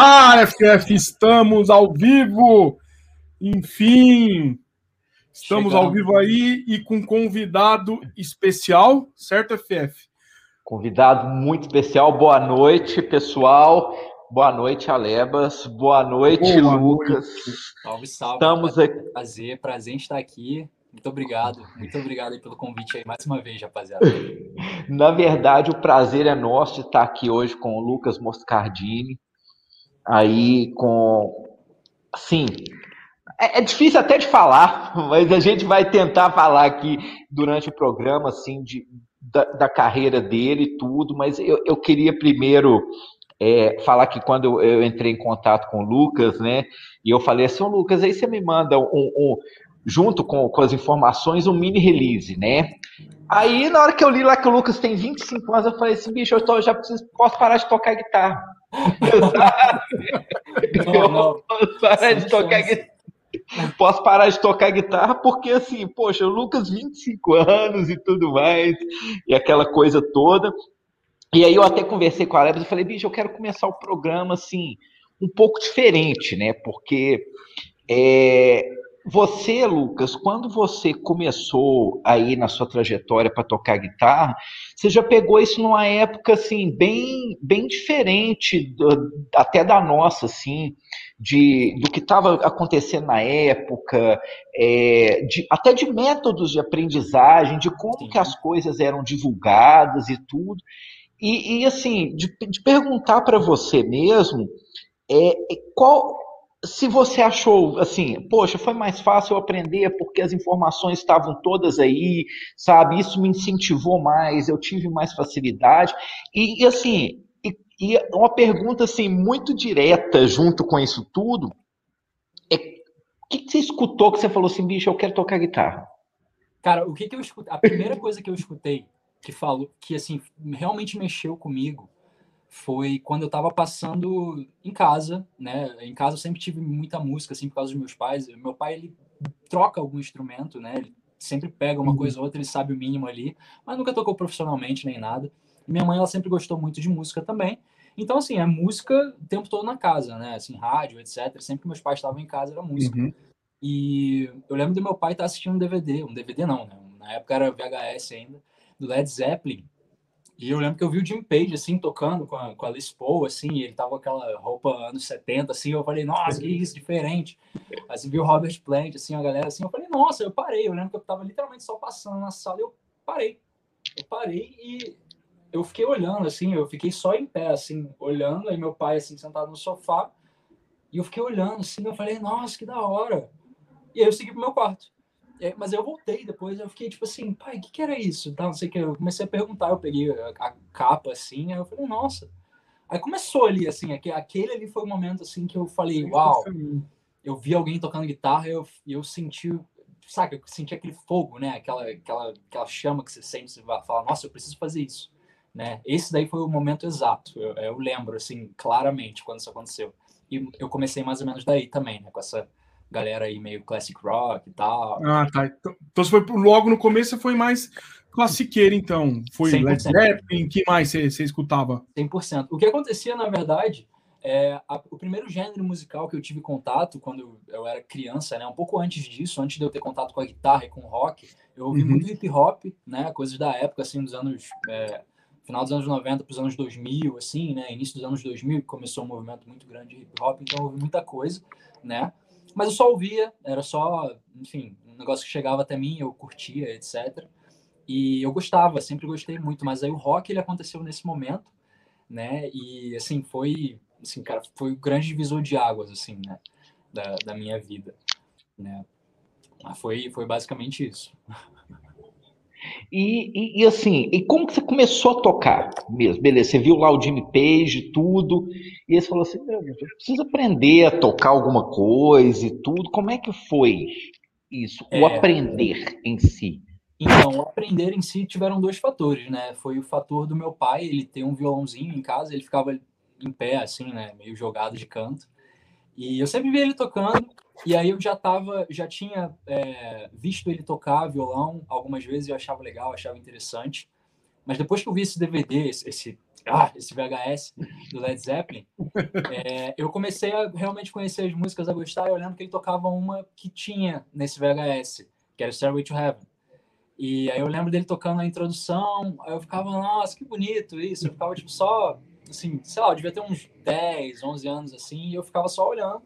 Ah, FF, estamos ao vivo! Enfim! Estamos Chegando. ao vivo aí e com convidado especial, certo, FF? Convidado muito especial. Boa noite, pessoal. Boa noite, Alebas. Boa noite, Boa Lucas. Noite. Salve, salve. Estamos aqui. Prazer, prazer em estar aqui. Muito obrigado. Muito obrigado pelo convite aí mais uma vez, rapaziada. Na verdade, o prazer é nosso de estar aqui hoje com o Lucas Moscardini. Aí com. Assim, é, é, difícil até de falar, mas a gente vai tentar falar aqui durante o programa, assim, de, da, da carreira dele e tudo, mas eu, eu queria primeiro é, falar que quando eu entrei em contato com o Lucas, né, e eu falei assim, Lucas, aí você me manda um, um junto com, com as informações, um mini release, né? Aí, na hora que eu li lá que o Lucas tem 25 anos, eu falei assim, bicho, eu tô, já preciso, posso parar de tocar guitarra. Não, não. posso parar de tocar guitarra. Posso parar de tocar guitarra porque, assim, poxa, o Lucas, 25 anos e tudo mais, e aquela coisa toda. E aí eu até conversei com a Lebas e falei, bicho, eu quero começar o programa, assim, um pouco diferente, né? Porque é, você, Lucas, quando você começou aí na sua trajetória para tocar guitarra, você já pegou isso numa época assim bem, bem diferente do, até da nossa, assim, de do que estava acontecendo na época, é, de, até de métodos de aprendizagem, de como Sim. que as coisas eram divulgadas e tudo. E, e assim, de, de perguntar para você mesmo, é, qual se você achou assim, poxa, foi mais fácil eu aprender porque as informações estavam todas aí, sabe? Isso me incentivou mais, eu tive mais facilidade. E, e assim, e, e, uma pergunta assim muito direta junto com isso tudo é o que, que você escutou que você falou assim, bicho, eu quero tocar guitarra? Cara, o que, que eu escutei? A primeira coisa que eu escutei que falou que assim realmente mexeu comigo foi quando eu estava passando em casa, né? Em casa eu sempre tive muita música, assim, por causa dos meus pais. Meu pai, ele troca algum instrumento, né? Ele sempre pega uma uhum. coisa ou outra, ele sabe o mínimo ali, mas nunca tocou profissionalmente nem nada. E minha mãe, ela sempre gostou muito de música também. Então, assim, é música o tempo todo na casa, né? Assim, rádio, etc. Sempre que meus pais estavam em casa, era música. Uhum. E eu lembro do meu pai estar assistindo um DVD, um DVD não, né? Na época era VHS ainda, do Led Zeppelin. E eu lembro que eu vi o Jim Page, assim, tocando com a, com a Liz Paul, assim, ele tava com aquela roupa anos 70, assim, eu falei, nossa, que isso, diferente. Aí vi o Robert Plant, assim, a galera, assim, eu falei, nossa, eu parei, eu lembro que eu tava literalmente só passando na sala eu parei. Eu parei e eu fiquei olhando, assim, eu fiquei só em pé, assim, olhando, aí meu pai, assim, sentado no sofá, e eu fiquei olhando, assim, eu falei, nossa, que da hora. E aí eu segui pro meu quarto. É, mas eu voltei depois, eu fiquei tipo assim, pai, o que, que era isso? Tá, não sei o que. Eu comecei a perguntar, eu peguei a, a, capa assim, aí eu falei, nossa. Aí começou ali, assim, aquele ali foi o momento assim que eu falei, uau, eu vi alguém tocando guitarra e eu, eu senti, sabe, eu senti aquele fogo, né? Aquela, aquela, aquela chama que você sente, você vai falar, nossa, eu preciso fazer isso. Né? Esse daí foi o momento exato, eu, eu lembro, assim, claramente quando isso aconteceu. E eu comecei mais ou menos daí também, né? Com essa galera aí meio classic rock e tal. Ah, tá. Então, então você foi logo no começo, você foi mais classiqueiro, então. Foi 100%. Led Zeppelin, que mais você, você escutava? 100%. O que acontecia, na verdade, é, a, o primeiro gênero musical que eu tive contato quando eu, eu, era criança, né, um pouco antes disso, antes de eu ter contato com a guitarra e com o rock, eu ouvi uhum. muito hip hop, né, coisas da época, assim, dos anos, é, final dos anos 90 para os anos 2000, assim, né, início dos anos 2000, que começou um movimento muito grande de hip hop, então eu ouvi muita coisa, né, mas eu só ouvia, era só, enfim, um negócio que chegava até mim, eu curtia, etc. E eu gostava, sempre gostei muito, mas aí o rock ele aconteceu nesse momento, né? E assim, foi, assim, cara, foi o grande divisor de águas assim, né, da, da minha vida, né? Mas foi foi basicamente isso. E, e, e, assim, e como que você começou a tocar mesmo? Beleza, você viu lá o Jimmy Page, tudo, e você falou assim, meu Deus, eu preciso aprender a tocar alguma coisa e tudo. Como é que foi isso, é... o aprender em si? Então, o aprender em si tiveram dois fatores, né? Foi o fator do meu pai, ele ter um violãozinho em casa, ele ficava em pé, assim, né? Meio jogado de canto. E eu sempre via ele tocando, e aí eu já tava, já tinha é, visto ele tocar violão algumas vezes, eu achava legal, achava interessante, Mas depois que eu vi esse DVD, esse, esse, ah, esse VHS do Led Zeppelin, é, eu comecei a realmente conhecer as músicas, a gostar. Eu lembro que ele tocava uma que tinha nesse VHS, que era Stairway to Heaven. E aí eu lembro dele tocando a introdução, aí eu ficava, nossa, que bonito isso. Eu ficava, tipo, só, assim, sei lá, eu devia ter uns 10, 11 anos, assim, e eu ficava só olhando.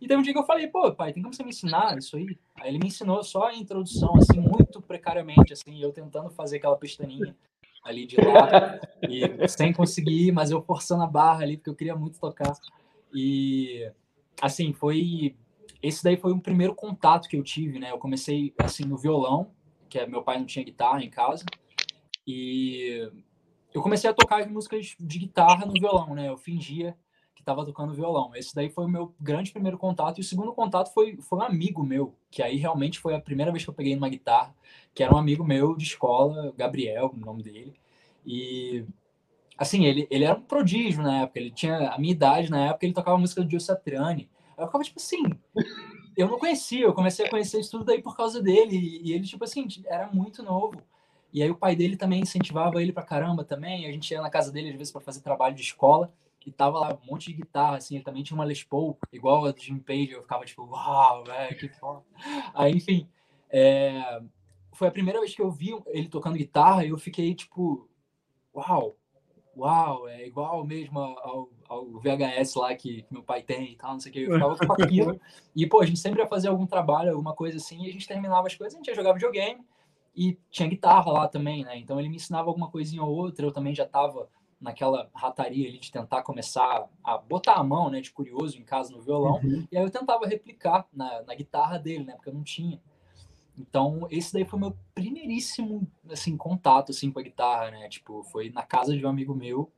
E teve um dia que eu falei, pô, pai, tem como você me ensinar isso aí? Aí ele me ensinou só a introdução, assim, muito precariamente, assim, eu tentando fazer aquela pestaninha ali de lá, e sem conseguir, mas eu forçando a barra ali, porque eu queria muito tocar. E, assim, foi. Esse daí foi o primeiro contato que eu tive, né? Eu comecei, assim, no violão, que é, meu pai não tinha guitarra em casa, e eu comecei a tocar músicas de guitarra no violão, né? Eu fingia que estava tocando violão. Esse daí foi o meu grande primeiro contato. E o segundo contato foi, foi um amigo meu, que aí realmente foi a primeira vez que eu peguei numa guitarra, que era um amigo meu de escola, Gabriel, o nome dele. E, assim, ele, ele era um prodígio na época. Ele tinha a minha idade na época, ele tocava música do Gil Satriani. Eu ficava tipo assim. Eu não conhecia, eu comecei a conhecer isso tudo daí por causa dele. E ele, tipo assim, era muito novo. E aí o pai dele também incentivava ele pra caramba também. A gente ia na casa dele às vezes para fazer trabalho de escola e tava lá um monte de guitarra, assim, ele também tinha uma Les Paul, igual a do Jim Page, eu ficava tipo, uau, velho, que foda. Aí, enfim, é... foi a primeira vez que eu vi ele tocando guitarra e eu fiquei tipo, uau, uau, é igual mesmo ao, ao VHS lá que, que, meu pai tem e tal, não sei o que, eu ficava com aquilo. E, pô, a gente sempre ia fazer algum trabalho, alguma coisa assim, e a gente terminava as coisas, a gente ia jogar videogame e tinha guitarra lá também, né? Então ele me ensinava alguma coisinha ou outra, eu também já tava naquela rataria ali de tentar começar a botar a mão, né, de curioso em casa no violão, uhum. e aí eu tentava replicar na, na guitarra dele, né, porque eu não tinha. Então, esse daí foi o meu primeiríssimo, assim, contato, assim, com a guitarra, né, tipo, foi na casa de um amigo meu,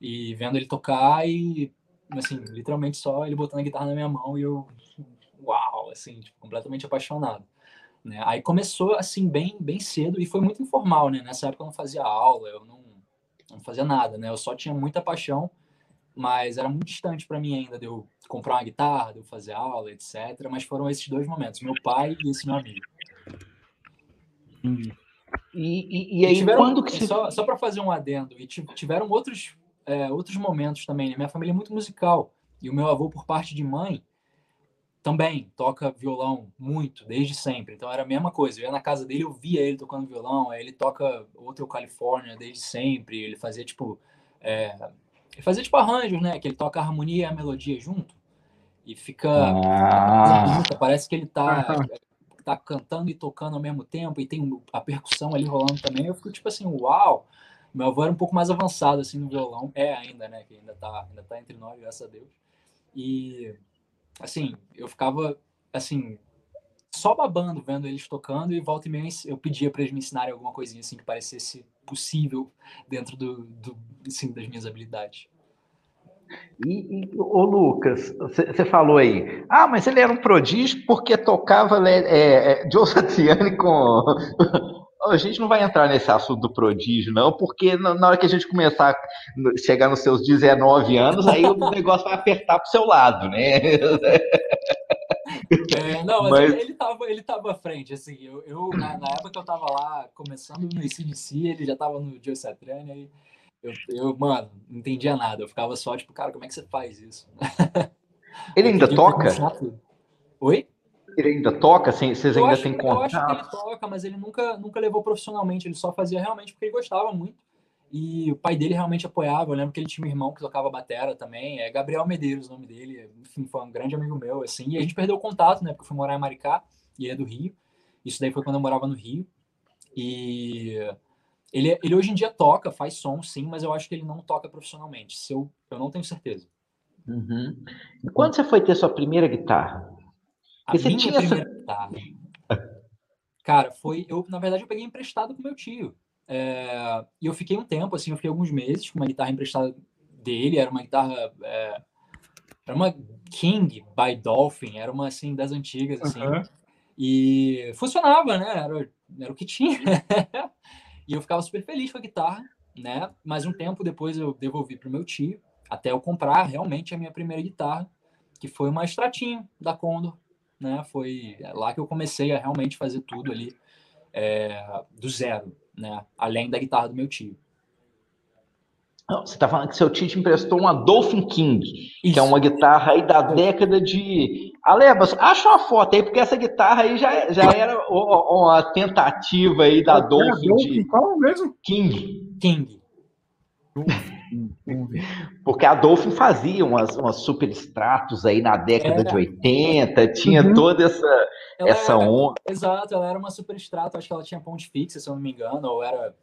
e vendo ele tocar e, assim, literalmente só ele botando a guitarra na minha mão e eu, uau, assim, tipo, completamente apaixonado. Né? Aí começou, assim, bem, bem cedo e foi muito informal, né, nessa época eu não fazia aula, eu não não fazia nada, né? Eu só tinha muita paixão, mas era muito distante para mim ainda de eu comprar uma guitarra, de eu fazer aula, etc. Mas foram esses dois momentos, meu pai e esse meu amigo. E, e, e aí, e tiveram, quando que. Só, só para fazer um adendo, e tiveram outros, é, outros momentos também, né? Minha família é muito musical, e o meu avô, por parte de mãe, também toca violão muito, desde sempre. Então era a mesma coisa. Eu ia na casa dele, eu via ele tocando violão. Aí ele toca outro Califórnia desde sempre. Ele fazia tipo. É... Ele fazia tipo arranjos, né? Que ele toca a harmonia e a melodia junto. E fica. Ah. Parece que ele tá, tá cantando e tocando ao mesmo tempo. E tem a percussão ali rolando também. Eu fico tipo assim, uau! Meu avô era um pouco mais avançado assim no violão. É ainda, né? Que ainda tá, ainda tá entre nós, graças a Deus. E assim, eu ficava, assim, só babando vendo eles tocando e volta e meia eu pedia para eles me ensinarem alguma coisinha assim que parecesse possível dentro do, do assim, das minhas habilidades. E, e Lucas, você falou aí, ah, mas ele era um prodígio porque tocava é, é, Joe Satriani com a gente não vai entrar nesse assunto do prodígio, não, porque na hora que a gente começar a chegar nos seus 19 anos, aí o negócio vai apertar pro seu lado, né? É, não, mas, mas... Ele, estava ele tava à frente, assim, eu, eu na, na, época que eu tava lá, começando no ICDC, ele já tava no Joe Satriani, aí eu, eu, mano, não entendia nada, eu ficava só, tipo, cara, como é que você faz isso? Ele ainda toca? Oi? Ele ainda toca? Assim, vocês ainda têm contato? Eu acho que ele toca, mas ele nunca, nunca levou profissionalmente. Ele só fazia realmente porque ele gostava muito. E o pai dele realmente apoiava. Eu lembro que ele tinha um irmão que tocava batera também. É Gabriel Medeiros o nome dele. Enfim, foi um grande amigo meu, assim. E a gente perdeu o contato, né? Porque eu fui morar em Maricá e ele é do Rio. Isso daí foi quando eu morava no Rio. E ele, ele hoje em dia toca, faz som, sim, mas eu acho que ele não toca profissionalmente. Se eu, eu não tenho certeza. Uhum. E quando você foi ter sua primeira guitarra? A você tinha essa... Cara, foi. Eu, na verdade, eu peguei emprestado com meu tio. É, e eu fiquei um tempo, assim, eu fiquei alguns meses com uma guitarra emprestada dele. Era uma guitarra. É, era uma King by Dolphin, era uma assim das antigas, assim. Uhum. E funcionava, né? Era, era o que tinha. e eu ficava super feliz com a guitarra, né? Mas um tempo depois eu devolvi para o meu tio, até eu comprar realmente a minha primeira guitarra, que foi uma Stratinho da Condor, né? Foi lá que eu comecei a realmente fazer tudo ali é, do zero, né? Além da guitarra do meu tio. você está falando que seu tio te emprestou uma Dolphin King, Isso. que é uma guitarra aí da década de. Alebas, acha uma foto aí, porque essa guitarra aí já, já era uma tentativa aí da Dolphin. Dolphin de... Qual mesmo? King. King. Porque a Dolphin fazia umas, umas super extratos aí na década era. de 80, tinha uhum. toda essa, essa era, onda. Exato, ela era uma super extrato, acho que ela tinha ponte fixa, se eu não me engano, ou era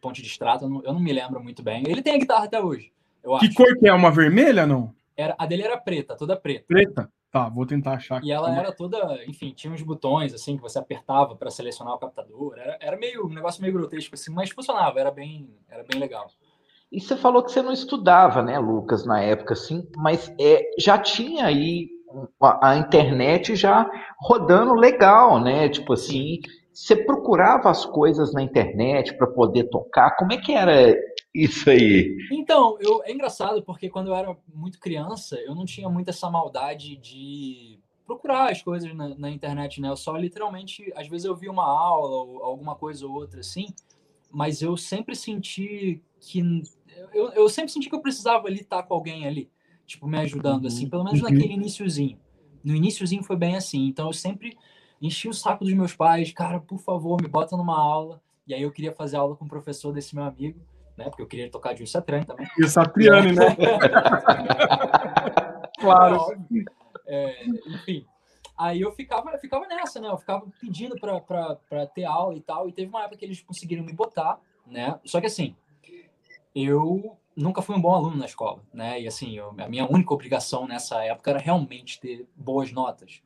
ponte de extrato, eu não, eu não me lembro muito bem. Ele tem a guitarra até hoje, eu que acho. cor que é? Uma vermelha, não? Era, a dele era preta, toda preta. Preta? Tá, vou tentar achar. E ela era toda, enfim, tinha uns botões assim que você apertava para selecionar o captador. Era, era meio um negócio meio grotesco assim, mas funcionava, era bem, era bem legal. E você falou que você não estudava, né, Lucas, na época, assim, mas é, já tinha aí a, a internet já rodando legal, né? Tipo assim, você procurava as coisas na internet para poder tocar. Como é que era isso aí? Então, eu, é engraçado porque quando eu era muito criança, eu não tinha muito essa maldade de procurar as coisas na, na, internet, né? Eu só literalmente, às vezes eu vi uma aula ou alguma coisa ou outra assim, mas eu sempre senti que eu, eu sempre senti que eu precisava ali estar com alguém ali, tipo, me ajudando, assim, pelo menos uhum. naquele iníciozinho. No iníciozinho foi bem assim, então eu sempre enchi o saco dos meus pais, cara, por favor, me bota numa aula. E aí eu queria fazer aula com o professor desse meu amigo, né? Porque eu queria tocar de Satriani também. E o Satriani, né? claro. É, enfim, aí eu ficava, eu ficava nessa, né? Eu ficava pedindo para ter aula e tal. E teve uma época que eles conseguiram me botar, né? Só que assim, eu nunca fui um bom aluno na escola, né? E assim, eu, a minha única obrigação nessa época era realmente ter boas notas,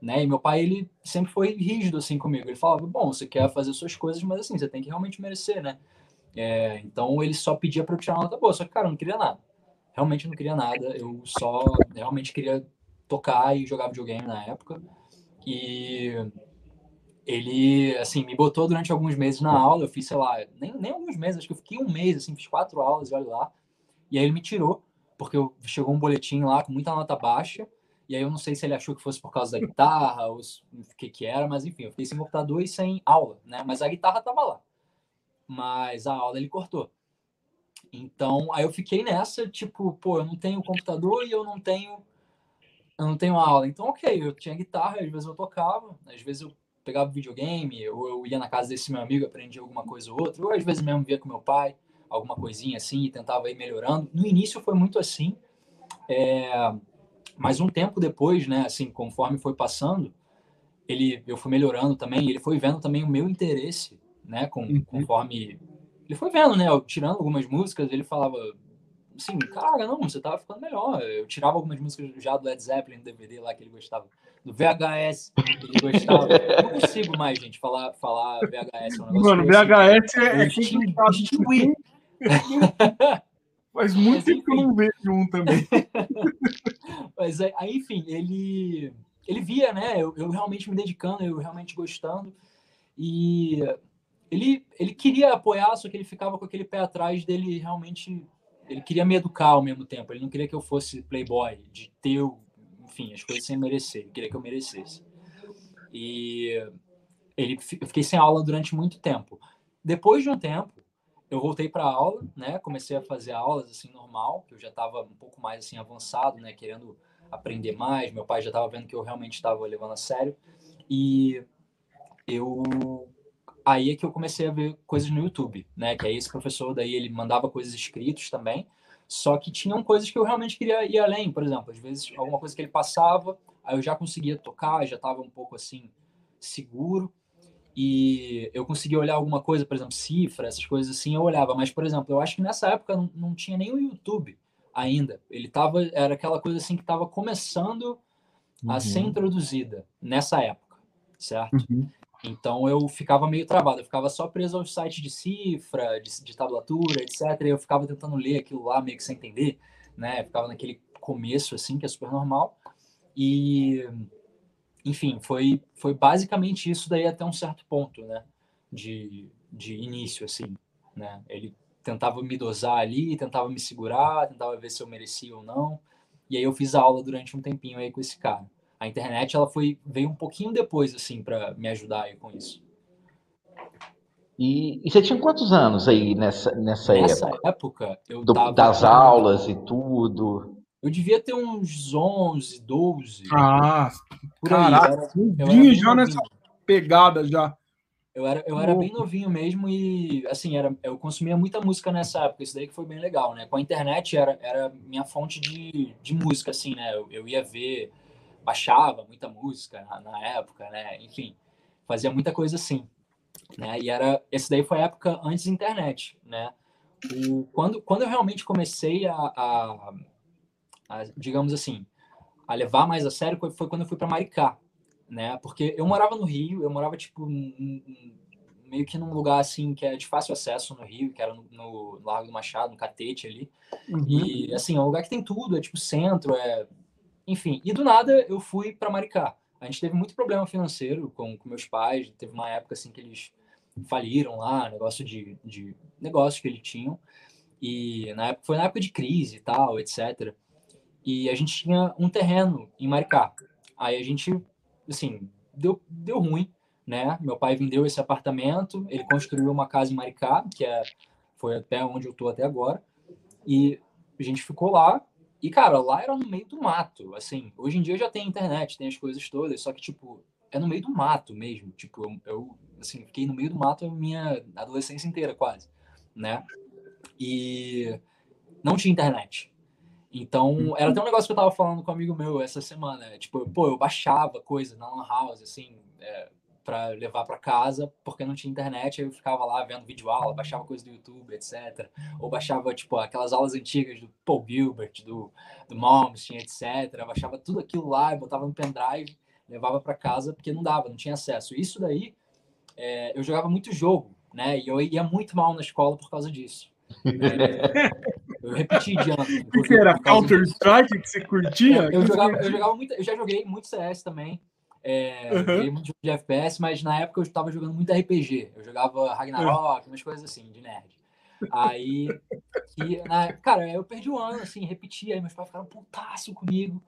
né? E meu pai, ele sempre foi rígido assim comigo. Ele falava: "Bom, você quer fazer suas coisas, mas assim, você tem que realmente merecer, né?" É, então ele só pedia para eu tirar nota boa, só que cara, eu não queria nada. Realmente não queria nada. Eu só realmente queria tocar e jogar videogame na época. E ele, assim, me botou durante alguns meses na aula. Eu fiz, sei lá, nem, nem alguns meses, acho que eu fiquei um mês, assim, fiz quatro aulas e olha lá. E aí ele me tirou, porque eu, chegou um boletim lá com muita nota baixa. E aí eu não sei se ele achou que fosse por causa da guitarra ou o que que era, mas enfim, eu fiquei sem computador e sem aula, né? Mas a guitarra tava lá. Mas a aula ele cortou. Então, aí eu fiquei nessa, tipo, pô, eu não tenho computador e eu não tenho eu não tenho aula. Então, OK, eu tinha guitarra, às vezes eu tocava, às vezes eu pegava videogame, ou eu ia na casa desse meu amigo, aprendia alguma coisa ou outra, ou às vezes mesmo via com meu pai, alguma coisinha assim, e tentava ir melhorando. No início foi muito assim, é... mas um tempo depois, né, assim, conforme foi passando, ele, eu fui melhorando também, ele foi vendo também o meu interesse, né, com, uhum. conforme ele foi vendo, né, eu, tirando algumas músicas, ele falava, assim, cara, não, você tava ficando melhor. Eu tirava algumas músicas já do Led Zeppelin, do DVD lá que ele gostava, do VHS, que ele gostava. não consigo mais, gente, falar, falar VHS. É um Mano, VHS é, é complicado. Faz muito Mas, tempo que eu não vejo um também. Mas aí, enfim, ele, ele via, né? Eu, eu realmente me dedicando, eu realmente gostando. E ele, ele queria apoiar, só que ele ficava com aquele pé atrás dele realmente ele queria me educar ao mesmo tempo. Ele não queria que eu fosse playboy, de ter, enfim, as coisas sem merecer. Ele queria que eu merecesse. E ele, eu fiquei sem aula durante muito tempo. Depois de um tempo, eu voltei para aula, né? Comecei a fazer aulas assim normal, que eu já estava um pouco mais assim avançado, né? Querendo aprender mais. Meu pai já estava vendo que eu realmente estava levando a sério. E eu aí é que eu comecei a ver coisas no YouTube, né? Que aí esse professor daí ele mandava coisas escritas também, só que tinham coisas que eu realmente queria ir além, por exemplo, às vezes alguma coisa que ele passava, aí eu já conseguia tocar, já estava um pouco assim seguro e eu conseguia olhar alguma coisa, por exemplo, cifra, essas coisas assim, eu olhava, mas por exemplo, eu acho que nessa época não, não tinha nem o YouTube ainda. Ele tava era aquela coisa assim que estava começando uhum. a ser uhum. introduzida nessa época, certo? Uhum. Então eu ficava meio travado, eu ficava só preso aos sites de cifra, de, de tablatura, etc. E eu ficava tentando ler aquilo lá meio que sem entender, né? Eu ficava naquele começo assim, que é super normal. E enfim, foi foi basicamente isso daí até um certo ponto, né? De, de início assim, né? Ele tentava me dosar ali, tentava me segurar, tentava ver se eu merecia ou não. E aí eu fiz aula durante um tempinho aí com esse cara a internet ela foi veio um pouquinho depois assim para me ajudar aí com isso. E, e, você tinha quantos anos aí nessa, nessa, nessa época? época eu Do, das aulas e tudo. Eu devia ter uns 11, 12. Ah, por caraca, aí. já nessa pegada já. Eu era, eu era bem novinho mesmo e, assim, era, eu consumia muita música nessa época, isso daí que foi bem legal, né? Com a internet era, era minha fonte de, de música, assim, né? Eu, eu ia ver, baixava muita música na, na época, né? Enfim, fazia muita coisa assim, né? E era, esse daí foi a época antes da internet, né? O, quando, quando eu realmente comecei a, a, a, digamos assim, a levar mais a sério foi quando eu fui para Maricá, né? Porque eu morava no Rio, eu morava tipo meio que num lugar assim que é de fácil acesso no Rio, que era no, no Largo do Machado, no Catete ali. Uhum. E assim, é um lugar que tem tudo, é tipo centro, é enfim. E do nada eu fui para Maricá. A gente teve muito problema financeiro com, com meus pais, teve uma época assim que eles faliram lá, negócio de, de negócios que eles tinham. E na época, foi na época de crise e tal, etc. E a gente tinha um terreno em Maricá. Aí a gente assim, deu, deu ruim, né? Meu pai vendeu esse apartamento, ele construiu uma casa em Maricá, que é, foi até onde eu tô até agora, e a gente ficou lá, e, cara, lá era no meio do mato, assim, hoje em dia já tem internet, tem as coisas todas, só que, tipo, é no meio do mato mesmo, tipo, eu, eu assim, fiquei no meio do mato a minha adolescência inteira, quase, né? E não tinha internet, então, uhum. era até um negócio que eu tava falando com um amigo meu essa semana. Tipo, pô, eu baixava coisa na Lan House, assim, é, para levar para casa, porque não tinha internet, eu ficava lá vendo vídeo aula, baixava coisa do YouTube, etc. Ou baixava, tipo, aquelas aulas antigas do Paul Gilbert, do, do Malmsteen, etc. baixava tudo aquilo lá botava no pendrive, levava para casa, porque não dava, não tinha acesso. Isso daí, é, eu jogava muito jogo, né? E eu ia muito mal na escola por causa disso. Eu repeti de ano. O que era Counter-Strike que você curtia? Eu jogava, eu jogava muito, eu já joguei muito CS também. É, uhum. Joguei muito de FPS, mas na época eu estava jogando muito RPG. Eu jogava Ragnarok, umas coisas assim, de nerd. Aí, que, na, cara, eu perdi um ano, assim, repeti, aí meus pais ficaram putaço comigo.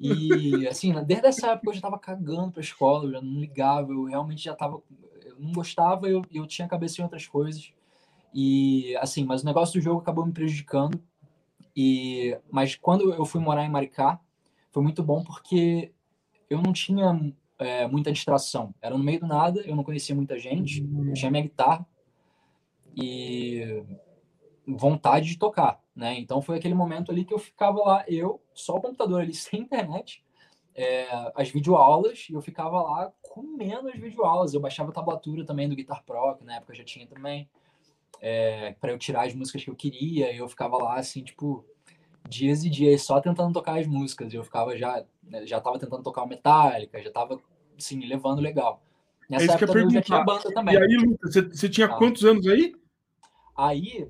E, assim, desde essa época eu já tava cagando pra escola, eu já não ligava, eu realmente já tava. Eu não gostava, eu, eu tinha cabeça em outras coisas. E assim, mas o negócio do jogo acabou me prejudicando. E mas quando eu fui morar em Maricá, foi muito bom porque eu não tinha é, muita distração. Era no meio do nada, eu não conhecia muita gente, eu tinha minha guitarra e vontade de tocar, né? Então foi aquele momento ali que eu ficava lá, eu, só o computador ali, sem internet, é, as videoaulas, e eu ficava lá comendo as videoaulas. Eu baixava a tablatura também do Guitar Pro, que na época já tinha também é, para eu tirar as músicas que eu queria. E eu ficava lá, assim, tipo, dias e dias só tentando tocar as músicas. E eu ficava já, né, já tava tentando tocar o Metallica, já tava, assim, levando legal. Nessa é época eu, eu já tinha banda também. E aí, Lucas, você, você tinha ah. quantos anos aí? Aí,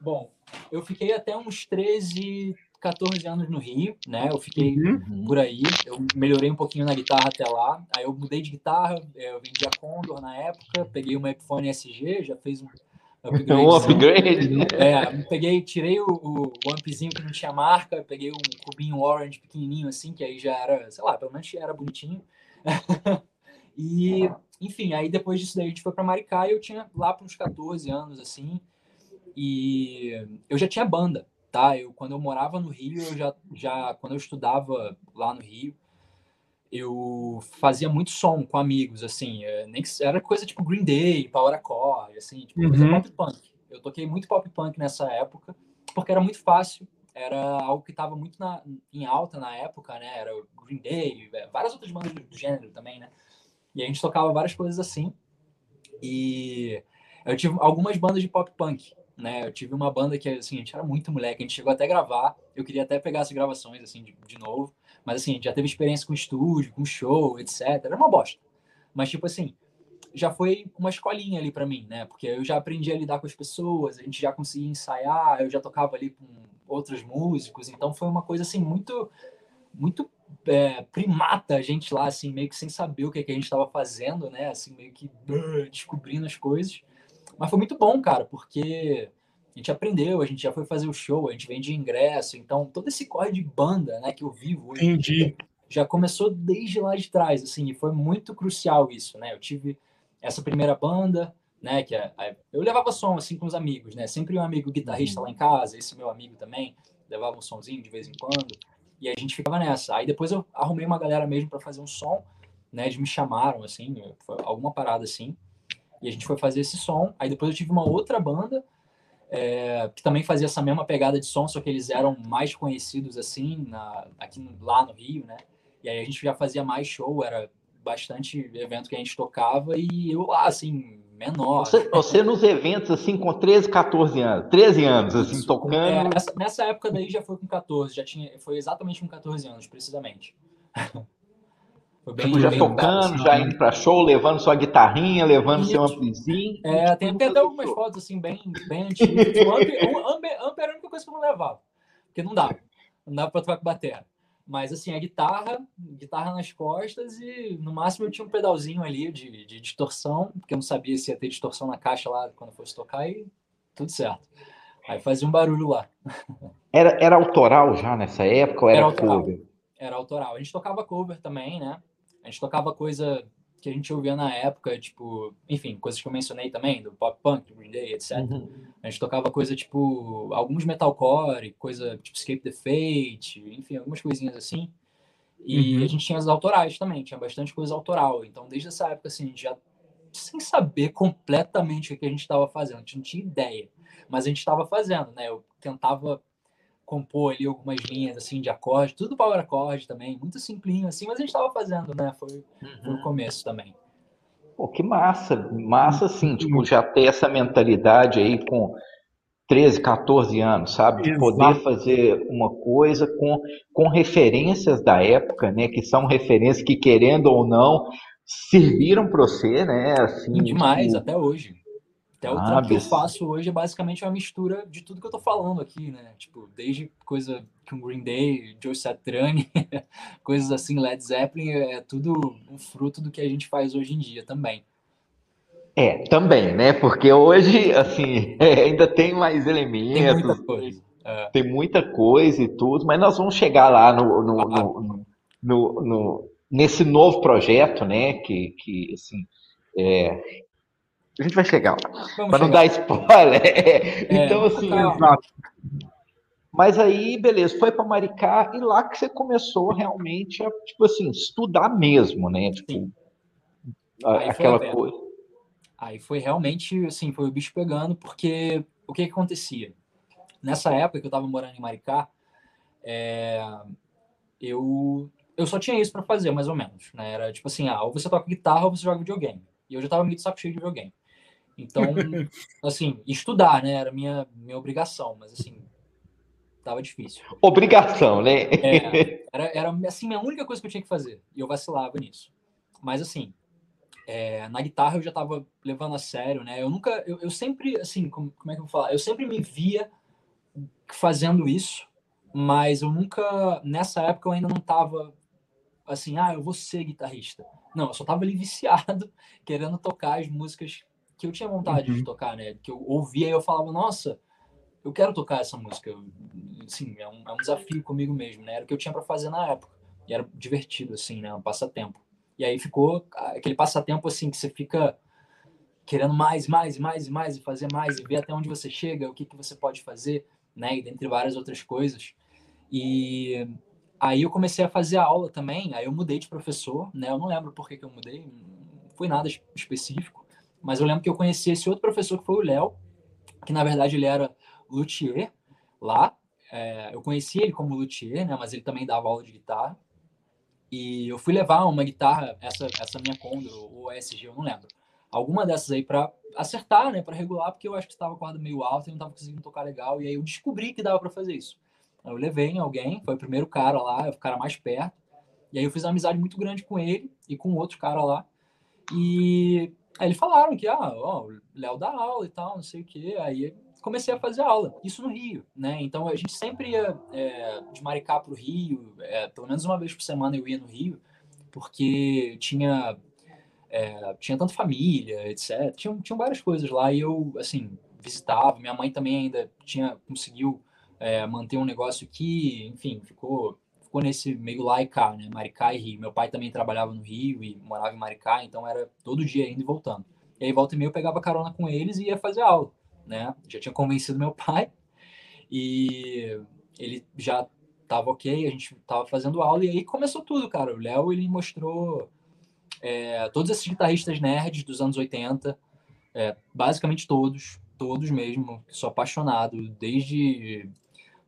bom, eu fiquei até uns 13, 14 anos no Rio, né? Eu fiquei uhum. por aí, eu melhorei um pouquinho na guitarra até lá. Aí eu mudei de guitarra, eu vendi a Condor na época, peguei uma Epiphone SG, já fez um, Upgrade, um upgrade, né? É, peguei, tirei o, o, o ampzinho que não tinha marca, peguei um cubinho orange pequenininho assim, que aí já era, sei lá, pelo menos era bonitinho. e, enfim, aí depois disso daí a gente foi para Maricá e eu tinha lá para uns 14 anos assim. E eu já tinha banda, tá? Eu quando eu morava no Rio, eu já já quando eu estudava lá no Rio, eu fazia muito som com amigos, assim, é, nem era coisa tipo Green Day, Power Accord, assim, tipo, uhum. pop punk. Eu toquei muito pop punk nessa época, porque era muito fácil, era algo que estava muito na, em alta na época, né? Era Green Day, é, várias outras bandas do, do gênero também, né? E a gente tocava várias coisas assim. E eu tive algumas bandas de pop punk, né? Eu tive uma banda que, assim, a gente era muito moleque, a gente chegou até a gravar, eu queria até pegar essas gravações, assim, de, de novo, mas assim, já teve experiência com estúdio, com show, etc. Era uma bosta. Mas, tipo assim, já foi uma escolinha ali para mim, né? Porque eu já aprendi a lidar com as pessoas, a gente já conseguia ensaiar, eu já tocava ali com outros músicos, então foi uma coisa assim muito, muito é, primata a gente lá, assim, meio que sem saber o que, que a gente estava fazendo, né? Assim, meio que uh, descobrindo as coisas. Mas foi muito bom, cara, porque gente aprendeu, a gente já foi fazer o show, a gente vende ingresso, então todo esse corre de banda, né, que eu vivo hoje, Entendi. já começou desde lá de trás, assim, e foi muito crucial isso, né? Eu tive essa primeira banda, né? Que é, eu levava som assim com os amigos, né? Sempre um amigo guitarrista lá em casa, esse meu amigo também, levava um sonzinho de vez em quando. E a gente ficava nessa. Aí depois eu arrumei uma galera mesmo para fazer um som, né? Eles me chamaram, assim, alguma parada assim. E a gente foi fazer esse som. Aí depois eu tive uma outra banda é, que também fazia essa mesma pegada de som, só que eles eram mais conhecidos, assim, na, aqui lá no Rio, né? E aí a gente já fazia mais show, era bastante evento que a gente tocava e eu lá, assim, menor. Você, você, nos eventos, assim, com 13, 14 anos, 13 anos, assim, Isso, tocando. É, nessa, nessa, época daí já foi com 14, já tinha, foi exatamente com 14 anos, precisamente. foi bem, tipo, já tocando, assim, já indo pra show, levando sua guitarrinha, levando seu amplizinho. É, tem, até algumas fotos, assim, bem, bem antigas. o amp, o amp, amp era a única coisa que eu não levava, porque não dava. Não dava pra tocar com bateria. Mas assim, a guitarra, guitarra nas costas e no máximo eu tinha um pedalzinho ali de, de distorção, porque eu não sabia se ia ter distorção na caixa lá quando fosse tocar e tudo certo. Aí fazia um barulho lá. Era, era autoral já nessa época ou era, era autoral. cover? Era autoral. A gente tocava cover também, né? A gente tocava coisa que a gente ouvia na época, tipo, enfim, coisas que eu mencionei também, do pop punk, do Green Day, etc. Uhum. A gente tocava coisa tipo, alguns metalcore, coisa tipo Escape the Fate, enfim, algumas coisinhas assim. E uhum. a gente tinha as autorais também, tinha bastante coisa autoral. Então, desde essa época, assim, a gente já, sem saber completamente o que a gente estava fazendo, a gente não tinha ideia, mas a gente estava fazendo, né? Eu tentava compor ali algumas linhas assim de acorde, tudo power acorde também, muito simplinho assim, mas a gente estava fazendo, né? Foi, uhum. foi o uhum. começo também. Pô, que massa, massa assim, tipo, já ter essa mentalidade aí com 13, 14 anos, sabe? De poder fazer uma coisa com, com referências da época, né? Que são referências que, querendo ou não, serviram para você, né? Assim, demais, tipo... até hoje. Até o ah, trampo que eu faço hoje é basicamente uma mistura de tudo que eu tô falando aqui, né? Tipo, desde coisa com Green Day, Joe Satriani, coisas assim, Led Zeppelin, é tudo um fruto do que a gente faz hoje em dia também. É, também, né? Porque hoje, assim, é, ainda tem mais elementos. Tem muita coisa. É. Tem muita coisa e tudo, mas nós vamos chegar lá no, no, no, no, no nesse novo projeto, né? Que, que assim, é, a gente vai chegar. Para não dar spoiler. É, então, assim. Exato. Mas aí, beleza, foi para Maricá e lá que você começou realmente a, tipo assim, estudar mesmo, né? Tipo, a, aquela coisa. Aí foi realmente, assim, foi o bicho pegando, porque o que, que acontecia? Nessa época que eu estava morando em Maricá, é, eu, eu só tinha isso para fazer, mais ou menos. Né? Era tipo assim, ah, ou você toca guitarra ou você joga videogame. E eu já estava meio de saco cheio de videogame. Então, assim, estudar, né? Era minha, minha obrigação, mas assim, tava difícil. Obrigação, né? É, era, era assim, a única coisa que eu tinha que fazer. E eu vacilava nisso. Mas assim, é, na guitarra eu já tava levando a sério, né? Eu nunca, eu, eu sempre, assim, como, como é que eu vou falar? Eu sempre me via fazendo isso, mas eu nunca, nessa época eu ainda não tava assim, ah, eu vou ser guitarrista. Não, eu só tava ali viciado, querendo tocar as músicas que eu tinha vontade uhum. de tocar, né? Que eu ouvia e eu falava, nossa, eu quero tocar essa música. Sim, é um, é um desafio comigo mesmo, né? Era o que eu tinha para fazer na época. E era divertido, assim, né? Um passatempo. E aí ficou aquele passatempo, assim, que você fica querendo mais, mais, mais e mais, e fazer mais, e ver até onde você chega, o que, que você pode fazer, né? E dentre várias outras coisas. E aí eu comecei a fazer aula também, aí eu mudei de professor, né? Eu não lembro por que, que eu mudei, não foi nada específico. Mas eu lembro que eu conheci esse outro professor que foi o Léo, que na verdade ele era luthier lá. É, eu conheci ele como luthier, né? Mas ele também dava aula de guitarra. E eu fui levar uma guitarra, essa, essa minha Condor ou SG, eu não lembro. Alguma dessas aí para acertar, né? Para regular, porque eu acho que estava com a corda meio alta e não estava conseguindo tocar legal. E aí eu descobri que dava para fazer isso. Eu levei em alguém, foi o primeiro cara lá, o cara mais perto. E aí eu fiz uma amizade muito grande com ele e com outro cara lá. E Aí eles falaram que, ah, ó, o Léo dá aula e tal, não sei o quê. Aí comecei a fazer aula, isso no Rio, né? Então a gente sempre ia é, de Maricá para o Rio, é, pelo menos uma vez por semana eu ia no Rio, porque tinha é, tinha tanto família, etc. Tinha, tinham várias coisas lá e eu, assim, visitava. Minha mãe também ainda tinha conseguiu é, manter um negócio aqui, enfim, ficou ficou nesse meio lá e cá, né? Maricá e Rio. Meu pai também trabalhava no Rio e morava em Maricá, então era todo dia indo e voltando. E aí, volta e meia, eu pegava carona com eles e ia fazer aula, né? Já tinha convencido meu pai e ele já tava ok, a gente tava fazendo aula e aí começou tudo, cara. O Léo, ele mostrou é, todos esses guitarristas nerds dos anos 80, é, basicamente todos, todos mesmo, sou apaixonado, desde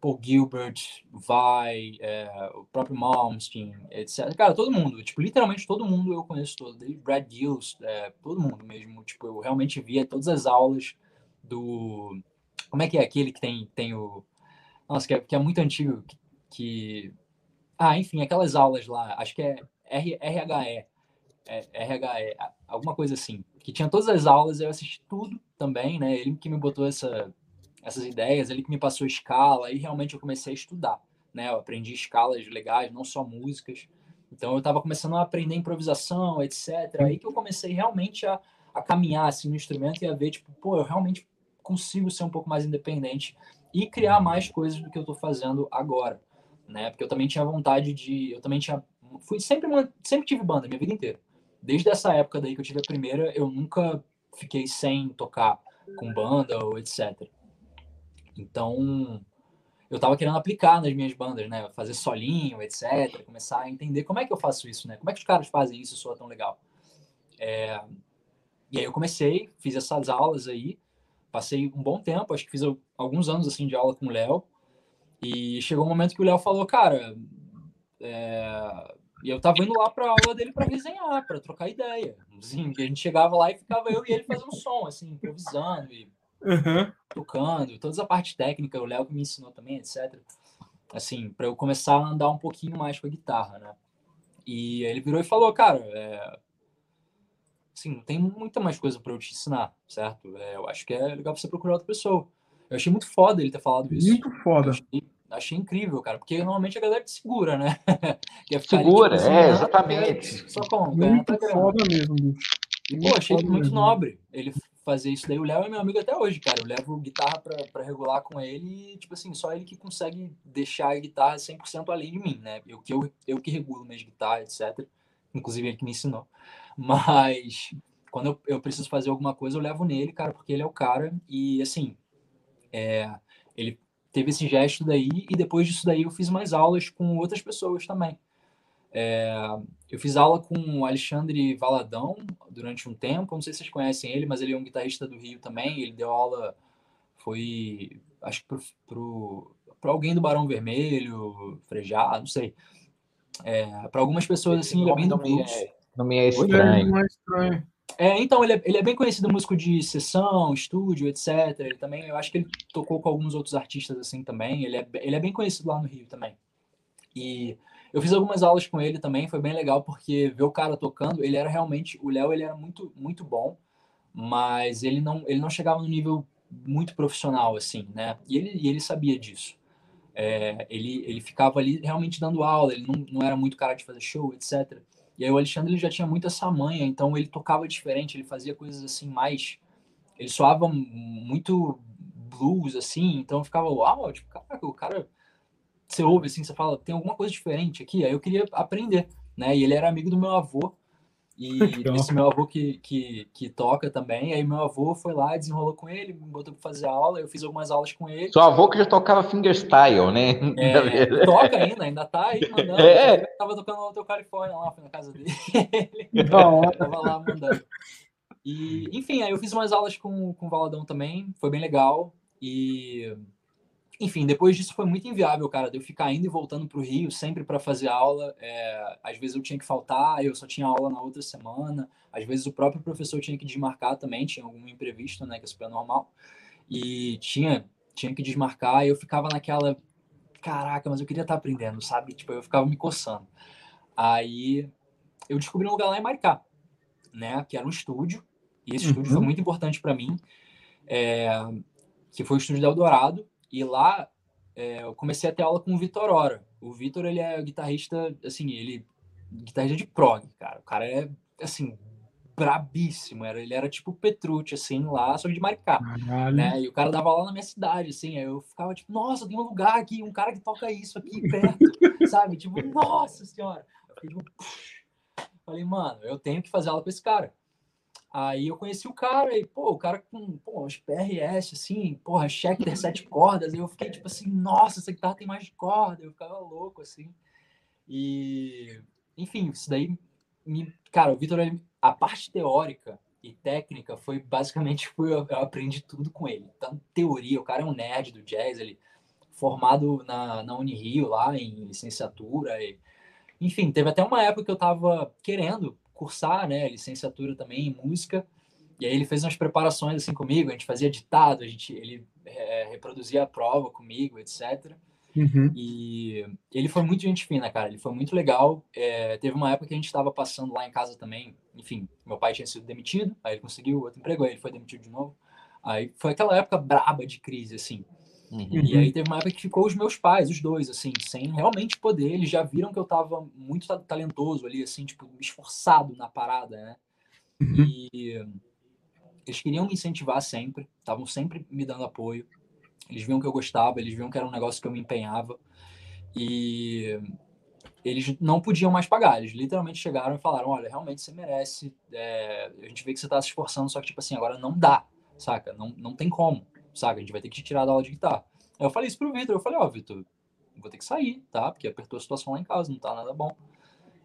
Paul Gilbert, Vai, é, o próprio Malmsteen, etc. Cara, todo mundo, tipo, literalmente todo mundo eu conheço todo, desde Brad Gills, é, todo mundo mesmo. Tipo, eu realmente via todas as aulas do. Como é que é aquele que tem, tem o. Nossa, que é, que é muito antigo, que, que. Ah, enfim, aquelas aulas lá, acho que é R, RHE, é, RHE, alguma coisa assim, que tinha todas as aulas, eu assisti tudo também, né? Ele que me botou essa essas ideias, ele que me passou escala, e realmente eu comecei a estudar, né? Eu aprendi escalas legais, não só músicas. Então eu estava começando a aprender improvisação, etc. Aí que eu comecei realmente a, a caminhar assim no instrumento e a ver, tipo, pô, eu realmente consigo ser um pouco mais independente e criar mais coisas do que eu estou fazendo agora, né? Porque eu também tinha vontade de, eu também tinha, fui sempre sempre tive banda minha vida inteira. Desde essa época daí que eu tive a primeira, eu nunca fiquei sem tocar com banda ou etc. Então, eu estava querendo aplicar nas minhas bandas, né? Fazer solinho, etc. Começar a entender como é que eu faço isso, né? Como é que os caras fazem isso e soa tão legal. É... E aí eu comecei, fiz essas aulas aí, passei um bom tempo, acho que fiz alguns anos assim de aula com o Léo. E chegou um momento que o Léo falou, cara, é... e eu tava indo lá para aula dele para resenhar, para trocar ideia. Assim, que a gente chegava lá e ficava eu e ele fazendo som, assim, improvisando e uhum. tocando, toda a parte técnica, o Léo que me ensinou também, etc. Assim, para eu começar a andar um pouquinho mais com a guitarra, né? E ele virou e falou, cara, é... assim, não tem muita mais coisa para eu te ensinar, certo? É, eu acho que é legal você procurar outra pessoa. Eu achei muito foda ele ter falado isso. Muito foda. Achei, achei, incrível, cara, porque normalmente a galera te segura, né? segura, ali, tipo, é, exatamente. Só como? Muito foda mesmo, bicho. E, pô, achei muito mesmo. nobre. Ele fazer isso daí. O Léo é meu amigo até hoje, cara. Eu levo guitarra para regular com ele e, tipo assim, só ele que consegue deixar a guitarra 100% além de mim, né? Eu que, eu, eu que regulo minhas guitarras, etc. Inclusive ele que me ensinou. Mas quando eu, eu preciso fazer alguma coisa, eu levo nele, cara, porque ele é o cara. E, assim, é, ele teve esse gesto daí e depois disso daí eu fiz mais aulas com outras pessoas também. É, eu fiz aula com o Alexandre Valadão durante um tempo. Não sei se vocês conhecem ele, mas ele é um guitarrista do Rio também. Ele deu aula, foi, acho que para alguém do Barão Vermelho, Frejá, não sei. É, para algumas pessoas, assim, ele é bem do blues. É, não me é estranho. É estranho. É, então, ele é, ele é bem conhecido músico de sessão, estúdio, etc. Ele também, eu acho que ele tocou com alguns outros artistas assim também. Ele é, ele é bem conhecido lá no Rio também. E eu fiz algumas aulas com ele também, foi bem legal porque ver o cara tocando, ele era realmente, o Léo ele era muito muito bom, mas ele não ele não chegava no nível muito profissional assim, né? E ele, e ele sabia disso. É, ele, ele ficava ali realmente dando aula, ele não, não era muito cara de fazer show, etc. E aí o Alexandre ele já tinha muita essa manha, então ele tocava diferente, ele fazia coisas assim mais. Ele soava muito blues, assim, então eu ficava, uau, tipo, caraca, o cara você ouve assim, você fala, tem alguma coisa diferente aqui. Aí eu queria aprender, né? E ele era amigo do meu avô. E esse meu avô que, que, que toca também. Aí meu avô foi lá, desenrolou com ele, me botou para fazer aula. Eu fiz algumas aulas com ele. Seu avô que já tocava fingerstyle, né? É, toca ainda, ainda tá aí mandando. É. tava tocando no Hotel Califórnia lá, foi na casa dele. tava lá mandando. E, enfim, aí eu fiz umas aulas com, com o Valadão também, foi bem legal. E enfim, depois disso foi muito inviável, cara, de eu ficar indo e voltando para o Rio sempre para fazer aula. É, às vezes eu tinha que faltar, eu só tinha aula na outra semana. Às vezes o próprio professor tinha que desmarcar também, tinha algum imprevisto, né, que é super normal. E tinha, tinha que desmarcar, e eu ficava naquela, caraca, mas eu queria estar tá aprendendo, sabe? Tipo, eu ficava me coçando. Aí eu descobri um lugar lá em Maricá, né, que era um estúdio, e esse uhum. estúdio foi uhum. muito importante para mim, é, que foi o estúdio da Eldorado, e lá é, eu comecei a ter aula com o Vitor Ora. O Vitor, ele é guitarrista, assim, ele guitarrista de prog, cara. O cara é, assim, brabíssimo. Era, ele era tipo Petrucci, assim, lá, só de Maricá. Né? E o cara dava lá na minha cidade, assim. Aí eu ficava tipo, nossa, tem um lugar aqui, um cara que toca isso aqui perto, sabe? Tipo, nossa senhora. Eu fiquei, tipo, falei, mano, eu tenho que fazer aula com esse cara. Aí eu conheci o cara e, pô, o cara com, pô, os PRS, assim, porra, Schecter sete cordas. E eu fiquei tipo assim, nossa, essa guitarra tem mais corda. Eu ficava louco, assim. E, enfim, isso daí me. Cara, o Vitor, a parte teórica e técnica foi basicamente, foi, eu aprendi tudo com ele. Então, teoria, o cara é um nerd do jazz, ele formado na, na Unirio lá em licenciatura. E, enfim, teve até uma época que eu tava querendo cursar, né, licenciatura também em música. E aí ele fez umas preparações assim comigo, a gente fazia ditado, a gente, ele é, reproduzia a prova comigo, etc. Uhum. E ele foi muito gente fina, cara. Ele foi muito legal. É, teve uma época que a gente estava passando lá em casa também. Enfim, meu pai tinha sido demitido, aí ele conseguiu outro emprego, aí ele foi demitido de novo. Aí foi aquela época braba de crise, assim. Uhum. E aí teve uma época que ficou os meus pais, os dois, assim, sem realmente poder. Eles já viram que eu tava muito talentoso ali, assim, tipo, esforçado na parada, né? Uhum. E eles queriam me incentivar sempre, estavam sempre me dando apoio. Eles viam que eu gostava, eles viam que era um negócio que eu me empenhava. E eles não podiam mais pagar. Eles literalmente chegaram e falaram: Olha, realmente você merece. É, a gente vê que você está se esforçando, só que, tipo assim, agora não dá, saca? Não, não tem como, saca? A gente vai ter que te tirar da aula de guitarra. Aí eu falei isso pro Vitor. Eu falei: Ó, oh, Vitor, vou ter que sair, tá? Porque apertou a situação lá em casa, não tá nada bom.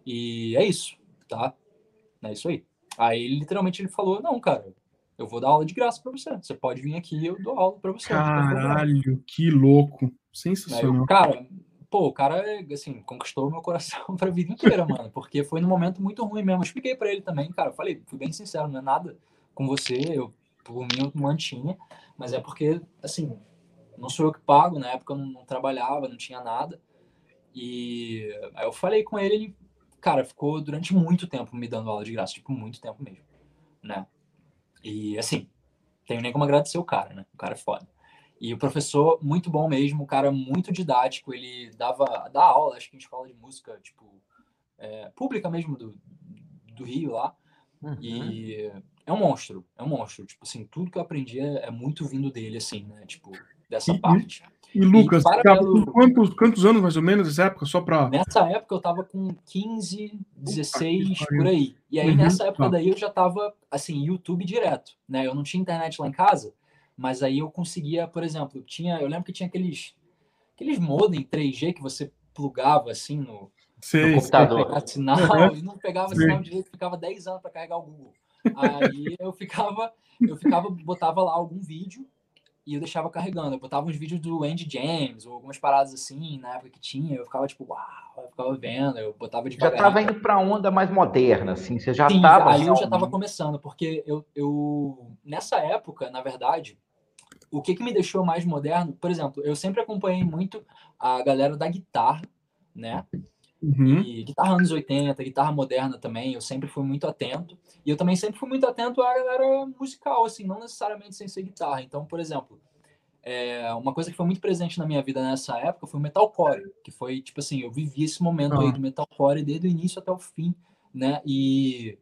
E é isso, tá? É isso aí. Aí literalmente ele falou: Não, cara, eu vou dar aula de graça para você. Você pode vir aqui eu dou aula para você. Caralho, que louco. Sensacional. Aí, cara, pô, o cara, assim, conquistou meu coração pra vida inteira, mano. Porque foi num momento muito ruim mesmo. Eu expliquei para ele também, cara. Eu falei, fui bem sincero, não é nada com você. Eu, por mim, eu mantinha. Mas é porque, assim, não sou eu que pago. Na época eu não, não trabalhava, não tinha nada. E aí eu falei com ele, ele, cara, ficou durante muito tempo me dando aula de graça. Tipo, muito tempo mesmo, né? E assim, tenho nem como agradecer o cara, né? O cara é foda. E o professor, muito bom mesmo, o cara muito didático, ele dava dá aula, acho que em escola de música, tipo, é, pública mesmo do, do Rio lá. Uhum. E é um monstro, é um monstro. Tipo assim, tudo que eu aprendi é, é muito vindo dele, assim, né? Tipo, dessa e, parte. E, Lucas, e pelo... quantos, quantos anos mais ou menos nessa época? Só para. Nessa época eu tava com 15, 16, por aí. E aí uhum, nessa época tá. daí eu já tava, assim, YouTube direto, né? Eu não tinha internet lá em casa, mas aí eu conseguia, por exemplo, tinha, eu lembro que tinha aqueles, aqueles modem 3G que você plugava assim no, no computador. sinal uhum. e não pegava Sim. sinal direito, ficava 10 anos para carregar o Google. Aí eu ficava, eu ficava, botava lá algum vídeo e eu deixava carregando. Eu botava uns vídeos do Andy James, ou algumas paradas assim, na época que tinha, eu ficava tipo, uau, eu ficava vendo, eu botava de Já tava indo pra onda mais moderna, assim, você já Sim, tava... aí eu já tava começando, porque eu, eu, nessa época, na verdade, o que que me deixou mais moderno, por exemplo, eu sempre acompanhei muito a galera da guitarra, né, Uhum. E guitarra anos 80, guitarra moderna também, eu sempre fui muito atento. E eu também sempre fui muito atento à galera musical, assim, não necessariamente sem ser guitarra. Então, por exemplo, é, uma coisa que foi muito presente na minha vida nessa época foi o metalcore, que foi, tipo assim, eu vivi esse momento aí do metalcore desde o início até o fim, né? E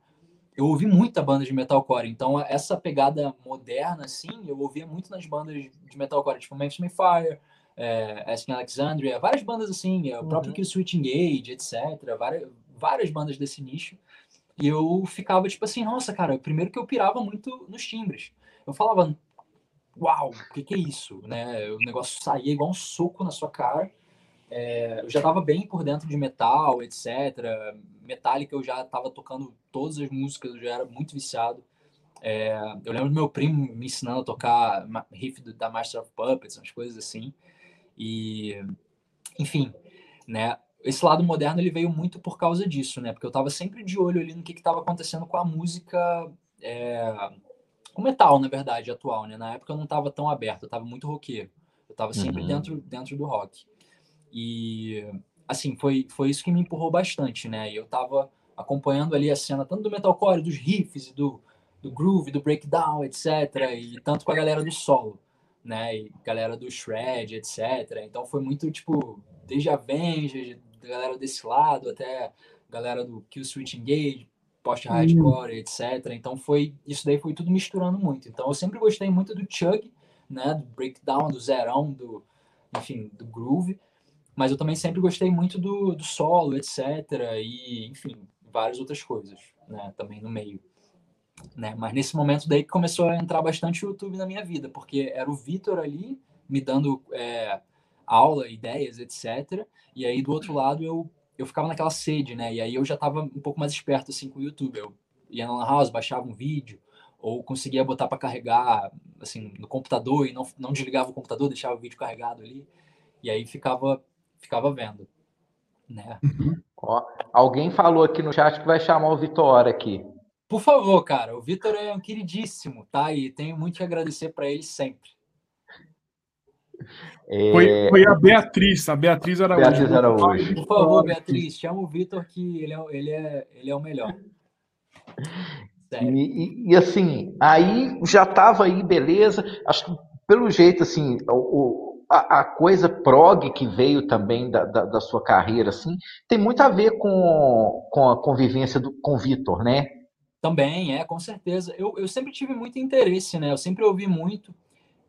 eu ouvi muita banda de metalcore, então essa pegada moderna, assim, eu ouvia muito nas bandas de metalcore, tipo Memphis Fire, é, Asking Alexandria, várias bandas assim, o próprio uhum. Kill Switch Engage, etc. Várias, várias bandas desse nicho. E eu ficava tipo assim, nossa, cara, primeiro que eu pirava muito nos timbres. Eu falava, uau, o que, que é isso? Né? O negócio saía igual um soco na sua cara. É, eu já estava bem por dentro de metal, etc. Metallica eu já estava tocando todas as músicas, eu já era muito viciado. É, eu lembro do meu primo me ensinando a tocar riff da Master of Puppets, umas coisas assim. E, enfim, né? Esse lado moderno ele veio muito por causa disso, né? Porque eu estava sempre de olho ali no que estava acontecendo com a música, é, com metal, na verdade, atual, né? Na época eu não estava tão aberto, eu estava muito roqueiro. Eu estava sempre uhum. dentro, dentro do rock. E, assim, foi, foi isso que me empurrou bastante, né? E eu estava acompanhando ali a cena tanto do metalcore, dos riffs, do, do groove, do breakdown, etc. E tanto com a galera do solo né? E galera do Shred, etc. Então foi muito tipo, desde Avengers, galera desse lado, até galera do Kill Switch Engage, post-hardcore, uhum. etc. Então foi isso daí foi tudo misturando muito. Então eu sempre gostei muito do Chug, né? Do breakdown, do zerão, do enfim, do groove. Mas eu também sempre gostei muito do, do solo, etc. E, enfim, várias outras coisas, né? Também no meio. Né? Mas nesse momento daí que começou a entrar bastante o YouTube na minha vida, porque era o Vitor ali me dando é, aula, ideias, etc. E aí do outro lado eu eu ficava naquela sede, né? E aí eu já estava um pouco mais esperto assim com o YouTube. Eu ia na House, baixava um vídeo, ou conseguia botar para carregar assim no computador e não, não desligava o computador, deixava o vídeo carregado ali. E aí ficava ficava vendo, né? Uhum. Ó, alguém falou aqui no chat que vai chamar o Vitor aqui. Por favor, cara, o Vitor é um queridíssimo, tá? E tenho muito que agradecer para ele sempre. É... Foi, foi, a Beatriz, a Beatriz era Beatriz hoje. Por favor, Beatriz, chama o Vitor que ele é, ele, é, ele é o melhor. E, e, e, assim, aí já estava aí, beleza. Acho que pelo jeito, assim, o, a, a, coisa prog que veio também da, da, da, sua carreira, assim, tem muito a ver com, com a convivência do, com o Vitor, né? Também, é, com certeza. Eu, eu sempre tive muito interesse, né? Eu sempre ouvi muito.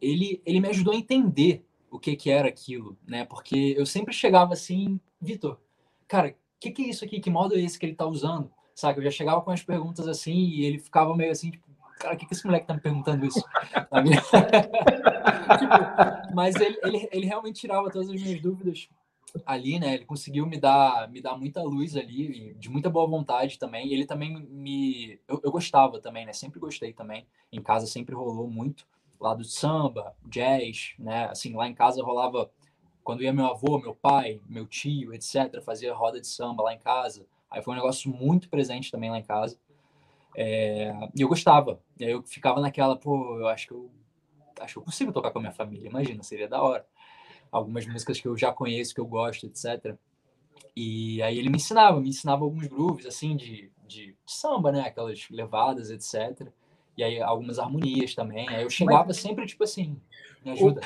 Ele, ele me ajudou a entender o que, que era aquilo, né? Porque eu sempre chegava assim, Vitor, cara, o que, que é isso aqui? Que modo é esse que ele tá usando? Sabe? Eu já chegava com as perguntas assim e ele ficava meio assim, tipo, cara, o que, que esse moleque tá me perguntando isso? tipo, mas ele, ele, ele realmente tirava todas as minhas dúvidas ali, né? Ele conseguiu me dar, me dar muita luz ali, de muita boa vontade também. Ele também me. Eu, eu gostava também, né? Sempre gostei também. Em casa sempre rolou muito. Lá do samba, jazz, né? Assim, lá em casa rolava. Quando ia meu avô, meu pai, meu tio, etc., fazia roda de samba lá em casa. Aí foi um negócio muito presente também lá em casa. É, e eu gostava. E aí eu ficava naquela, pô, eu acho que eu acho que eu consigo tocar com a minha família, imagina, seria da hora. Algumas músicas que eu já conheço, que eu gosto, etc. E aí ele me ensinava, me ensinava alguns grooves, assim, de, de, samba, né? Aquelas levadas, etc. E aí algumas harmonias também. Aí eu chegava Mas... sempre, tipo assim, me ajuda.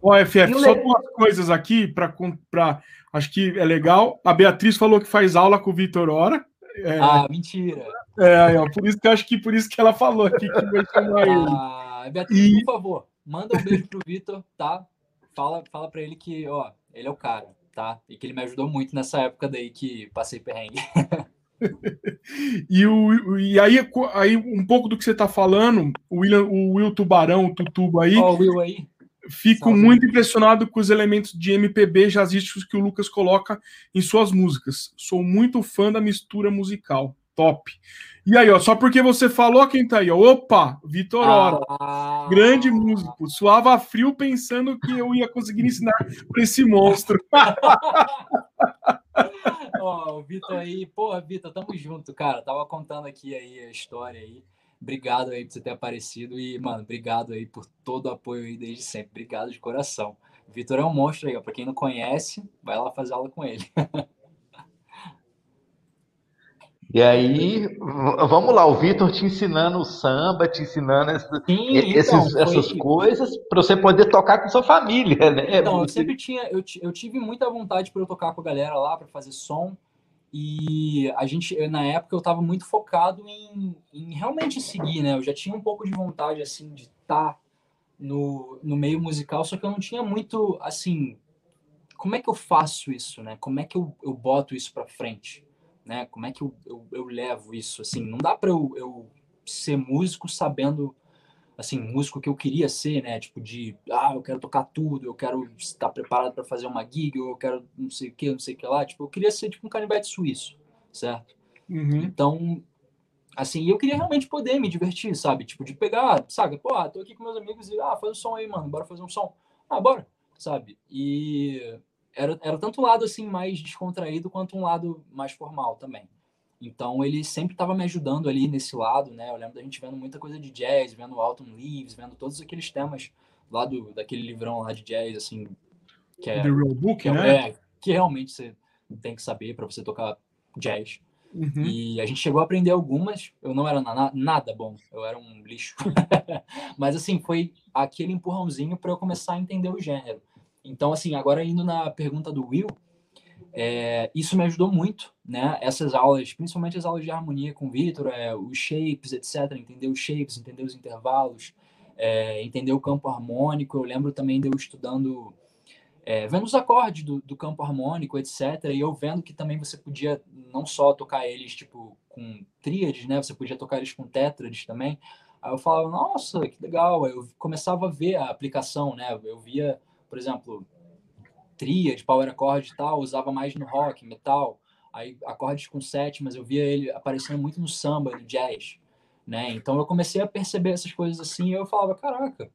O, o FF, só duas coisas aqui para acho que é legal. A Beatriz falou que faz aula com o Vitor Ora. É, ah, mentira. É, ó, por isso que eu acho que por isso que ela falou aqui que vai chamar ele. Ah, Beatriz, e... por favor, manda um beijo pro Vitor, tá? Fala, fala para ele que, ó, ele é o cara, tá? E que ele me ajudou muito nessa época daí que passei perrengue. e, o, e aí, aí, um pouco do que você tá falando, o, William, o Will Tubarão, o Tutubo aí. Ó, oh, Will aí. Fico Salve. muito impressionado com os elementos de MPB jazzísticos que o Lucas coloca em suas músicas. Sou muito fã da mistura musical. Top. E aí, ó, só porque você falou quem tá aí, ó. Opa, Vitor Ora. Ah. Grande músico. Suava frio pensando que eu ia conseguir ensinar para esse monstro. ó, o Vitor aí, porra, Vitor, tamo junto, cara. Tava contando aqui aí a história aí. Obrigado aí por você ter aparecido e, mano, obrigado aí por todo o apoio aí desde sempre. Obrigado de coração. Vitor é um monstro aí, ó. Pra quem não conhece, vai lá fazer aula com ele. E aí, vamos lá, o Vitor te ensinando o samba, te ensinando essa, Sim, esses, então, foi... essas coisas para você poder tocar com sua família, né? Então, eu sempre tinha, eu, eu tive muita vontade para eu tocar com a galera lá, para fazer som. E a gente, na época, eu estava muito focado em, em, realmente seguir, né? Eu já tinha um pouco de vontade, assim, de estar tá no, no meio musical, só que eu não tinha muito, assim, como é que eu faço isso, né? Como é que eu, eu boto isso para frente, né? Como é que eu, eu, eu levo isso, assim? Não dá para eu, eu ser músico sabendo assim, músico que eu queria ser, né? Tipo de, ah, eu quero tocar tudo, eu quero estar preparado para fazer uma gig, ou eu quero não sei o que, não sei o que lá. Tipo, eu queria ser tipo um canivete suíço, certo? Uhum. Então, assim, eu queria realmente poder me divertir, sabe? Tipo, de pegar, sabe? Pô, tô aqui com meus amigos e, ah, faz um som aí, mano, bora fazer um som. Ah, bora, sabe? E era, era tanto um lado, assim, mais descontraído quanto um lado mais formal também. Então ele sempre estava me ajudando ali nesse lado, né? Eu lembro da gente vendo muita coisa de jazz, vendo Autumn Leaves, vendo todos aqueles temas lá do, daquele livrão lá de jazz, assim, que é... The Real Book, que é, né? É, que realmente você tem que saber para você tocar jazz. Uhum. E a gente chegou a aprender algumas, eu não era na, nada bom, eu era um lixo. Mas assim, foi aquele empurrãozinho para eu começar a entender o gênero. Então, assim, agora indo na pergunta do Will, é, isso me ajudou muito, né? Essas aulas, principalmente as aulas de harmonia com o Vitor, é, os shapes, etc. Entender os shapes, entender os intervalos, é, entender o campo harmônico. Eu lembro também de eu estudando é, vendo os acordes do, do, campo harmônico, etc. E eu vendo que também você podia não só tocar eles tipo com tríades, né? Você podia tocar eles com tétrades também. Aí eu falava, nossa, que legal. Aí eu começava a ver a aplicação, né? Eu via, por exemplo, tríade, power acorde e tal, usava mais no rock, metal. Aí acordes com sétimas, eu via ele aparecendo muito no samba, no jazz, né? Então eu comecei a perceber essas coisas assim e eu falava, caraca.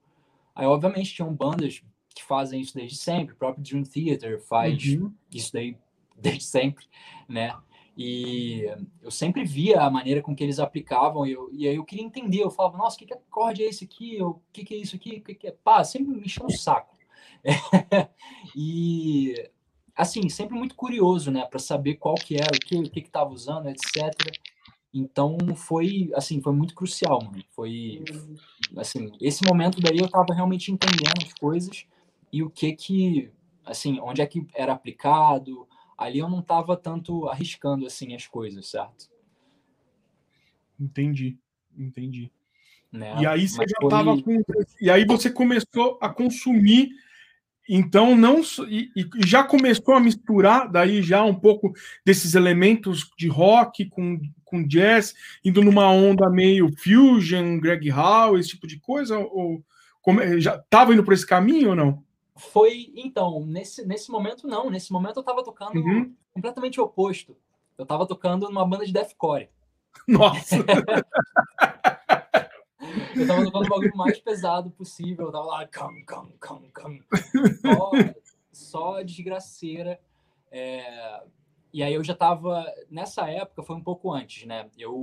Aí obviamente tinham bandas que fazem isso desde sempre. O próprio Dream Theater faz uhum. isso daí desde sempre, né? E eu sempre via a maneira com que eles aplicavam, e, eu, e aí eu queria entender. Eu falava, nossa, o que, que acorde é esse aqui? O que, que é isso aqui? O que, que é? Pá, sempre me encheu o saco. e, assim, sempre muito curioso, né, para saber qual que era, o que o que estava usando, etc. Então foi assim, foi muito crucial, mano. Foi assim, esse momento daí eu tava realmente entendendo as coisas e o que que, assim, onde é que era aplicado. Ali eu não estava tanto arriscando assim as coisas, certo? Entendi, entendi. Né? E aí você Mas já estava foi... com... e aí você começou a consumir então não e, e, já começou a misturar daí já um pouco desses elementos de rock com, com jazz, indo numa onda meio fusion, Greg Howe, esse tipo de coisa ou como, já estava indo por esse caminho ou não? Foi, então, nesse, nesse momento não. Nesse momento eu tava tocando uhum. completamente oposto. Eu tava tocando numa banda de deathcore. Nossa! eu tava tocando o bagulho mais pesado possível. Eu tava lá, come, come, come, come. Só, só desgraceira. É... E aí eu já tava, nessa época, foi um pouco antes, né? Eu,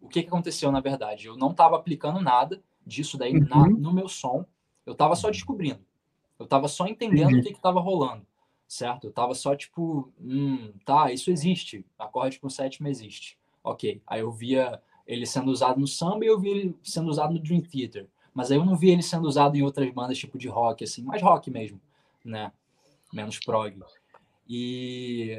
o que que aconteceu, na verdade? Eu não tava aplicando nada disso daí uhum. na, no meu som. Eu tava só descobrindo. Eu tava só entendendo uhum. o que estava rolando, certo? Eu tava só tipo, hum, tá, isso existe. Acorde com sétima existe. Ok. Aí eu via ele sendo usado no samba e eu via ele sendo usado no Dream Theater. Mas aí eu não via ele sendo usado em outras bandas tipo de rock, assim, mais rock mesmo, né? Menos prog. E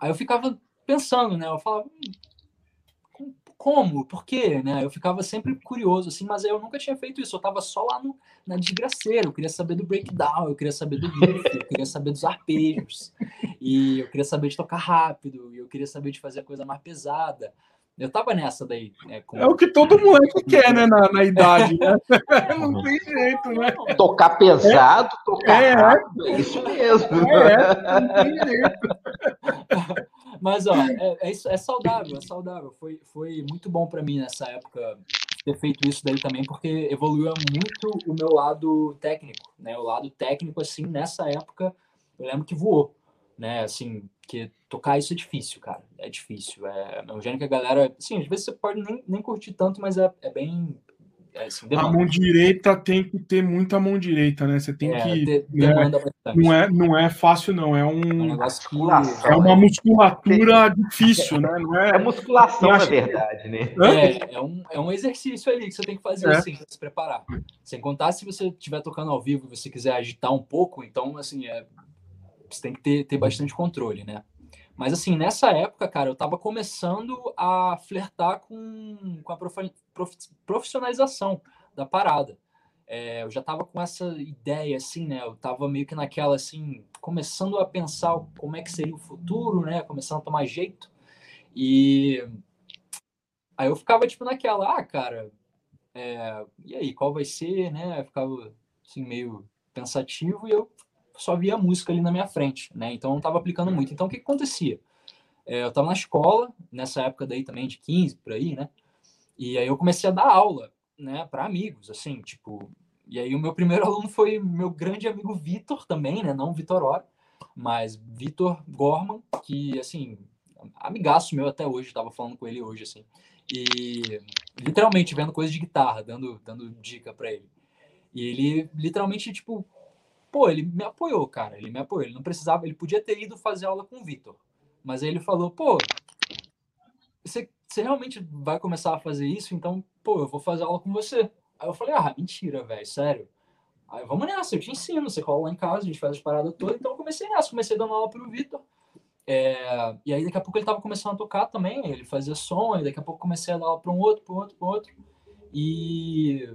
aí eu ficava pensando, né? Eu falava, hum, como? Por quê? Né? Eu ficava sempre curioso, assim, mas eu nunca tinha feito isso. Eu tava só lá no, na desgraceira. Eu queria saber do breakdown, eu queria saber do riff, eu queria saber dos arpejos, e eu queria saber de tocar rápido, e eu queria saber de fazer a coisa mais pesada. Eu tava nessa daí. Né, com... É o que todo moleque quer, né, na, na idade, né? não tem jeito, né? Tocar pesado, é. tocar é, rápido, é isso mesmo. É, não tem jeito. Mas, ó, é, é, é, saudável, é saudável. Foi, foi muito bom para mim nessa época ter feito isso daí também, porque evoluiu muito o meu lado técnico, né? O lado técnico, assim, nessa época, eu lembro que voou, né? Assim, que tocar isso é difícil, cara. É difícil. É, é um gênero que a galera, assim, às vezes você pode nem, nem curtir tanto, mas é, é bem é, assim, a mão direita tem que ter muita mão direita, né? Você tem é, que. De, né? não, é, não é fácil, não. É um. um que... É uma musculatura tem... difícil, né? Não é... é musculação, na verdade, né? É, é, um, é um exercício ali que você tem que fazer é. assim, se preparar. Sem contar se você estiver tocando ao vivo e você quiser agitar um pouco, então, assim, é, você tem que ter, ter bastante controle, né? Mas assim, nessa época, cara, eu tava começando a flertar com, com a profissionalização da parada. É, eu já tava com essa ideia, assim, né? Eu tava meio que naquela, assim, começando a pensar como é que seria o futuro, né? Começando a tomar jeito. E aí eu ficava, tipo, naquela, ah, cara, é, e aí, qual vai ser, né? Eu ficava, assim, meio pensativo e eu só via música ali na minha frente, né? Então eu não estava aplicando muito. Então o que, que acontecia? É, eu estava na escola, nessa época daí também de 15, por aí, né? E aí eu comecei a dar aula, né, para amigos, assim, tipo. E aí o meu primeiro aluno foi meu grande amigo Vitor também, né? Não Vitor Ora, mas Vitor Gorman, que, assim, amigaço meu até hoje, estava falando com ele hoje, assim. E literalmente vendo coisa de guitarra, dando, dando dica para ele. E ele literalmente, tipo, pô, ele me apoiou, cara. Ele me apoiou. Ele não precisava, ele podia ter ido fazer aula com o Vitor. Mas aí ele falou, pô, você, você realmente vai começar a fazer isso? Então, pô, eu vou fazer aula com você. Aí eu falei, ah, mentira, velho, sério. Aí vamos nessa, eu te ensino, você cola lá em casa, a gente faz as paradas todas. Então eu comecei nessa, comecei dando aula pro Vitor. É, e aí daqui a pouco ele tava começando a tocar também, ele fazia som, e daqui a pouco comecei a dar aula para um outro, para outro, para outro. E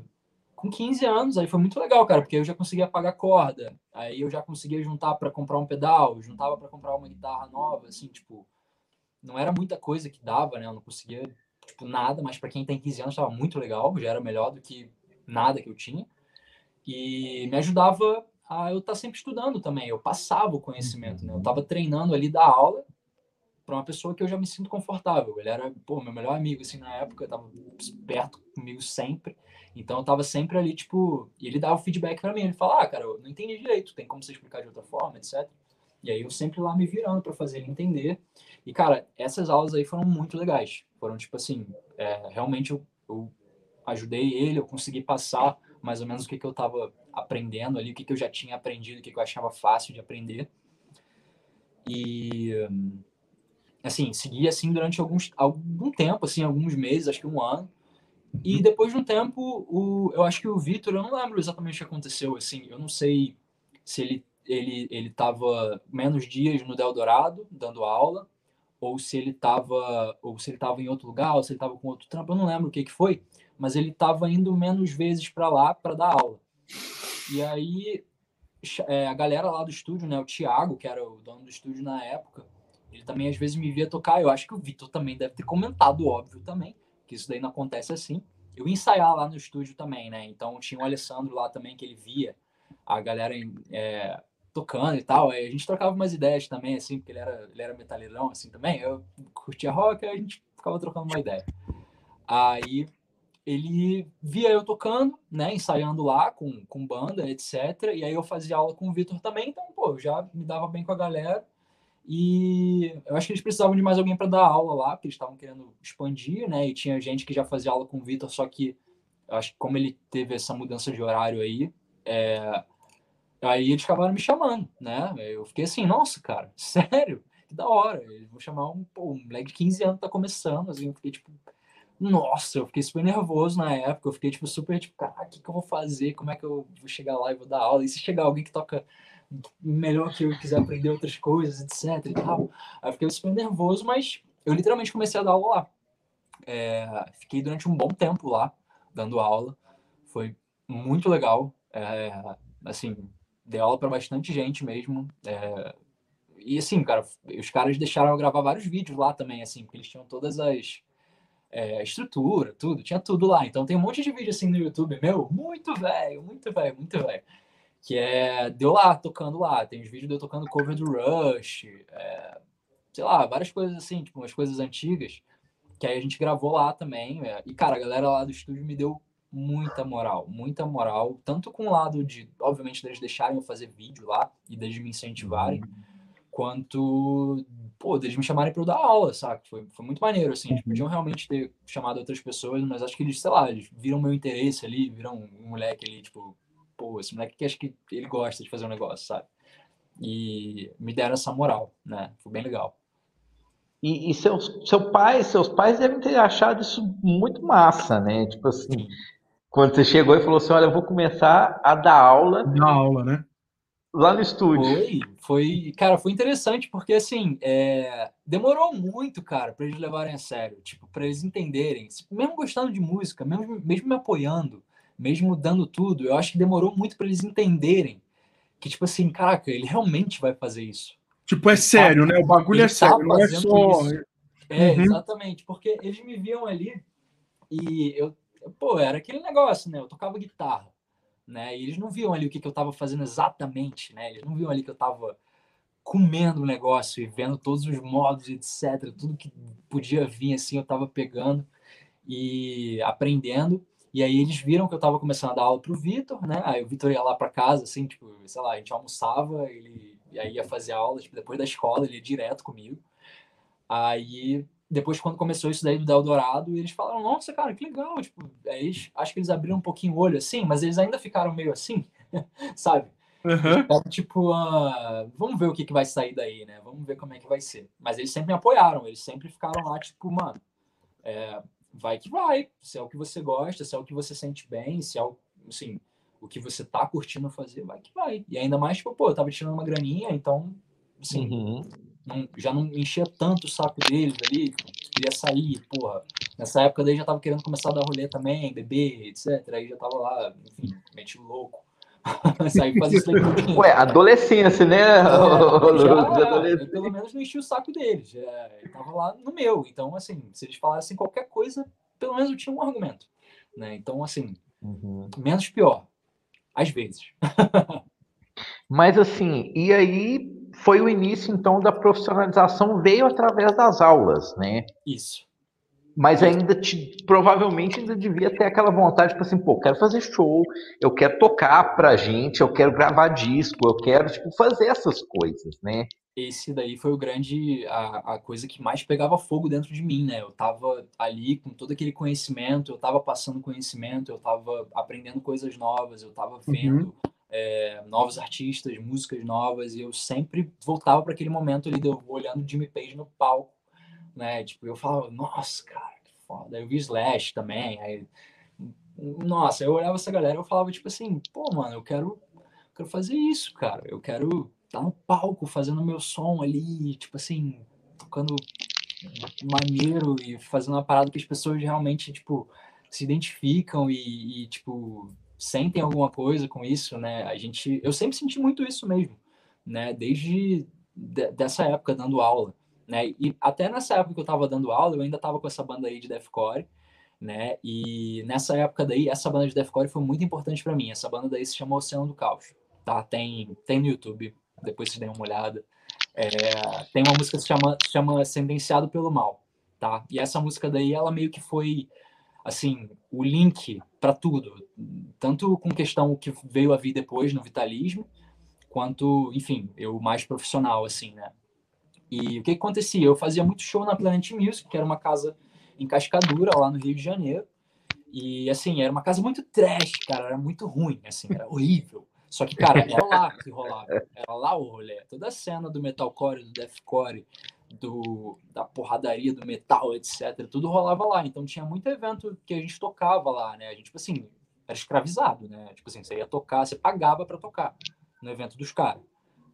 com 15 anos, aí foi muito legal, cara, porque eu já conseguia pagar corda, aí eu já conseguia juntar para comprar um pedal, juntava para comprar uma guitarra nova, assim, tipo, não era muita coisa que dava, né? Eu não conseguia, tipo, nada, mas para quem tem 15 anos estava muito legal, já era melhor do que nada que eu tinha. E me ajudava a eu estar tá sempre estudando também, eu passava o conhecimento, né? Eu estava treinando ali da aula para uma pessoa que eu já me sinto confortável. Ele era, pô, meu melhor amigo, assim, na época, estava perto comigo sempre. Então eu tava sempre ali, tipo, e ele dava feedback para mim. Ele falava, ah, cara, eu não entendi direito, tem como você explicar de outra forma, etc. E aí eu sempre lá me virando para fazer ele entender. E, cara, essas aulas aí foram muito legais. Foram, tipo assim, é, realmente eu, eu, ajudei ele, eu consegui passar mais ou menos o que, que eu tava aprendendo ali, o que, que eu já tinha aprendido, o que, que eu achava fácil de aprender. E, assim, segui assim durante alguns, algum tempo, assim, alguns meses, acho que um ano. E uhum. depois de um tempo, o, eu acho que o Vitor, eu não lembro exatamente o que aconteceu, assim, eu não sei se ele ele ele estava menos dias no Del Dourado dando aula, ou se ele estava ou se ele estava em outro lugar, ou se ele estava com outro trampo, eu não lembro o que que foi, mas ele estava indo menos vezes para lá para dar aula. E aí é, a galera lá do estúdio, né, o Thiago, que era o dono do estúdio na época, ele também às vezes me via tocar. Eu acho que o Vitor também deve ter comentado, óbvio, também que isso daí não acontece assim. Eu ia ensaiar lá no estúdio também, né? Então tinha o Alessandro lá também que ele via a galera é, tocando e tal. Aí a gente trocava umas ideias também, assim, porque ele era, ele era metaleirão, assim, também. Eu curtia rock, a gente ficava trocando uma ideia. Aí ele via eu tocando, né, ensaiando lá com, com banda, etc. E aí eu fazia aula com o Vitor também, então, pô, já me dava bem com a galera. E eu acho que eles precisavam de mais alguém para dar aula lá, porque eles estavam querendo expandir, né? E tinha gente que já fazia aula com o Vitor, só que acho que como ele teve essa mudança de horário aí, é... aí eles acabaram me chamando, né? Eu fiquei assim, nossa, cara, sério? Que da hora. Eles vão chamar um, pô, um moleque de 15 anos tá começando, assim, eu fiquei tipo, nossa, eu fiquei super nervoso na época, eu fiquei tipo super tipo, cara, o que, que eu vou fazer? Como é que eu vou chegar lá e vou dar aula? E se chegar alguém que toca melhor que eu quiser aprender outras coisas, etc e tal. Aí fiquei super nervoso, mas eu literalmente comecei a dar aula lá. É, fiquei durante um bom tempo lá, dando aula. Foi muito legal. É, assim, dei aula para bastante gente mesmo. É, e assim, cara, os caras deixaram eu gravar vários vídeos lá também, assim, porque eles tinham todas as é, estrutura, tudo, tinha tudo lá. Então tem um monte de vídeo assim no YouTube, meu, muito velho, muito velho, muito velho que é deu lá tocando lá. Tem os vídeos de eu tocando cover do Rush, é, sei lá, várias coisas assim, tipo umas coisas antigas, que aí a gente gravou lá também. É, e cara, a galera lá do estúdio me deu muita moral, muita moral, tanto com o lado de, obviamente, deles deixarem eu fazer vídeo lá e deles me incentivarem, quanto, pô, deles me chamarem para eu dar aula, sabe? Foi, foi muito maneiro, assim. Eles podiam realmente ter chamado outras pessoas, mas acho que eles, sei lá, eles viram meu interesse ali, viram um moleque ali, tipo, pô, esse moleque que acho que ele gosta de fazer um negócio, sabe? E me deram essa moral, né? Foi bem legal. E, e seus, seu pai, seus pais devem ter achado isso muito massa, né? Tipo assim, quando você chegou e falou assim, olha, eu vou começar a dar aula. Dar aula, né? Lá no estúdio. Foi, foi, cara, foi interessante porque assim, é, demorou muito, cara, para eles levarem a sério, tipo, para eles entenderem, mesmo gostando de música, mesmo, mesmo me apoiando, mesmo dando tudo, eu acho que demorou muito para eles entenderem que, tipo assim, caraca, ele realmente vai fazer isso. Tipo, é sério, tá, né? O bagulho é tá sério, não é só. Isso. É, uhum. exatamente, porque eles me viam ali e eu, pô, era aquele negócio, né? Eu tocava guitarra, né? E eles não viam ali o que, que eu tava fazendo exatamente, né? Eles não viam ali que eu tava comendo o negócio e vendo todos os modos, etc. Tudo que podia vir, assim, eu tava pegando e aprendendo. E aí eles viram que eu estava começando a dar aula pro Vitor, né? Aí o Vitor ia lá para casa, assim, tipo, sei lá, a gente almoçava, ele e aí ia fazer aula, tipo, depois da escola, ele ia direto comigo. Aí, depois, quando começou isso daí do Eldorado, eles falaram, nossa, cara, que legal, tipo, aí acho que eles abriram um pouquinho o olho, assim, mas eles ainda ficaram meio assim, sabe? Uhum. tipo, uh, vamos ver o que, que vai sair daí, né? Vamos ver como é que vai ser. Mas eles sempre me apoiaram, eles sempre ficaram lá, tipo, mano, é, vai que vai. Se é o que você gosta, se é o que você sente bem, se é o, assim, o que você tá curtindo fazer, vai que vai. E ainda mais, tipo, pô, eu tava tirando uma graninha, então, assim, uhum. não, já não enchia tanto o saco deles ali, queria sair, porra. Nessa época daí já tava querendo começar a dar rolê também, beber, etc. Aí já tava lá, enfim, meti louco. Sair fazer isso daí Ué, adolescência, né? É, já, pelo menos não enchi o saco deles. Eu tava lá no meu. Então, assim, se eles falassem qualquer coisa, pelo menos eu tinha um argumento. Né? Então, assim, uhum. menos pior. Às vezes. Mas assim, e aí foi o início então da profissionalização veio através das aulas, né? Isso. Mas ainda te, provavelmente ainda devia ter aquela vontade, tipo assim, pô, quero fazer show, eu quero tocar pra gente, eu quero gravar disco, eu quero tipo fazer essas coisas, né? Esse daí foi o grande a, a coisa que mais pegava fogo dentro de mim, né? Eu tava ali com todo aquele conhecimento, eu tava passando conhecimento, eu tava aprendendo coisas novas, eu tava vendo uhum é, novos artistas, músicas novas, e eu sempre voltava para aquele momento ali, de eu olhando Jimmy Page no palco, né? Tipo, eu falava, nossa, cara, que foda. Eu vi Slash também, aí, nossa, eu olhava essa galera eu falava, tipo assim, pô, mano, eu quero, quero fazer isso, cara, eu quero estar tá no palco fazendo meu som ali, tipo assim, tocando maneiro e fazendo uma parada que as pessoas realmente, tipo, se identificam e, e tipo, sentem alguma coisa com isso, né? A gente, eu sempre senti muito isso mesmo, né? Desde de, dessa época dando aula, né? E até nessa época que eu estava dando aula, eu ainda estava com essa banda aí de deathcore, né? E nessa época daí, essa banda de deathcore foi muito importante para mim. Essa banda daí se chama Oceano do Caos, tá? Tem tem no YouTube, depois vocês deem uma olhada. É, tem uma música que se chama, se chama Sentenciado pelo Mal, tá? E essa música daí, ela meio que foi assim, o link para tudo, tanto com questão que veio a vir depois no vitalismo, quanto, enfim, eu mais profissional, assim, né? E o que, que acontecia? Eu fazia muito show na Planet Music, que era uma casa em Cascadura, lá no Rio de Janeiro, e, assim, era uma casa muito trash, cara, era muito ruim, assim, era horrível. Só que, cara, era lá que rolava, era lá o rolê. Toda a cena do metalcore, do deathcore, do, da porradaria do metal, etc. Tudo rolava lá. Então tinha muito evento que a gente tocava lá, né? A gente, tipo assim, era escravizado, né? Tipo assim, você ia tocar, você pagava para tocar no evento dos caras,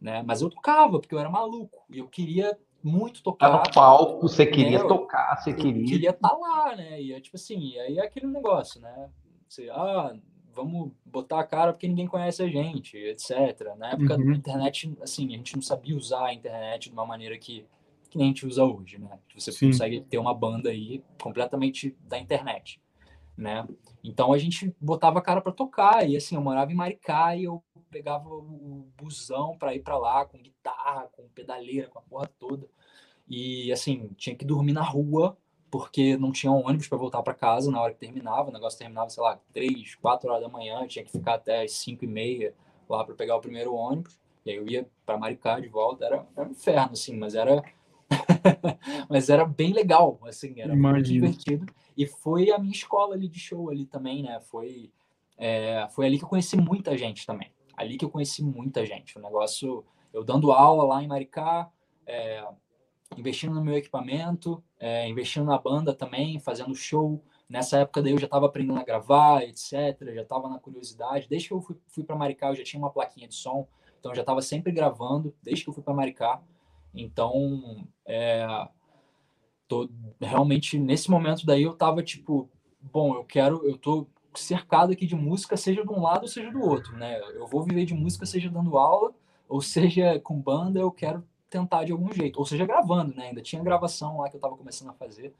né? Mas eu tocava, porque eu era maluco. E eu queria muito tocar. Tava palco, você queria né? tocar, você queria. Eu queria estar tá lá, né? E é tipo assim, aí é aquele negócio, né? Você, ah, vamos botar a cara porque ninguém conhece a gente, etc. Na época uhum. da internet, assim, a gente não sabia usar a internet de uma maneira que que nem a gente usa hoje, né? Você Sim. consegue ter uma banda aí completamente da internet, né? Então a gente botava a cara para tocar e assim, eu morava em Maricá e eu pegava o busão para ir para lá com guitarra, com pedaleira, com a porra toda. E assim, tinha que dormir na rua porque não tinha ônibus para voltar para casa na hora que terminava. O negócio terminava, sei lá, três, quatro horas da manhã, tinha que ficar até as cinco e meia lá para pegar o primeiro ônibus. E aí eu ia para Maricá de volta, era, era um inferno, assim, mas era Mas era bem legal, assim, era Imagina. muito divertido. E foi a minha escola ali de show ali também, né? Foi, é, foi ali que eu conheci muita gente também. Ali que eu conheci muita gente. O negócio, eu dando aula lá em Maricá, é, investindo no meu equipamento, é, investindo na banda também, fazendo show. Nessa época daí eu já estava aprendendo a gravar, etc. Já estava na curiosidade. Desde que eu fui, fui para Maricá, eu já tinha uma plaquinha de som. Então eu já estava sempre gravando, desde que eu fui para Maricá. Então, é, tô realmente nesse momento daí eu tava tipo, bom, eu quero, eu tô cercado aqui de música, seja de um lado, seja do outro, né? Eu vou viver de música, seja dando aula, ou seja com banda, eu quero tentar de algum jeito, ou seja gravando, né? Ainda tinha gravação lá que eu tava começando a fazer.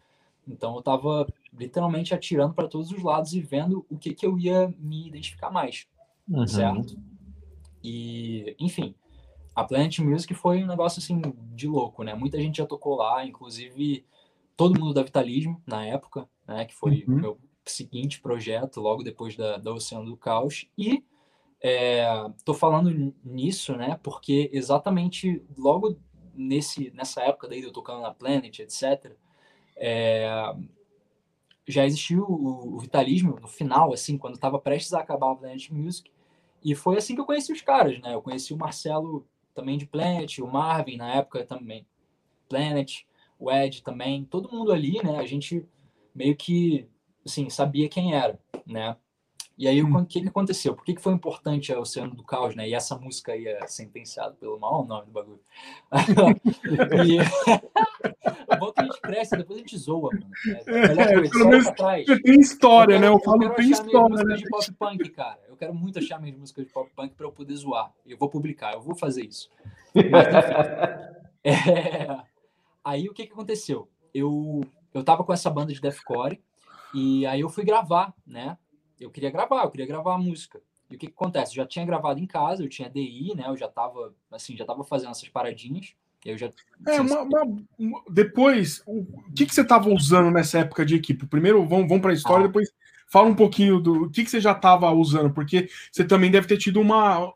Então eu tava literalmente atirando para todos os lados e vendo o que que eu ia me identificar mais, uhum. certo? E, enfim, a Planet Music foi um negócio assim de louco, né? Muita gente já tocou lá, inclusive todo mundo da Vitalismo na época, né? Que foi uhum. meu seguinte projeto logo depois da, da Oceano do Caos. E é, tô falando nisso, né? Porque exatamente logo nesse nessa época daí eu tocando na Planet, etc. É, já existiu o, o, Vitalismo no final, assim, quando estava prestes a acabar a Planet Music. E foi assim que eu conheci os caras, né? Eu conheci o Marcelo também de Planet, o Marvin na época também, Planet, o Ed também, todo mundo ali, né? A gente meio que, assim, sabia quem era, né? E aí, o hum. que, que aconteceu? Por que, que foi importante o Oceano do Caos, né? E essa música aí é sentenciada pelo mau nome do bagulho. e... bom que a gente cresce, depois a gente zoa, mano. É, é, pelo menos tem história, eu né? Eu falo eu tem história, né? de pop punk, cara. Eu quero muito achar minhas músicas de pop punk para eu poder zoar. Eu vou publicar, eu vou fazer isso. Mas, é... Aí, o que, que aconteceu? Eu, eu tava com essa banda de deathcore e aí eu fui gravar, né? eu queria gravar, eu queria gravar a música. E o que, que acontece? Eu já tinha gravado em casa, eu tinha DI, né? Eu já tava, assim, já tava fazendo essas paradinhas. Eu já. É, uma, uma, depois, o que, que você estava usando nessa época de equipe? Primeiro, vamos, vamos para a história, ah. depois fala um pouquinho do que, que você já estava usando, porque você também deve ter tido uma.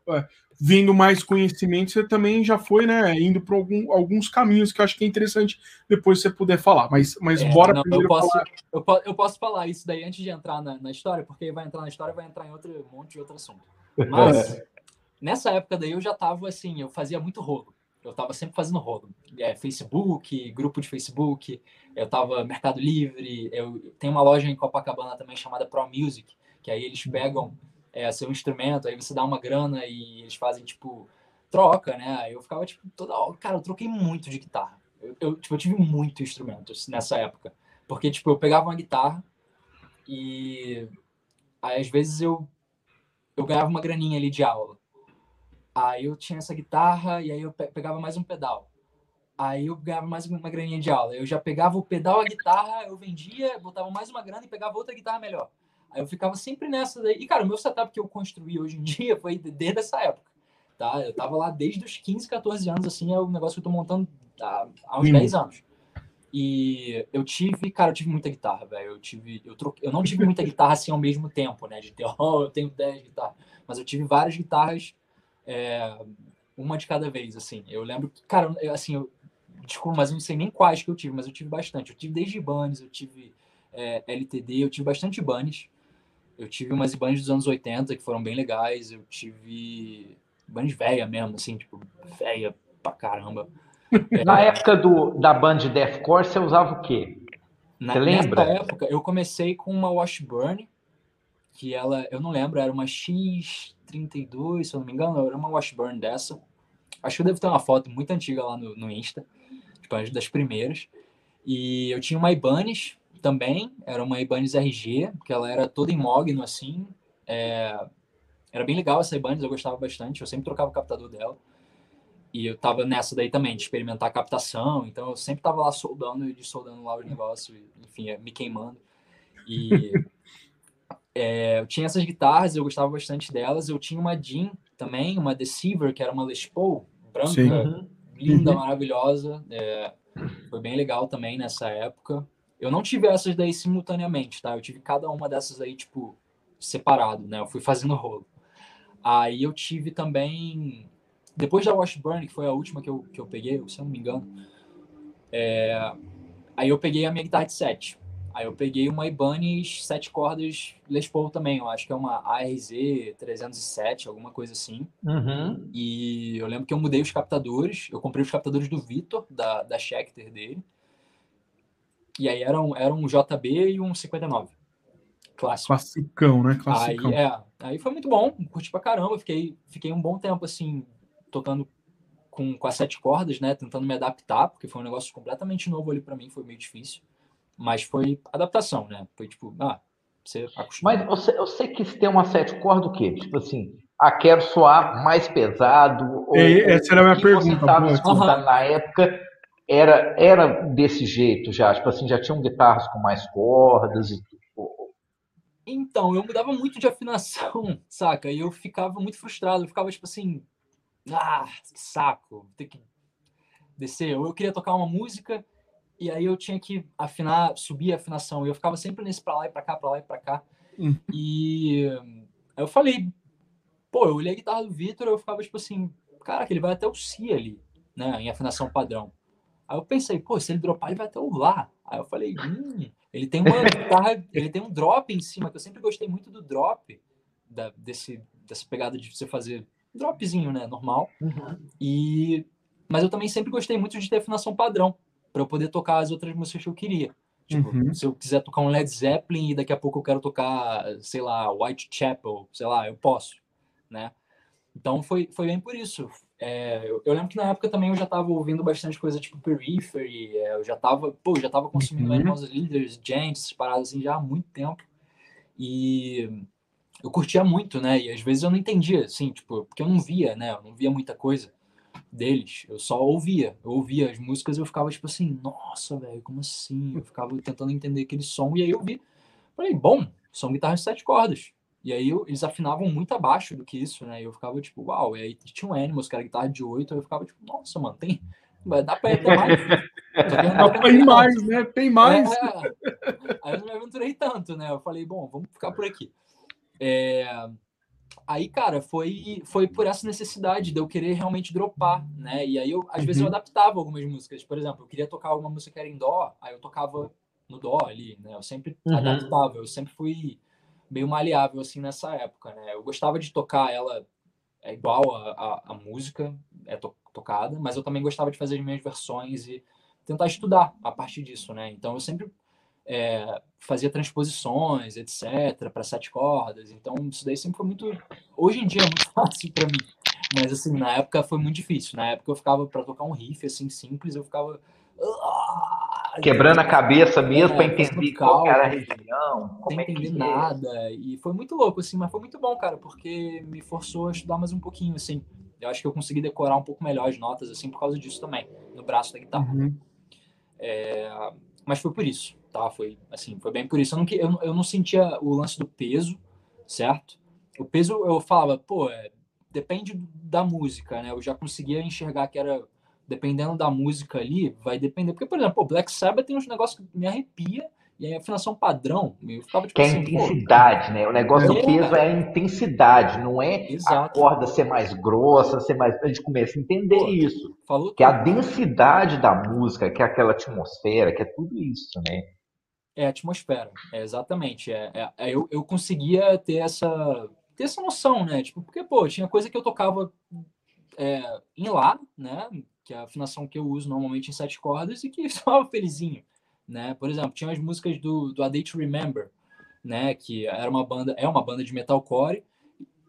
É, vindo mais conhecimento, você também já foi, né, indo para algum, alguns caminhos que eu acho que é interessante depois você puder falar. Mas, mas é, bora não, primeiro eu posso, falar. Eu, posso, eu posso falar isso daí antes de entrar na, na história, porque vai entrar na história vai entrar em outro monte de outro assunto. Mas nessa época daí eu já tava assim, eu fazia muito rolo. Eu tava sempre fazendo rolo. É, Facebook, grupo de Facebook, eu tava Mercado Livre, eu tenho uma loja em Copacabana também chamada Pro Music, que aí eles pegam é, seu instrumento, aí você dá uma grana e eles fazem, tipo, troca, né? Eu ficava, tipo, toda hora. Cara, eu troquei muito de guitarra. Eu, eu, tipo, eu tive muito instrumentos nessa época. Porque, tipo, eu pegava uma guitarra e aí, às vezes eu, eu ganhava uma graninha ali de aula. Aí eu tinha essa guitarra e aí eu pegava mais um pedal. Aí eu ganhava mais uma graninha de aula. Eu já pegava o pedal, a guitarra, eu vendia, botava mais uma grana e pegava outra guitarra melhor. Aí eu ficava sempre nessa daí. E, cara, o meu setup que eu construí hoje em dia foi desde essa época. Tá? Eu tava lá desde os 15, 14 anos, assim, é um negócio que eu tô montando há, há uns hum. 10 anos. E eu tive, cara, eu tive muita guitarra, velho. Eu tive, eu troquei, eu não tive muita guitarra assim ao mesmo tempo, né? De ter, oh, eu tenho 10 guitarras. Mas eu tive várias guitarras, é, uma de cada vez, assim. Eu lembro que, cara, eu, assim, eu, desculpa, mas eu não sei nem quais que eu tive, mas eu tive bastante. Eu tive desde Ibanez, eu tive é, LTD, eu tive bastante Ibanez. Eu tive umas bands dos anos 80 que foram bem legais. Eu tive bands velha mesmo, assim, tipo, velha pra caramba. Na é, época do, da band de deathcore, você usava o quê? Na, você lembra? Nessa época, eu comecei com uma Washburn, que ela, eu não lembro, era uma X32, se eu não me engano, era uma Washburn dessa. Acho que eu devo ter uma foto muito antiga lá no, no Insta, tipo, das primeiras. E eu tinha uma Ibanez, também, era uma Ibanez RG, que ela era toda em mogno, assim. É, era bem legal essa Ibanez, eu gostava bastante, eu sempre trocava o captador dela. E eu tava nessa daí também, de experimentar a captação, então eu sempre tava lá soldando e soldando lá os negócios, enfim, é, me queimando. E é, eu tinha essas guitarras, eu gostava bastante delas. Eu tinha uma Jean também, uma Deceiver, que era uma Les Paul, branca, Sim. linda, uhum. maravilhosa. É, foi bem legal também nessa época. Eu não tive essas daí simultaneamente, tá? Eu tive cada uma dessas aí, tipo, separado, né? Eu fui fazendo rolo. Aí eu tive também. Depois da Washburn, que foi a última que eu, que eu peguei, se eu não me engano. É... Aí eu peguei a minha guitarra de 7. Aí eu peguei uma Ibanez 7 cordas Les Paul também. Eu acho que é uma ARZ 307, alguma coisa assim. Uhum. E eu lembro que eu mudei os captadores. Eu comprei os captadores do Vitor, da, da Schecter dele. E aí era um, era um JB e um 59. Clássico. Classicão, né? Classicão. Aí, é, aí foi muito bom, curti pra caramba. Fiquei, fiquei um bom tempo assim, tocando com, com as sete cordas, né? Tentando me adaptar, porque foi um negócio completamente novo ali para mim, foi meio difícil. Mas foi adaptação, né? Foi tipo, ah, você acostuma. Mas você, você quis ter uma sete cordas o quê? Tipo assim, ah, quero soar mais pesado? Ou, essa era a minha pergunta. Você estava escutando uhum. na época era, era desse jeito já? Tipo assim, já tinham guitarras com mais cordas e então, eu mudava muito de afinação, saca? E eu ficava muito frustrado, eu ficava tipo assim, ah, que saco, ter que descer. Eu queria tocar uma música e aí eu tinha que afinar, subir a afinação. E eu ficava sempre nesse pra lá e pra cá, pra lá e pra cá. Hum. E aí eu falei, pô, eu olhei a guitarra do Vitor, eu ficava tipo assim, cara, que ele vai até o Si ali, né, em afinação padrão. Aí eu pensei, pô, se ele dropar, ele vai até o Lá. Aí eu falei, hum, ele tem uma guitarra, ele tem um drop em cima, que eu sempre gostei muito do drop, da, desse, dessa pegada de você fazer dropzinho, né, normal. Uhum. E mas eu também sempre gostei muito de ter afinação padrão, para eu poder tocar as outras músicas que eu queria. Tipo, uhum. se eu quiser tocar um Led Zeppelin e daqui a pouco eu quero tocar, sei lá, Whitechapel, sei lá, eu posso, né? Então foi, foi bem por isso. É, eu, eu, lembro que na época também eu já estava ouvindo bastante coisa tipo Periphery, é, eu já estava, pô, já tava consumindo uhum. Animals Leaders, Gents, paradas assim já há muito tempo. E eu curtia muito, né? E às vezes eu não entendia, assim, tipo, porque eu não via, né? Eu não via muita coisa deles, eu só ouvia. Eu ouvia as músicas e eu ficava tipo assim, nossa, velho, como assim? Eu ficava tentando entender aquele som e aí eu vi, falei, bom, são guitarras de sete cordas. E aí eles afinavam muito abaixo do que isso, né? E eu ficava tipo, uau. E aí tinha um Animals, que era guitarra de 8, eu ficava tipo, nossa, mano, tem. Dá pra ir até mais. Dá pra ir mais, né? Tem mais. É, aí eu não me aventurei tanto, né? Eu falei, bom, vamos ficar por aqui. É... Aí, cara, foi, foi por essa necessidade de eu querer realmente dropar, né? E aí, eu, às uhum. vezes, eu uhum. adaptava algumas músicas. Por exemplo, eu queria tocar alguma música que era em dó, aí eu tocava no dó ali, né? Eu sempre uhum. adaptava, eu sempre fui meio maleável assim nessa época, né? Eu gostava de tocar ela é igual a, a, a música é to, tocada, mas eu também gostava de fazer as minhas versões e tentar estudar a partir disso, né? Então eu sempre é, fazia transposições, etc, para sete cordas. Então isso daí sempre foi muito, hoje em dia é muito fácil para mim, mas assim na época foi muito difícil. Na época eu ficava para tocar um riff assim simples, eu ficava Quebrando a cabeça mesmo é, para entender qual era a região. Sem é entender é. nada. E foi muito louco, assim, mas foi muito bom, cara, porque me forçou a estudar mais um pouquinho, assim. Eu acho que eu consegui decorar um pouco melhor as notas, assim, por causa disso também, no braço da guitarra. Uhum. É, mas foi por isso, tá? Foi, assim, foi bem por isso. Eu não, eu, eu não sentia o lance do peso, certo? O peso, eu falava, pô, é, depende da música, né? Eu já conseguia enxergar que era dependendo da música ali, vai depender. Porque, por exemplo, o Black Sabbath tem uns negócios que me arrepia, e aí a afinação padrão, eu ficava tipo que assim, é a intensidade, né? O negócio é, do peso é a intensidade, não é Exato. a corda ser mais grossa, ser mais. A gente começa a entender Pô, isso. Falou que é a densidade da música, que é aquela atmosfera, que é tudo isso, né? É a atmosfera, é, exatamente. É, é, é, eu, eu conseguia ter essa, ter essa noção, né? Tipo, porque, pô, tinha coisa que eu tocava é, em lá, né? Que é a afinação que eu uso normalmente em sete cordas e que soava felizinho, né? Por exemplo, tinha as músicas do, do A Day to Remember, né? Que era uma banda, é uma banda de metalcore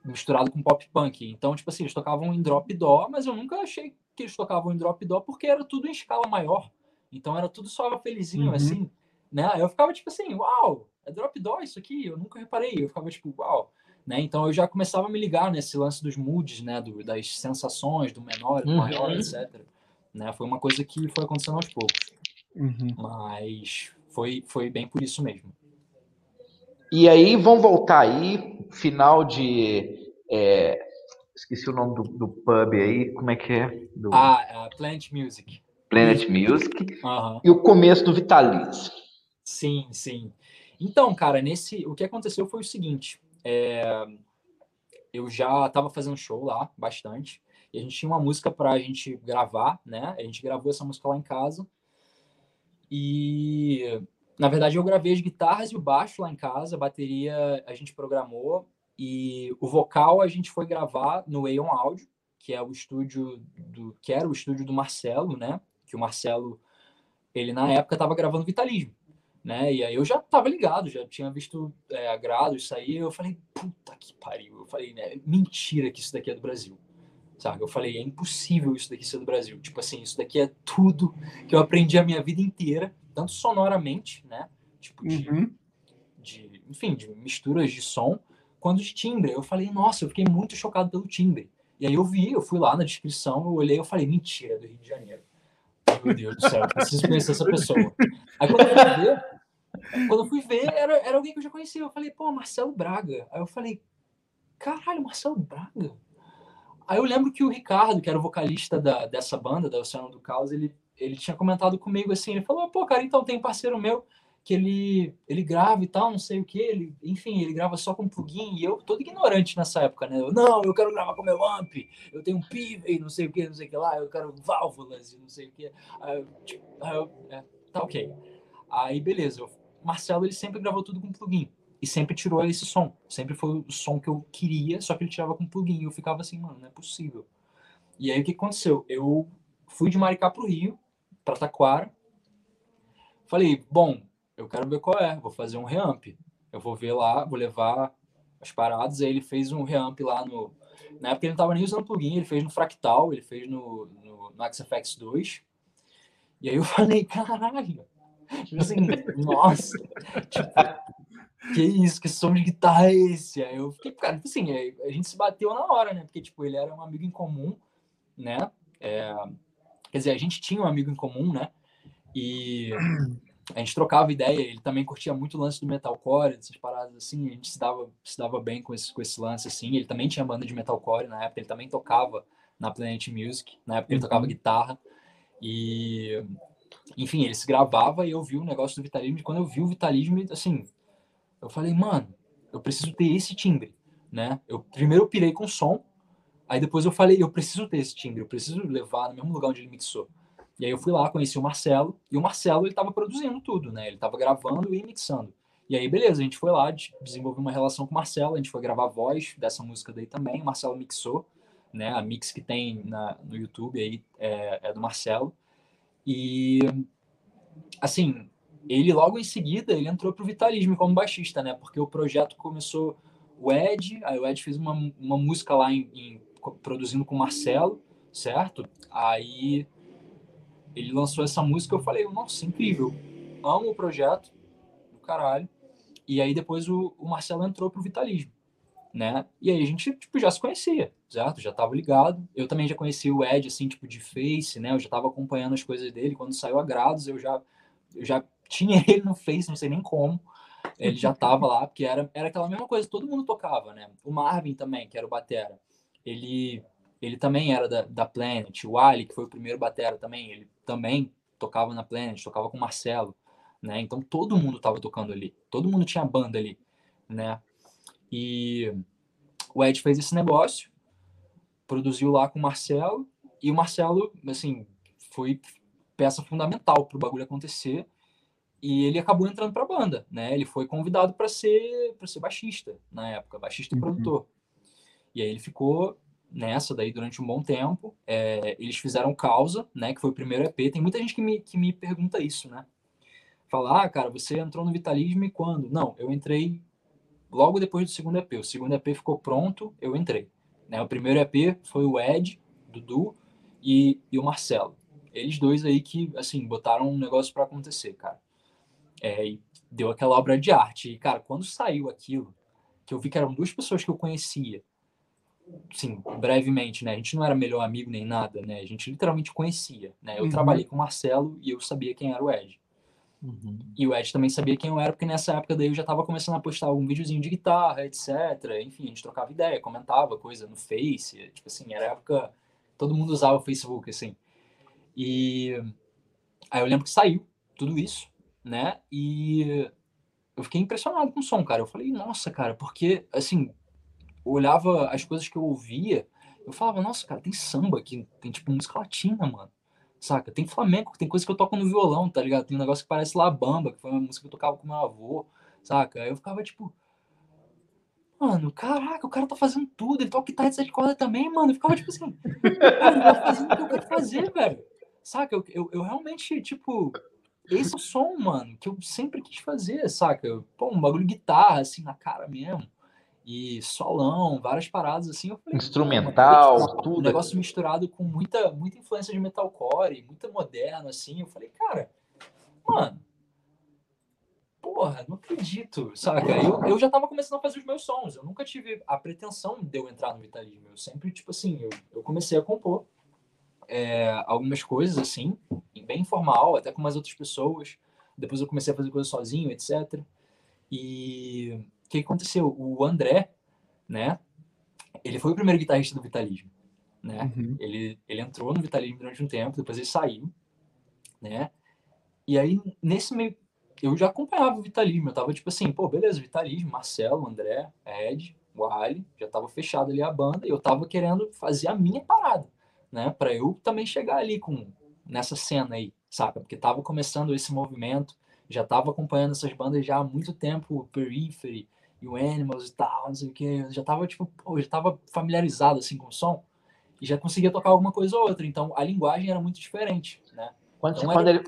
misturado com pop punk. Então, tipo assim, eles tocavam em drop dó, mas eu nunca achei que eles tocavam em drop dó porque era tudo em escala maior. Então era tudo só felizinho uhum. assim, né? Eu ficava tipo assim, uau, é drop dó isso aqui? Eu nunca reparei. Eu ficava tipo, uau. Né? Então eu já começava a me ligar nesse lance dos moods, né? Do, das sensações, do menor, do uhum. maior, etc. Né? Foi uma coisa que foi acontecendo aos poucos. Uhum. Mas foi, foi bem por isso mesmo. E aí, vamos voltar aí, final de. É, esqueci o nome do, do, pub aí, como é que é? Do... Ah, uh, Planet Music. Planet Music. Uhum. E o começo do Vitalize. Sim, sim. Então, cara, nesse. O que aconteceu foi o seguinte. É, eu já estava fazendo show lá bastante. E a gente tinha uma música para a gente gravar, né? A gente gravou essa música lá em casa. E na verdade eu gravei as guitarras e o baixo lá em casa, a bateria a gente programou e o vocal a gente foi gravar no Aeon Audio, que é o estúdio do que era o estúdio do Marcelo, né? Que o Marcelo ele na época estava gravando Vitalismo né? E aí eu já tava ligado, já tinha visto é, agrado isso aí. Eu falei, puta que pariu. Eu falei, né? Mentira que isso daqui é do Brasil. Sabe? Eu falei, é impossível isso daqui ser do Brasil. Tipo assim, isso daqui é tudo que eu aprendi a minha vida inteira, tanto sonoramente, né? Tipo, de, uhum. de enfim, de misturas de som, quanto de timbre. Eu falei, nossa, eu fiquei muito chocado pelo timbre. E aí eu vi, eu fui lá na descrição, eu olhei, eu falei, mentira, é do Rio de Janeiro. Meu Deus do céu, preciso conhecer essa pessoa. Aí quando eu fui ver, quando eu fui ver, era, era alguém que eu já conhecia. Eu falei, pô, Marcelo Braga. Aí eu falei, caralho, Marcelo Braga? Aí eu lembro que o Ricardo, que era o vocalista da, dessa banda, da Oceano do Caos, ele, ele tinha comentado comigo assim, ele falou, pô, cara, então tem um parceiro meu que ele, ele grava e tal, não sei o que, ele, enfim, ele grava só com plugin, e eu todo ignorante nessa época, né? Eu, não, eu quero gravar com meu amp, eu tenho um PIV, não sei o que, não sei o que lá, eu quero válvulas e não sei o que. Aí eu, tipo, aí eu é, tá ok. Aí beleza, o Marcelo ele sempre gravou tudo com plugin e sempre tirou esse som, sempre foi o som que eu queria, só que ele tirava com plugin, eu ficava assim, mano, não é possível. E aí o que aconteceu? Eu fui de Maricá pro Rio, para Taquara, falei, bom, eu quero ver qual é, vou fazer um reamp. Eu vou ver lá, vou levar as paradas. Aí ele fez um reamp lá no. Na época ele não tava nem usando plugin, ele fez no Fractal, ele fez no, no, no XFX 2. E aí eu falei, caralho, tipo assim, nossa, tipo, que isso, que som de guitarra é esse? Aí eu fiquei, cara, tipo assim, a gente se bateu na hora, né? Porque, tipo, ele era um amigo em comum, né? É, quer dizer, a gente tinha um amigo em comum, né? E a gente trocava ideia, ele também curtia muito o lance do metalcore, essas paradas assim, a gente se dava, se dava bem com esse, com esse lance assim. Ele também tinha banda de metalcore na época, ele também tocava na Planet Music, na época ele tocava uhum. guitarra. E enfim, ele se gravava e eu vi o negócio do vitalismo, e quando eu vi o vitalismo, assim, eu falei, mano, eu preciso ter esse timbre, né? Eu primeiro eu pirei com som, aí depois eu falei, eu preciso ter esse timbre, eu preciso levar no mesmo lugar onde ele mixou. E aí eu fui lá, conheci o Marcelo, e o Marcelo ele tava produzindo tudo, né? Ele tava gravando e mixando. E aí, beleza, a gente foi lá, desenvolveu uma relação com o Marcelo, a gente foi gravar a voz dessa música daí também, o Marcelo mixou, né? A mix que tem na, no YouTube aí é, é do Marcelo. E, assim, ele logo em seguida, ele entrou pro Vitalismo como baixista, né? Porque o projeto começou o Ed, aí o Ed fez uma, uma música lá em, em produzindo com o Marcelo, certo? Aí ele lançou essa música, eu falei, nossa, incrível, amo o projeto, do caralho. E aí depois o, o Marcelo entrou pro Vitalismo, né? E aí a gente, tipo, já se conhecia, certo? Já tava ligado. Eu também já conhecia o Ed, assim, tipo, de Face, né? Eu já tava acompanhando as coisas dele. Quando saiu a Grados, eu já, eu já tinha ele no Face, não sei nem como. Ele já tava lá, porque era, era aquela mesma coisa, todo mundo tocava, né? O Marvin também, que era o Batera, ele ele também era da, da Planet. O Ali, que foi o primeiro batera também, ele também tocava na Planet, tocava com o Marcelo, né? Então todo mundo estava tocando ali, todo mundo tinha banda ali, né? E o Ed fez esse negócio, produziu lá com o Marcelo, e o Marcelo, assim, foi peça fundamental para o bagulho acontecer. E ele acabou entrando para a banda, né? Ele foi convidado para ser para ser baixista na época, baixista e uhum. produtor. E aí ele ficou nessa daí durante um bom tempo. É, eles fizeram Causa, né, que foi o primeiro EP. Tem muita gente que me, que me pergunta isso, né? Falar, ah, cara, você entrou no Vitalismo e quando? Não, eu entrei logo depois do segundo EP. O segundo EP ficou pronto, eu entrei. Né? O primeiro EP foi o Ed, Dudu e, e o Marcelo. Eles dois aí que, assim, botaram um negócio para acontecer, cara. É, e deu aquela obra de arte. E, cara, quando saiu aquilo, que eu vi que eram duas pessoas que eu conhecia, sim, brevemente, né? A gente não era melhor amigo nem nada, né? A gente literalmente conhecia, né? Eu uhum. trabalhei com o Marcelo e eu sabia quem era o Ed. Uhum. E o Ed também sabia quem eu era, porque nessa época daí eu já estava começando a postar algum videozinho de guitarra, etc. Enfim, a gente trocava ideia, comentava coisa no Face. Tipo assim, era época todo mundo usava o Facebook, assim. E aí eu lembro que saiu tudo isso, né? E eu fiquei impressionado com o som, cara. Eu falei, nossa, cara, porque, assim, olhava as coisas que eu ouvia, eu falava, nossa, cara, tem samba aqui, tem tipo música latina, mano. Saca? Tem flamenco, tem coisa que eu toco no violão, tá ligado? Tem um negócio que parece La Bamba, que foi uma música que eu tocava com meu avô, saca? Aí eu ficava tipo, mano, caraca, o cara tá fazendo tudo, ele toca guitarra de sete cordas também, mano. Eu ficava tipo assim, ele tá fazendo o que eu quero fazer, velho. Saca? Eu, eu, eu, realmente, tipo, esse é o som, mano, que eu sempre quis fazer, saca? Pô, um bagulho de guitarra, assim, na cara mesmo e solão, várias paradas assim. Falei, Instrumental, tudo. Um negócio misturado com muita, muita influência de metalcore, muita moderno, assim. Eu falei, cara, mano, porra, não acredito, saca? Eu, eu já tava começando a fazer os meus sons, eu nunca tive a pretensão de eu entrar no Vitalismo. Eu sempre, tipo assim, eu, eu comecei a compor é, algumas coisas, assim, bem informal, até com mais outras pessoas. Depois eu comecei a fazer coisas sozinho, etc. E que aconteceu? O André, né? Ele foi o primeiro guitarrista do Vitalismo, né? Uhum. Ele, ele entrou no Vitalismo durante um tempo, depois ele saiu, né? E aí, nesse meio, eu já acompanhava o Vitalismo, eu tava tipo assim, pô, beleza, Vitalismo, Marcelo, André, Ed, o Ali, já tava fechado ali a banda, e eu tava querendo fazer a minha parada, né? Para eu também chegar ali com nessa cena aí, saca? Porque tava começando esse movimento, já tava acompanhando essas bandas já há muito tempo, o Periphery, e o Animals e tal, não sei o que. Já tava, tipo, pô, já tava familiarizado, assim, com o som. E já conseguia tocar alguma coisa ou outra. Então, a linguagem era muito diferente, né? Quando, então, quando ele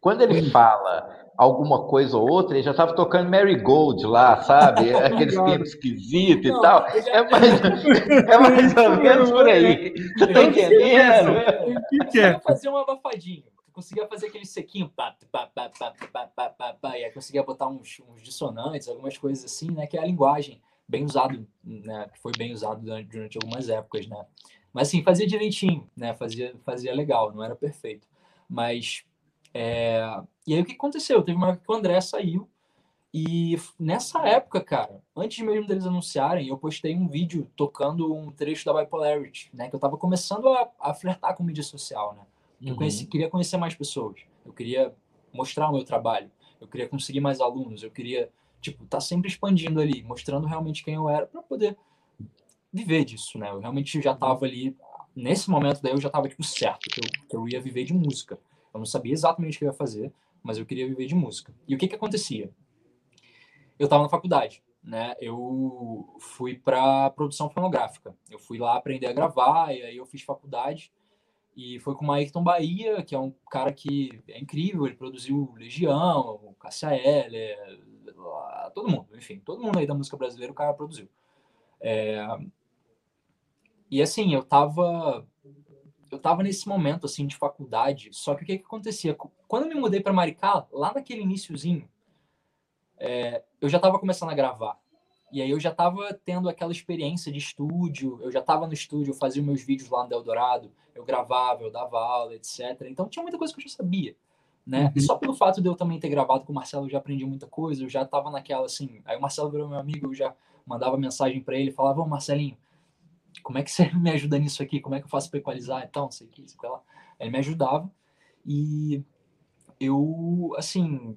quando ele fala alguma coisa ou outra, ele já estava tocando Mary Gold lá, sabe? Aqueles tempos esquisitos e tal. Já... É, mais, é mais ou menos por aí. Você tá entendendo? Eu conseguia fazer uma abafadinha. conseguia fazer aquele sequinho, pá, pá, pá, pá, pá, pá, pá, pá, e aí conseguia botar uns, uns dissonantes, algumas coisas assim, né? Que é a linguagem bem usado, né? Que foi bem usado durante, durante algumas épocas, né? Mas assim, fazia direitinho, né? Fazia, fazia legal, não era perfeito. Mas é... E aí o que aconteceu? Teve uma época que o André saiu. E nessa época, cara, antes mesmo deles anunciarem, eu postei um vídeo tocando um trecho da Bipolarity, né? Que eu tava começando a, a flertar com mídia social, né? Uhum. Eu conheci, queria conhecer mais pessoas. Eu queria mostrar o meu trabalho. Eu queria conseguir mais alunos. Eu queria, tipo, tá sempre expandindo ali, mostrando realmente quem eu era para poder viver disso, né? Eu realmente já tava ali, nesse momento daí eu já tava, tipo, certo, que eu, que eu ia viver de música. Eu não sabia exatamente o que eu ia fazer, mas eu queria viver de música. E o que que acontecia? Eu estava na faculdade, né? Eu fui para produção fonográfica. Eu fui lá aprender a gravar e aí eu fiz faculdade e foi com o Ayrton Bahia, que é um cara que é incrível, ele produziu Legião, Cassia Eller, todo mundo, enfim, todo mundo aí da música brasileira o cara produziu. É... E assim, eu tava eu tava nesse momento assim de faculdade, só que o que que acontecia? Quando eu me mudei para Maricá, lá naquele iníciozinho, é, eu já estava começando a gravar. E aí eu já estava tendo aquela experiência de estúdio, eu já estava no estúdio, eu fazia meus vídeos lá no Eldorado, eu gravava, eu dava aula, etc. Então tinha muita coisa que eu já sabia, né? Uhum. E só pelo fato de eu também ter gravado com o Marcelo, eu já aprendi muita coisa, eu já estava naquela assim. Aí o Marcelo virou meu amigo, eu já mandava mensagem para ele, falava: "Ô Marcelinho, como é que você me ajuda nisso aqui? Como é que eu faço para equalizar e não sei que, sei lá. Ele me ajudava e eu, assim,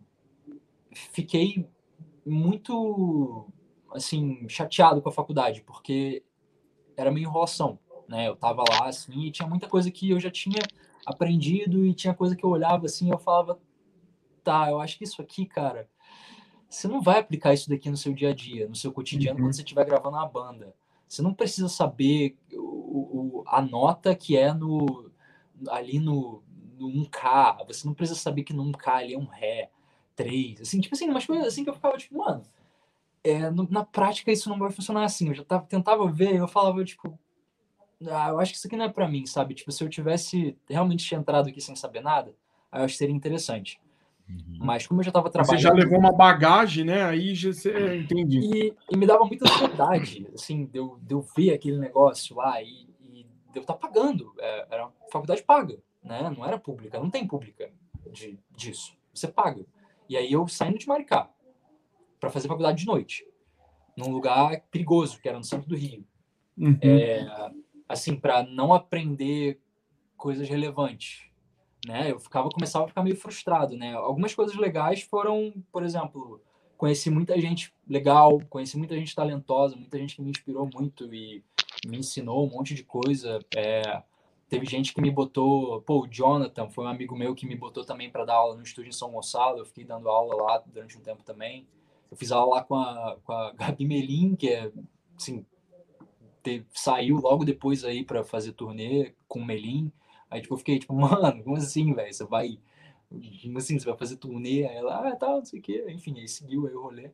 fiquei muito, assim, chateado com a faculdade, porque era meio enrolação, né? Eu tava lá, assim, e tinha muita coisa que eu já tinha aprendido e tinha coisa que eu olhava, assim, e eu falava, tá, eu acho que isso aqui, cara, você não vai aplicar isso daqui no seu dia a dia, no seu cotidiano, uhum. quando você estiver gravando uma banda. Você não precisa saber o, o, a nota que é no ali no, no 1K. Você não precisa saber que no 1K ali é um Ré, 3. Assim, tipo assim, umas coisas assim que eu ficava tipo, mano, é, no, na prática isso não vai funcionar assim. Eu já tava, tentava ver, eu falava, tipo, ah, eu acho que isso aqui não é para mim, sabe? Tipo, se eu tivesse realmente entrado aqui sem saber nada, eu acho que seria interessante. Uhum. Mas como eu já estava trabalhando. Você já levou uma bagagem, né? Aí já você é, entendi. E, e, me dava muita ansiedade, assim, de eu, de eu ver aquele negócio lá e, e de eu estar tá pagando. É, era uma faculdade paga, né? Não era pública, não tem pública de, disso. Você paga. E aí eu saindo de Maricá para fazer faculdade de noite, num lugar perigoso, que era no centro do Rio. Uhum. É, assim, para não aprender coisas relevantes né? Eu ficava começava a ficar meio frustrado, né? Algumas coisas legais foram, por exemplo, conheci muita gente legal, conheci muita gente talentosa, muita gente que me inspirou muito e me ensinou um monte de coisa. É, teve gente que me botou, pô, o Jonathan foi um amigo meu que me botou também para dar aula no estúdio em São Gonçalo. Eu fiquei dando aula lá durante um tempo também. Eu fiz aula lá com a, com a Gabi Melim, que é, assim, te, saiu logo depois aí para fazer turnê com o Melim. Aí, tipo, eu fiquei, tipo, mano, como assim, velho? Você vai. Como assim? Você vai fazer turnê? Aí ela, ah, tal, tá, não sei o quê. Enfim, aí seguiu aí o rolê.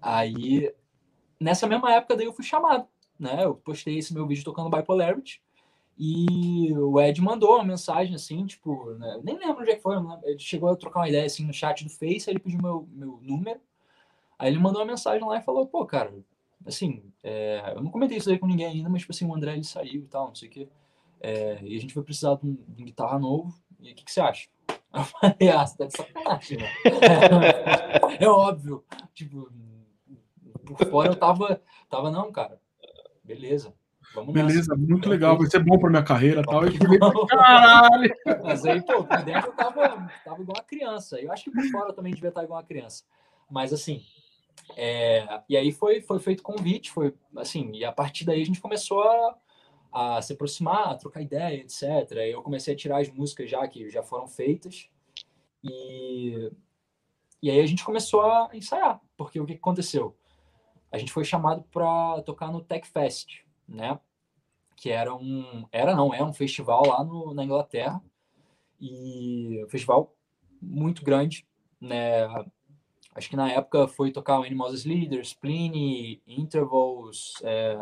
Aí, nessa mesma época, daí eu fui chamado, né? Eu postei esse meu vídeo tocando Bipolarity. E o Ed mandou uma mensagem assim, tipo, né? nem lembro onde é que foi, ele chegou a trocar uma ideia assim no chat do Face, aí ele pediu meu, meu número. Aí ele mandou uma mensagem lá e falou, pô, cara, assim, é, eu não comentei isso aí com ninguém ainda, mas tipo assim, o André ele saiu e tal, não sei o quê. É, e a gente vai precisar de um, de um guitarra novo. E o que, que, você acha? Eu falei, ah, você tá de sacanagem, né? É, é, óbvio. Tipo, por fora eu tava, tava, não, cara, beleza. Vamos beleza, nessa. muito legal, vai ser bom pra minha carreira e tal. Eu falei, caralho! Mas aí, pô, por dentro eu tava, tava igual uma criança. Eu acho que por fora eu também devia estar igual uma criança. Mas assim, é, e aí foi, foi feito convite, foi assim, e a partir daí a gente começou a a se aproximar, a trocar ideia, etc. Eu comecei a tirar as músicas já que já foram feitas e e aí a gente começou a ensaiar, porque o que aconteceu? A gente foi chamado para tocar no Tech Fest, né? Que era um era não, é um festival lá no, na Inglaterra e um festival muito grande, né? Acho que na época foi tocar o Animals Leaders, Pliny, Intervals, é,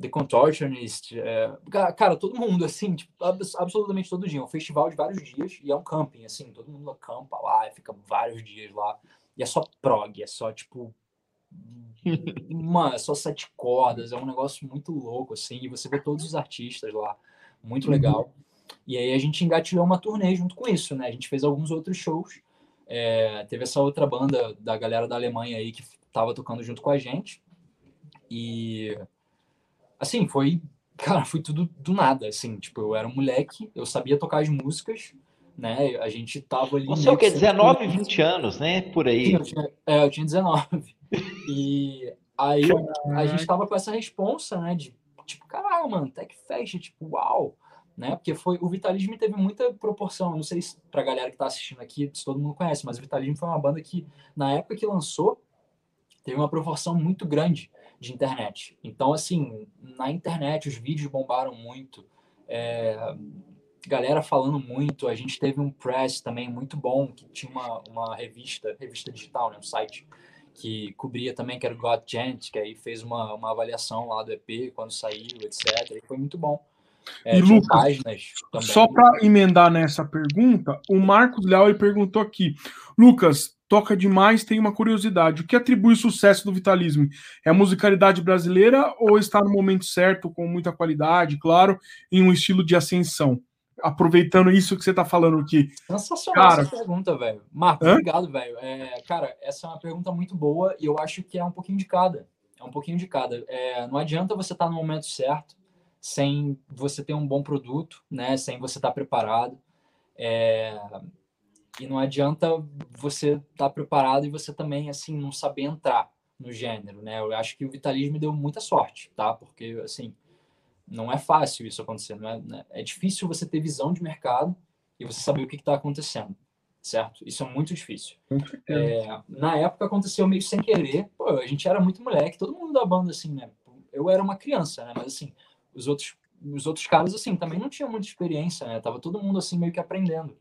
The Contortionist, é, cara, todo mundo, assim, tipo, absolutamente todo dia. É um festival de vários dias e é um camping, assim, todo mundo acampa lá fica vários dias lá. E é só prog, é só, tipo, uma, é só sete cordas, é um negócio muito louco, assim, e você vê todos os artistas lá, muito uhum. legal. E aí a gente engatilhou uma turnê junto com isso, né? A gente fez alguns outros shows. É, teve essa outra banda da galera da Alemanha aí que tava tocando junto com a gente. E assim, foi, cara, foi tudo do nada, assim, tipo, eu era um moleque, eu sabia tocar as músicas, né? A gente tava ali. Você é o que? 19, 20 anos, né? Por aí. Sim, eu tinha, é, eu tinha 19. E aí a gente tava com essa responsa, né? De tipo, caralho, mano, Tech Fest, tipo, uau! Né? Porque foi o Vitalismo teve muita proporção. Não sei se pra galera que tá assistindo aqui, se todo mundo conhece, mas o Vitalismo foi uma banda que, na época que lançou, teve uma proporção muito grande de internet. Então, assim, na internet os vídeos bombaram muito. É, galera falando muito. A gente teve um press também muito bom, que tinha uma, uma revista, revista digital, né, um site, que cobria também, que era o God Gent, que aí fez uma, uma avaliação lá do EP, quando saiu, etc. E foi muito bom. É, e Lucas, só para emendar nessa pergunta, o Marcos Leal ele perguntou aqui, Lucas, toca demais, tem uma curiosidade, o que atribui o sucesso do Vitalismo? É a musicalidade brasileira ou está no momento certo, com muita qualidade, claro, em um estilo de ascensão? Aproveitando isso que você está falando aqui. Sensacional cara... essa pergunta, velho. Marco, Hã? obrigado, velho. É, cara, essa é uma pergunta muito boa e eu acho que é um pouquinho de cada. É um pouquinho de cada. É, não adianta você estar tá no momento certo sem você ter um bom produto, né? Sem você estar tá preparado. É, e não adianta você estar tá preparado e você também, assim, não saber entrar no gênero, né? Eu acho que o Vitalismo deu muita sorte, tá? Porque, assim, não é fácil isso acontecer. Não é, né? é difícil você ter visão de mercado e você saber o que está acontecendo, certo? Isso é muito difícil. É, na época aconteceu meio sem querer. Pô, a gente era muito moleque, todo mundo da banda assim, né? Eu era uma criança, né? Mas assim, os outros, os outros caras assim também não tinham muita experiência, né? Tava todo mundo assim meio que aprendendo.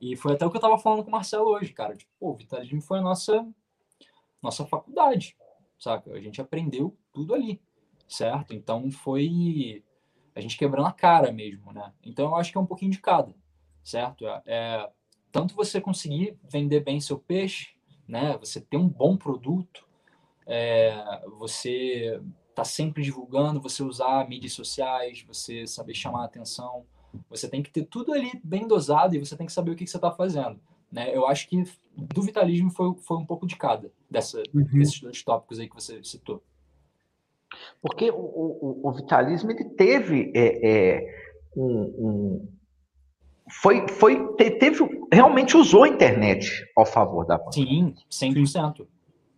E foi até o que eu tava falando com o Marcelo hoje, cara. Tipo, pô, o Vitalismo foi a nossa nossa faculdade, saca? A gente aprendeu tudo ali, certo? Então foi a gente quebrando a cara mesmo, né? Então eu acho que é um pouquinho de cada, certo? É, tanto você conseguir vender bem seu peixe, né? Você ter um bom produto, é, você tá sempre divulgando, você usar mídias sociais, você saber chamar a atenção, você tem que ter tudo ali bem dosado e você tem que saber o que, que você está fazendo. Né? Eu acho que do vitalismo foi, foi um pouco de cada dessa, uhum. desses dois tópicos aí que você citou. Porque o, o, o vitalismo ele teve é, é, um, um, foi, foi teve realmente usou a internet ao favor da banda. Sim, 100%.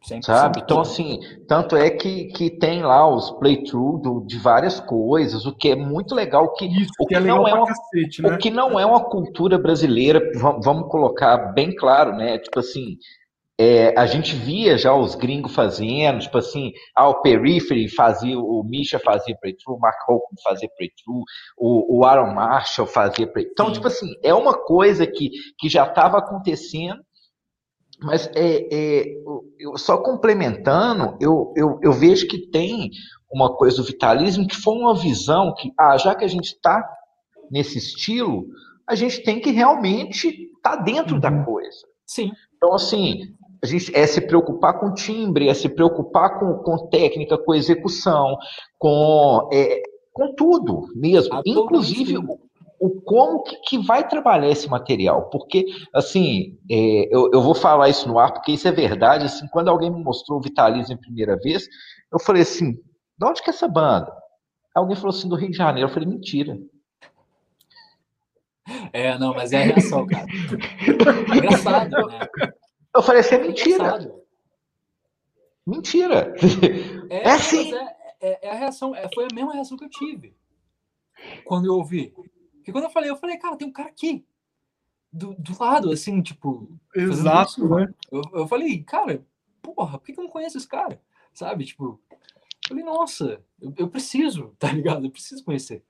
100%. Sabe? Então, assim, tanto é que, que tem lá os playthrough de várias coisas, o que é muito legal. Que, Isso, o que, é não é uma, cacete, né? O que não é uma cultura brasileira, vamos colocar bem claro, né? Tipo assim, é, a gente via já os gringos fazendo, tipo assim, ah, o Periphery fazia, o Misha fazia playthrough, o Mark Holcomb fazia playthrough, o, o Aaron Marshall fazia playthrough. Então, Sim. tipo assim, é uma coisa que, que já estava acontecendo, mas é, é, eu, só complementando, eu, eu, eu vejo que tem uma coisa do vitalismo que foi uma visão que, ah, já que a gente está nesse estilo, a gente tem que realmente estar tá dentro uhum. da coisa. Sim. Então, assim, a gente é se preocupar com timbre, é se preocupar com, com técnica, com execução, com, é, com tudo mesmo. Inclusive o, o, como que, que, vai trabalhar esse material. Porque, assim, é, eu, eu vou falar isso no ar, porque isso é verdade. Assim, quando alguém me mostrou o Vitalismo em primeira vez, eu falei assim, de onde que é essa banda? Alguém falou assim, do Rio de Janeiro. Eu falei, mentira. É, não, mas é a reação, cara. É engraçado, né? Eu falei assim, é mentira. Mentira. É, é assim. É, é, é, a reação, é, foi a mesma reação que eu tive quando eu ouvi. Porque quando eu falei, eu falei, cara, tem um cara aqui. Do, do lado, assim, tipo. Exato, isso, né? Eu, eu falei, cara, porra, por que, que eu não conheço esse cara? Sabe? Tipo, eu falei, nossa, eu, eu preciso, tá ligado? Eu preciso conhecer.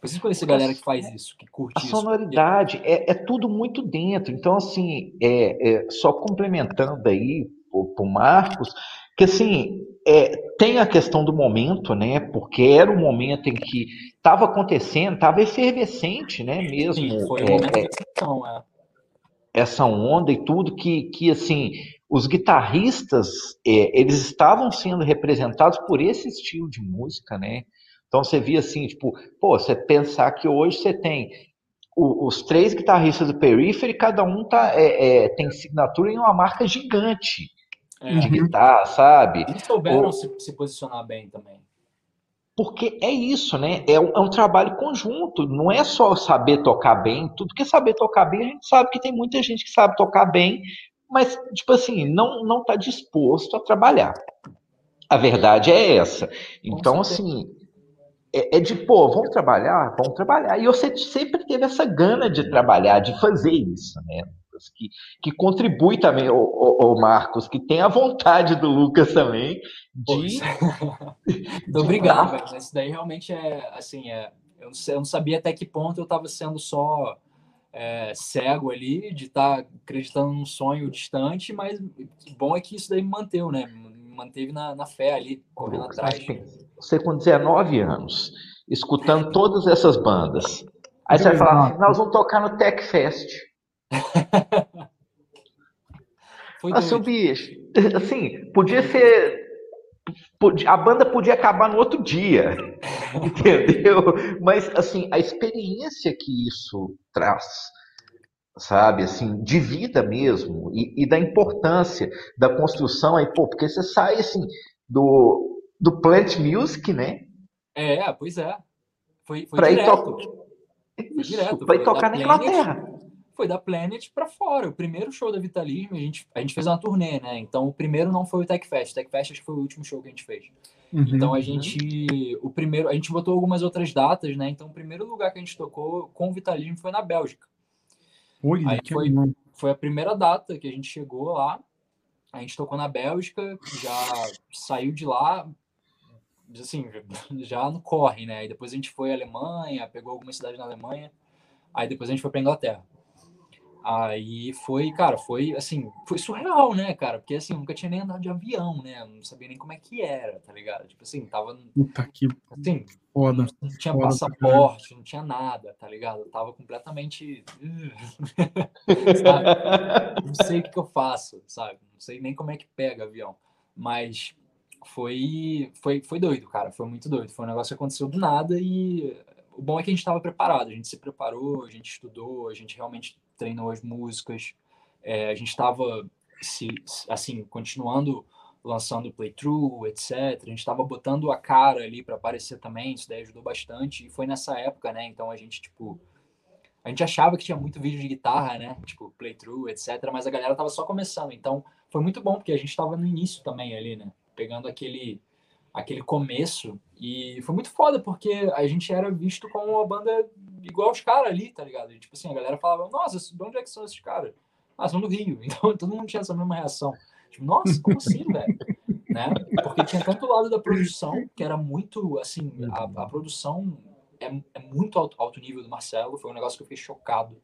Preciso conhecer a galera que faz isso, que curte a isso. sonoridade é, é tudo muito dentro. Então, assim, é, é só complementando aí para o Marcos, que assim, é, tem a questão do momento, né? Porque era o momento em que estava acontecendo, estava efervescente, né? Mesmo. Sim, foi o momento é, é. Essa onda e tudo que, que assim, os guitarristas, é, eles estavam sendo representados por esse estilo de música, né? Então você via assim, tipo, pô, você pensar que hoje você tem o, os três guitarristas do Periphery, cada um tá, é, é, tem assinatura em uma marca gigante é. de guitarra, sabe? Eles souberam se, se, posicionar bem também. Porque é isso, né? É um, é um, trabalho conjunto, não é só saber tocar bem, tudo que saber tocar bem, a gente sabe que tem muita gente que sabe tocar bem, mas, tipo assim, não, não tá disposto a trabalhar. A verdade é essa. Então, assim, é, é, de, pô, vamos trabalhar? Vamos trabalhar. E você sempre teve essa gana de trabalhar, de fazer isso, né? Que, que contribui também, o, o, o Marcos, que tem a vontade do Lucas também de. Muito obrigado, velho. Isso daí realmente é assim, é, eu, não, eu não sabia até que ponto eu estava sendo só é, cego ali, de estar tá acreditando num sonho distante, mas o bom é que isso daí me manteve, né? Me manteve na, na fé ali, correndo atrás. Você com 19 anos, escutando todas essas bandas. Aí você vai falar assim, nós vamos tocar no Tech Fest. Foi o bicho, assim, podia ser a banda podia acabar no outro dia, entendeu? Mas assim, a experiência que isso traz, sabe, assim, de vida mesmo e, e da importância da construção aí, pô, porque você sai assim do do Plant Music, né? É, pois é. Foi, foi pra direto. Ir to... direto. Pra ir tocar na Inglaterra. Foi da Planet para fora. O primeiro show da Vitalismo, a gente, a gente fez uma turnê, né? Então o primeiro não foi o Tech Fest. O Tech Fest acho que foi o último show que a gente fez. Uhum, então a gente. O primeiro. A gente botou algumas outras datas, né? Então o primeiro lugar que a gente tocou com o Vitalismo foi na Bélgica. Olha, Aí foi, foi a primeira data que a gente chegou lá. A gente tocou na Bélgica, já saiu de lá, assim, já no corre, né? E depois a gente foi à Alemanha, pegou algumas cidades na Alemanha, aí depois a gente foi para Inglaterra. Aí foi, cara, foi assim, foi surreal, né, cara? Porque assim, eu nunca tinha nem andado de avião, né? Eu não sabia nem como é que era, tá ligado? Tipo assim, tava. Puta que. Assim, foda. Não, tinha foda passaporte, não tinha nada, tá ligado? Eu tava completamente. não sei o que, que eu faço, sabe? Não sei nem como é que pega avião. Mas foi, foi, foi doido, cara. Foi muito doido. Foi um negócio que aconteceu do nada e o bom é que a gente estava preparado. A gente se preparou, a gente estudou, a gente realmente treinou as músicas. É, a gente estava, assim, continuando lançando playthrough, etc. A gente estava botando a cara ali para aparecer também. Isso daí ajudou bastante. E foi nessa época, né? Então a gente, tipo. A gente achava que tinha muito vídeo de guitarra, né? Tipo, playthrough, etc. Mas a galera tava só começando. Então foi muito bom, porque a gente estava no início também ali, né? Pegando aquele aquele começo e foi muito foda porque a gente era visto como uma banda igual os caras ali, tá ligado? E, tipo assim, a galera falava, nossa, de onde é que são esses caras? Ah, são do Rio. Então todo mundo tinha essa mesma reação. Tipo, nossa, como assim, velho? né? Porque tinha tanto lado da produção, que era muito, assim, a, a produção é, é muito alto, alto nível do Marcelo, foi um negócio que eu fiquei chocado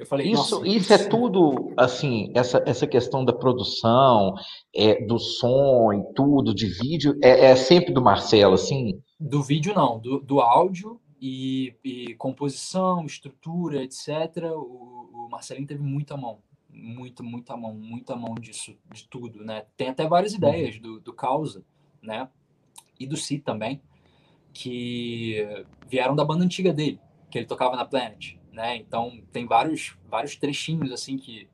eu falei, isso, isso é tudo, assim, essa, essa questão da produção, é, do som e tudo, de vídeo, é, é sempre do Marcelo, assim? Do vídeo não, do, do áudio e, e composição, estrutura, etc. O, o Marcelinho teve muita mão, muito, muita mão, muita mão disso, de tudo, né? Tem até várias uhum. ideias do, do Causa, né? E do Si também, que vieram da banda antiga dele, que ele tocava na Planet né? Então tem vários vários trechinhos assim que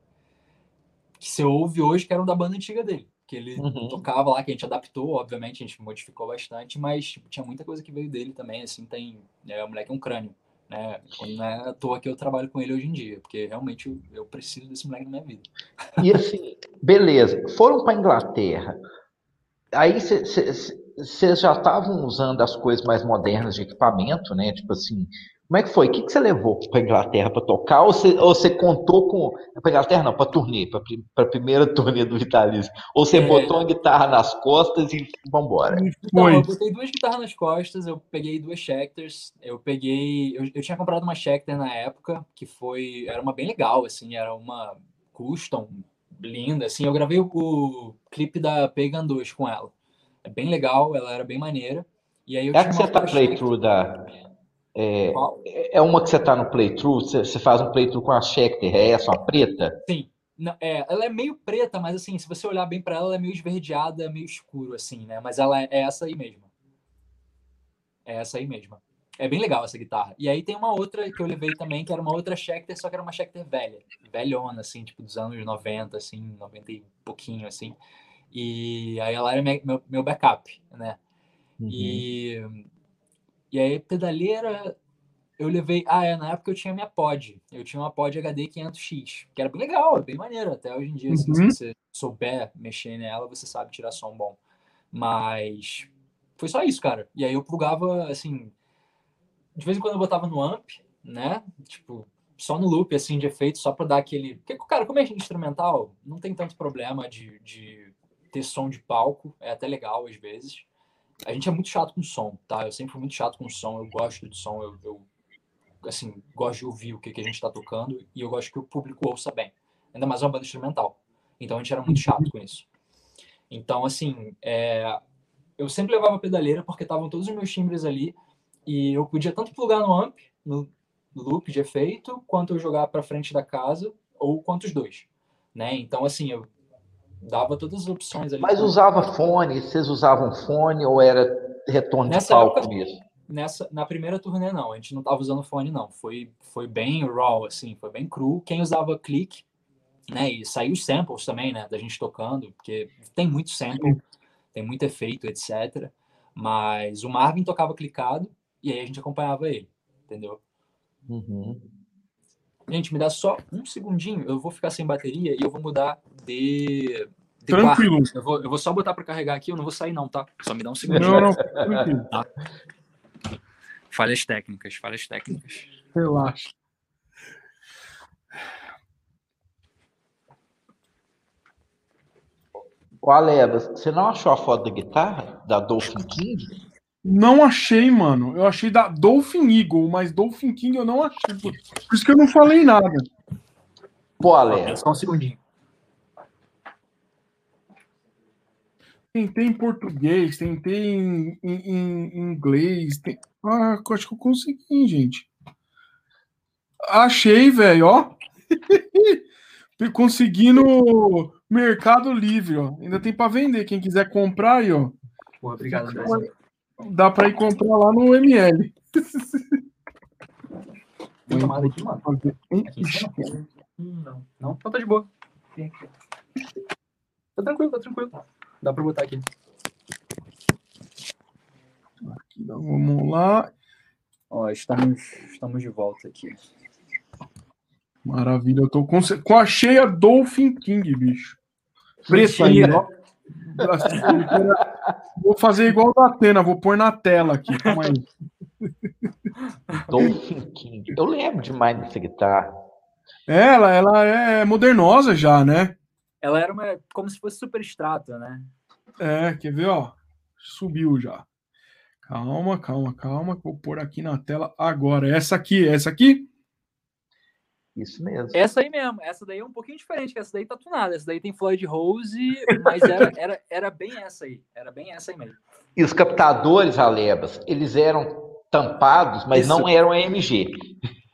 que você ouve hoje que eram da banda antiga dele, que ele uhum. tocava lá, que a gente adaptou, obviamente, a gente modificou bastante, mas tipo, tinha muita coisa que veio dele também, assim, tem, é, o moleque é um crânio, né? Não é à toa que eu trabalho com ele hoje em dia, porque realmente eu, eu preciso desse moleque na minha vida. E assim, beleza, foram para Inglaterra, aí vocês já estavam usando as coisas mais modernas de equipamento, né? Tipo assim, Como é que foi? O que, que você levou para Inglaterra para tocar? Ou você, ou você contou com. Para Inglaterra, não, para turnê, para a primeira turnê do Vitalismo. Ou você é... botou a guitarra nas costas e vambora? Então, eu botei duas guitarras nas costas, eu peguei duas Schecters, eu peguei. Eu, eu, tinha comprado uma Schecter na época, que foi. Era uma bem legal, assim, era uma custom linda, assim. Eu gravei o, o clipe da Pagan 2 com ela. É bem legal, ela era bem maneira. E aí eu é que você tá playthrough da. É, é uma que você tá no playthrough, você, você faz um playthrough com a Schecter, é essa, uma preta? Sim. Não, é, ela é meio preta, mas assim, se você olhar bem para ela, ela é meio esverdeada, meio escuro, assim, né? Mas ela é, é essa aí mesmo. É essa aí mesmo. É bem legal essa guitarra. E aí tem uma outra que eu levei também, que era uma outra Schecter, só que era uma Schecter velha. Velhona, assim, tipo dos anos 90, assim, 90 e pouquinho, assim. E aí ela era meu, meu backup, né? Uhum. E, e aí, pedaleira, eu levei. Ah, é, na época eu tinha minha pod. Eu tinha uma pod HD 500X, que era bem legal, bem maneiro. Até hoje em dia, assim, uhum. se você souber mexer nela, você sabe tirar som bom. Mas foi só isso, cara. E aí eu plugava, assim. De vez em quando eu botava no amp, né? Tipo, só no loop, assim, de efeito, só pra dar aquele. Porque, cara, como é instrumental, não tem tanto problema de, de ter som de palco, é até legal às vezes. A gente é muito chato com som, tá? Eu sempre fui muito chato com som, eu gosto de som, eu, eu assim, gosto de ouvir o que, que a gente está tocando e eu gosto que o público ouça bem. Ainda mais uma banda instrumental. Então a gente era muito chato com isso. Então, assim, é, eu sempre levava pedaleira porque estavam todos os meus timbres ali e eu podia tanto plugar no amp, no loop de efeito, quanto eu jogar para frente da casa ou quanto os dois, né? Então, assim, eu dava todas as opções ali. Mas usava fone? Vocês usavam fone ou era retorno nessa de palco época, mesmo? Nessa, na primeira turnê, não. A gente não estava usando fone, não. Foi, foi bem raw, assim, foi bem cru. Quem usava clique, né? E saiu os samples também, né? Da gente tocando, porque tem muito sample, tem muito efeito, etc. Mas o Marvin tocava clicado e aí a gente acompanhava ele, entendeu? Uhum. Gente, me dá só um segundinho. Eu vou ficar sem bateria e eu vou mudar de. de Tranquilo. Eu vou, eu vou, só botar para carregar aqui. Eu não vou sair, não, tá? Só me dá um segundo. Não, não. Tranquilo. Tá? Falhas técnicas, falhas técnicas. Relaxa. O Alebas, você não achou a foto da guitarra da Dolphin King? Não achei, mano. Eu achei da Dolphin Eagle, mas Dolphin King eu não achei. Por isso que eu não falei nada. Pô, Ale. Só um segundinho. Tentei em português, tentei em, em, em inglês. Tem... Ah, acho que eu consegui, gente. Achei, velho, ó. Consegui no Mercado Livre, ó. Ainda tem para vender. Quem quiser comprar aí, ó. Pô, obrigado, Brasil. Dá para ir comprar lá no ML. Tem tomada aqui, mano? Aqui hum, não. Não, então tá de boa. Tá tranquilo, tá tranquilo. Dá para botar aqui. aqui vamos lá. Ó, estamos, estamos de volta aqui. Maravilha, eu tô com, com a cheia Dolphin King, bicho. Preço aí, ó. Vou fazer igual da Atena, vou pôr na tela aqui. Calma aí. Dolphin King. Eu lembro demais dessa guitarra. Ela, ela é modernosa já, né? Ela era uma, como se fosse super extrato, né? É, quer ver, ó? Subiu já. Calma, calma, calma. Vou pôr aqui na tela agora. Essa aqui, essa aqui? Isso mesmo. Essa aí mesmo. Essa daí é um pouquinho diferente, que essa daí tá tunada. Essa daí tem Floyd Rose, mas era, era, era bem essa aí. Era bem essa aí mesmo. E os captadores, Alebas, eles eram tampados, mas isso. não eram AMG.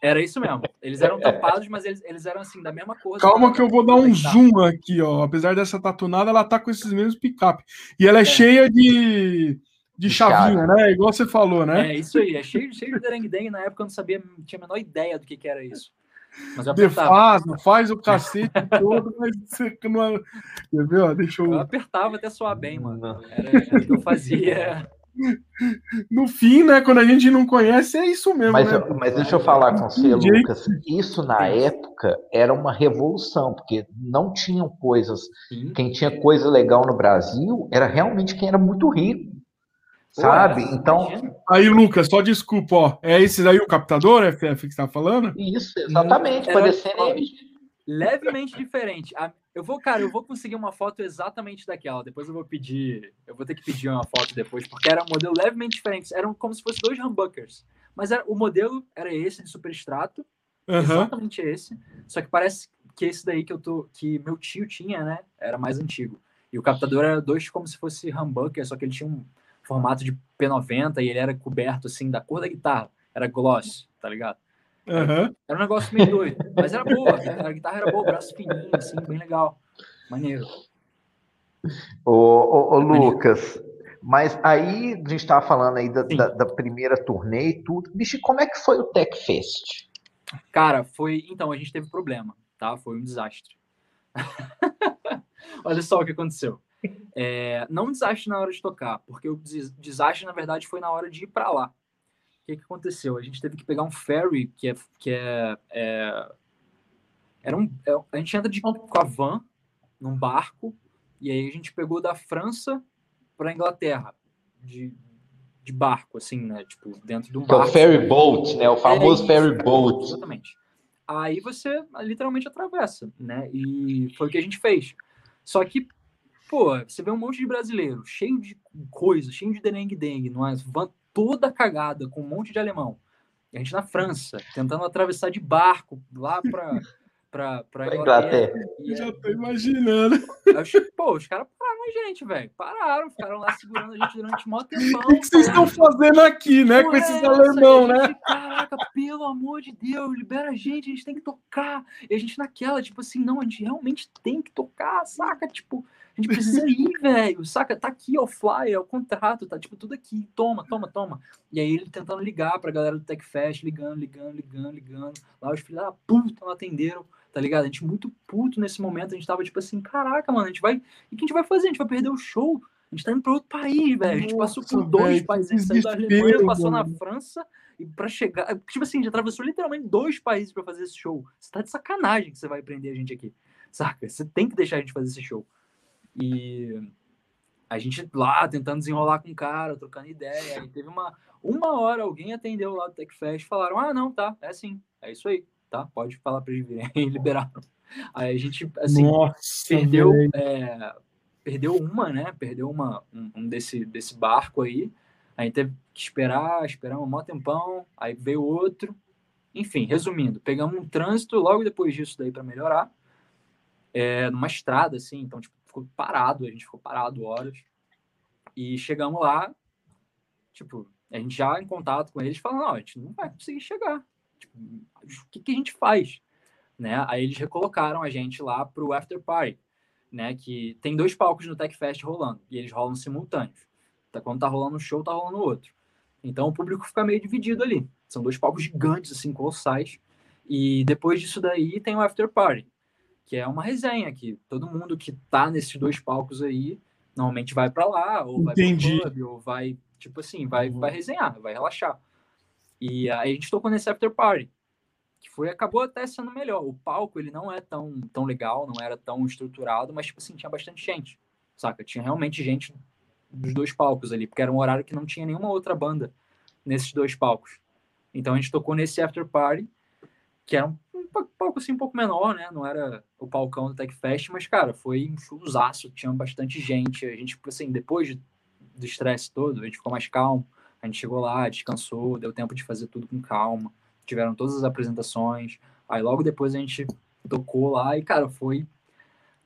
Era isso mesmo. Eles eram tampados, mas eles, eles eram assim, da mesma cor. Calma que eu vou dar um zoom aqui, ó. Apesar dessa tatunada, ela tá com esses mesmos picape. E ela é, é. cheia de, de chavinha, chave. né? Igual você falou, né? É isso aí. É cheio, cheio de dengue Na época eu não sabia, não tinha a menor ideia do que, que era isso. Mas eu Defaz, faz o cacete todo, mas você não. Ver? Ó, deixa eu... eu apertava até soar bem, mano. Era, era o que eu fazia. No fim, né? Quando a gente não conhece, é isso mesmo. Mas, né? mas deixa eu falar com você, Lucas. Isso na época era uma revolução, porque não tinham coisas. Sim. Quem tinha coisa legal no Brasil era realmente quem era muito rico. Sabe? Então. Aí, Lucas, só desculpa, ó. É esse daí o captador, FF, que você tá falando? Isso, exatamente. Era- Parecendo ó, levemente diferente. A- Eu vou, cara, eu vou conseguir uma foto exatamente daquela. Depois eu vou pedir. Eu vou ter que pedir uma foto depois, porque era um modelo levemente diferente. Eram como se fossem dois humbuckers. Mas era, o modelo era esse de superextrato, Aham. exatamente esse. Só que parece que esse daí que eu tô. que meu tio tinha, né? Era mais antigo. E o captador era dois como se fosse humbucker, só que ele tinha um formato de P90 e ele era coberto assim da cor da guitarra. Era gloss, tá ligado? Aham. Era um negócio meio doido, mas era boa. A guitarra era boa, braço fininho, assim, bem legal. Maneiro. Ô, ô, ô, Lucas, mas aí a gente estava falando aí da, da- da primeira turnê e tudo. Bicho, como é que foi o Tech Fest? Cara, foi. Então, a gente teve problema, tá? Foi um desastre. Olha só o que aconteceu. É, não um desastre na hora de tocar, porque o des- desastre, na verdade, foi na hora de ir pra lá. O que, que aconteceu? A gente teve que pegar um ferry, que é. Que é, é- era um, é- a gente entra de, com a van num barco, e aí a gente pegou da França para Inglaterra, de, de barco, assim, né? Tipo, dentro de um Que é o barco. ferry boat, né? O famoso É ferry boat. Exatamente. Aí você literalmente atravessa, né? E foi o que a gente fez. Só que, pô, você vê um monte de brasileiro, cheio de coisa, cheio de dengue-dengue, numa van toda cagada, com um monte de alemão. E a gente na França, tentando atravessar de barco lá pra, pra, pra Pra Inglaterra. Eu já tô imaginando. Che- Pô, os caras pararam a gente, velho. Pararam, ficaram lá segurando a gente durante mó tempão. O que que vocês estão fazendo aqui, né? Com Porra, esses é alemão, né? Caraca, pelo amor de Deus, libera a gente, a gente tem que tocar. E a gente naquela, tipo assim, não, a gente realmente tem que tocar, saca? Tipo, a gente precisa ir, velho, saca? Tá aqui, ó, o flyer, o contrato, tá tipo tudo aqui, toma, toma, toma. E aí ele tentando ligar pra galera do Tech Fest, ligando, ligando, ligando, ligando. Lá os filhos da puta não atenderam, tá ligado? A gente muito puto nesse momento, a gente tava tipo assim, caraca, mano, a gente vai. E o que a gente vai fazer? A gente vai perder o show. A gente tá indo pra outro país, velho. A gente passou por Nossa, dois países. A gente saiu da Alemanha, desespero, passou na mano. França e pra chegar. Tipo assim, já atravessou literalmente dois países pra fazer esse show. Você tá de sacanagem que você vai prender a gente aqui. Saca? Você tem que deixar a gente fazer esse show. E a gente lá tentando desenrolar com o cara, trocando ideia. Aí teve uma, uma hora, alguém atendeu lá do Tech Fest falaram: Ah, não, tá, é assim, é isso aí, tá? Pode falar pra eles virem. E liberaram. Aí a gente, assim, Nossa, perdeu, é, perdeu uma, né? Perdeu uma, um, um desse, desse barco aí. Aí teve que esperar, esperar um maior tempão. Aí veio outro. Enfim, resumindo, pegamos um trânsito logo depois disso daí para melhorar. É, numa estrada, assim, então tipo, ficou parado, a gente ficou parado horas. E chegamos lá, tipo, a gente já em contato com eles, falando, não, a gente não vai conseguir chegar. Tipo, o que, que a gente faz? Né? Aí eles recolocaram a gente lá pro After Party, né? Que tem dois palcos no Tech Fest rolando, e eles rolam simultâneos. Tá, quando tá rolando um show, tá rolando outro. Então o público fica meio dividido ali. São dois palcos gigantes, assim, colossais. E depois disso daí tem o After Party, que é uma resenha que todo mundo que tá nesses dois palcos aí normalmente vai para lá, ou Entendi. vai pro clube, ou vai, tipo assim, vai, Uhum. vai resenhar, vai relaxar. E aí a gente tocou nesse After Party, que foi, acabou até sendo melhor. O palco, ele não é tão, tão legal, não era tão estruturado, mas, tipo assim, tinha bastante gente, saca? Tinha realmente gente dos dois palcos ali, porque era um horário que não tinha nenhuma outra banda nesses dois palcos. Então a gente tocou nesse After Party, que era um, palco assim um pouco menor, né? Não era o palcão do Tech Fest, mas, cara, foi um showzaço, tinha bastante gente. A gente, assim, depois de- do estresse todo, a gente ficou mais calmo. A gente chegou lá, descansou, deu tempo de fazer tudo com calma. Tiveram todas as apresentações. Aí logo depois a gente tocou lá e, cara, foi.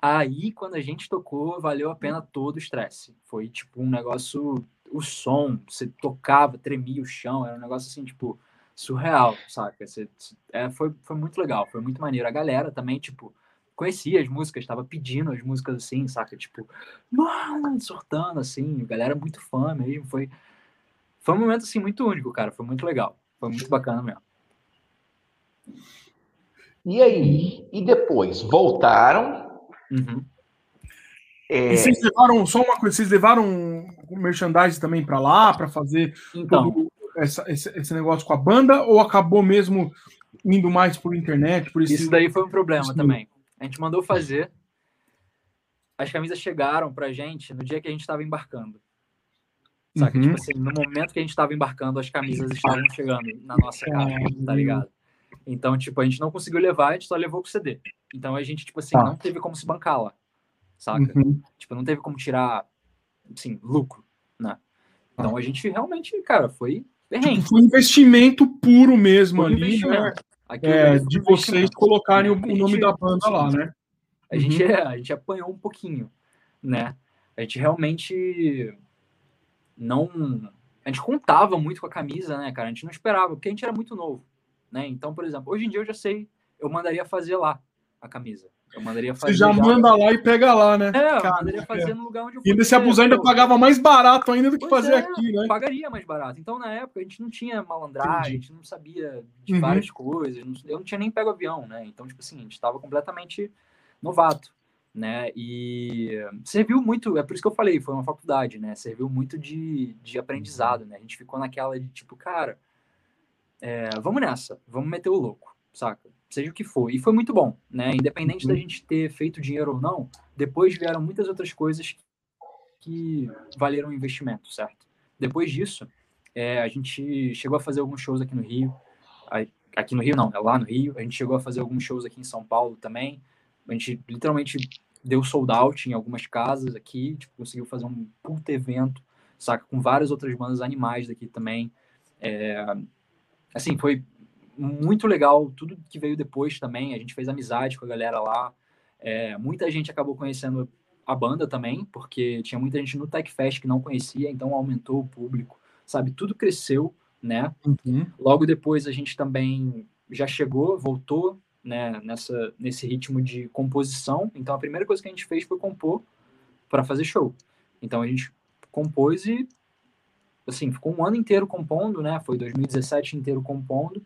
Aí, quando a gente tocou, valeu a pena todo o estresse. Foi tipo um negócio. O som, você tocava, tremia o chão, era um negócio assim, tipo, surreal, saca? Você, é, foi, foi muito legal, foi muito maneiro. A galera também, tipo, conhecia as músicas, estava pedindo as músicas assim, saca? Tipo, mano, surtando assim, a galera muito fã mesmo. Foi, foi um momento assim muito único, cara. Foi muito legal. Foi muito bacana mesmo. E aí? E depois? Voltaram? Uhum. É, E vocês levaram, só uma coisa, vocês levaram merchandising também pra lá, pra fazer Então, todo essa- esse, esse negócio com a banda, ou acabou mesmo indo mais por internet, por esse... isso daí foi um problema Isso. também. A gente mandou fazer. As camisas chegaram pra gente no dia que a gente estava embarcando. Saca? Uhum. Tipo assim, no momento que a gente estava embarcando, as camisas estavam chegando na nossa casa, tá ligado? Então, tipo, a gente não conseguiu levar, a gente só levou com o CD. Então a gente, tipo assim, tá. não teve como se bancar lá. Saca? Uhum. Tipo, não teve como tirar, assim, lucro, né? Tá. Então a gente realmente, cara, foi Tipo, foi um investimento puro mesmo foi ali, né? É, de vocês colocarem o, o nome da banda lá, né? A, uhum. gente, é, a gente apanhou um pouquinho, né? A gente realmente não. A gente contava muito com a camisa, né, cara? A gente não esperava, porque a gente era muito novo, né? Então, por exemplo, hoje em dia eu já sei, eu mandaria fazer lá a camisa. Eu mandaria fazer. Você já, já manda lá e pega lá, né? É, eu Cara, mandaria fazer é. no lugar onde eu E ainda se abusar, ainda pagava mais barato ainda do que pois fazer é, aqui, né? Pagaria mais barato. Então, na época, a gente não tinha malandragem, Entendi. a gente não sabia de uhum. várias coisas. Eu não tinha nem pego avião, né? Então, tipo assim, a gente estava completamente novato, né? E serviu muito, é por isso que eu falei, foi uma faculdade, né? Serviu muito de, de aprendizado, né? A gente ficou naquela de tipo, cara, é, vamos nessa, vamos meter o louco, saca? Seja o que for. E foi muito bom, né? Independente uhum. da gente ter feito dinheiro ou não, depois vieram muitas outras coisas que valeram o investimento, certo? Depois disso, é, a gente chegou a fazer alguns shows aqui no Rio. Aqui no Rio, não, é lá no Rio. A gente chegou a fazer alguns shows aqui em São Paulo também. A gente literalmente deu sold out em algumas casas aqui, tipo, conseguiu fazer um puto evento, saca? Com várias outras bandas animais daqui também. É, assim, foi muito legal tudo que veio depois também. A gente fez amizade com a galera lá. É, muita gente acabou conhecendo a banda também, porque tinha muita gente no Tech Fest que não conhecia, então aumentou o público, sabe? Tudo cresceu, né? Uhum. Logo depois a gente também já chegou, voltou, né? Nessa nesse ritmo de composição. Então a primeira coisa que a gente fez foi compor para fazer show. Então a gente compôs e assim ficou um ano inteiro compondo, né? Foi 2017 inteiro compondo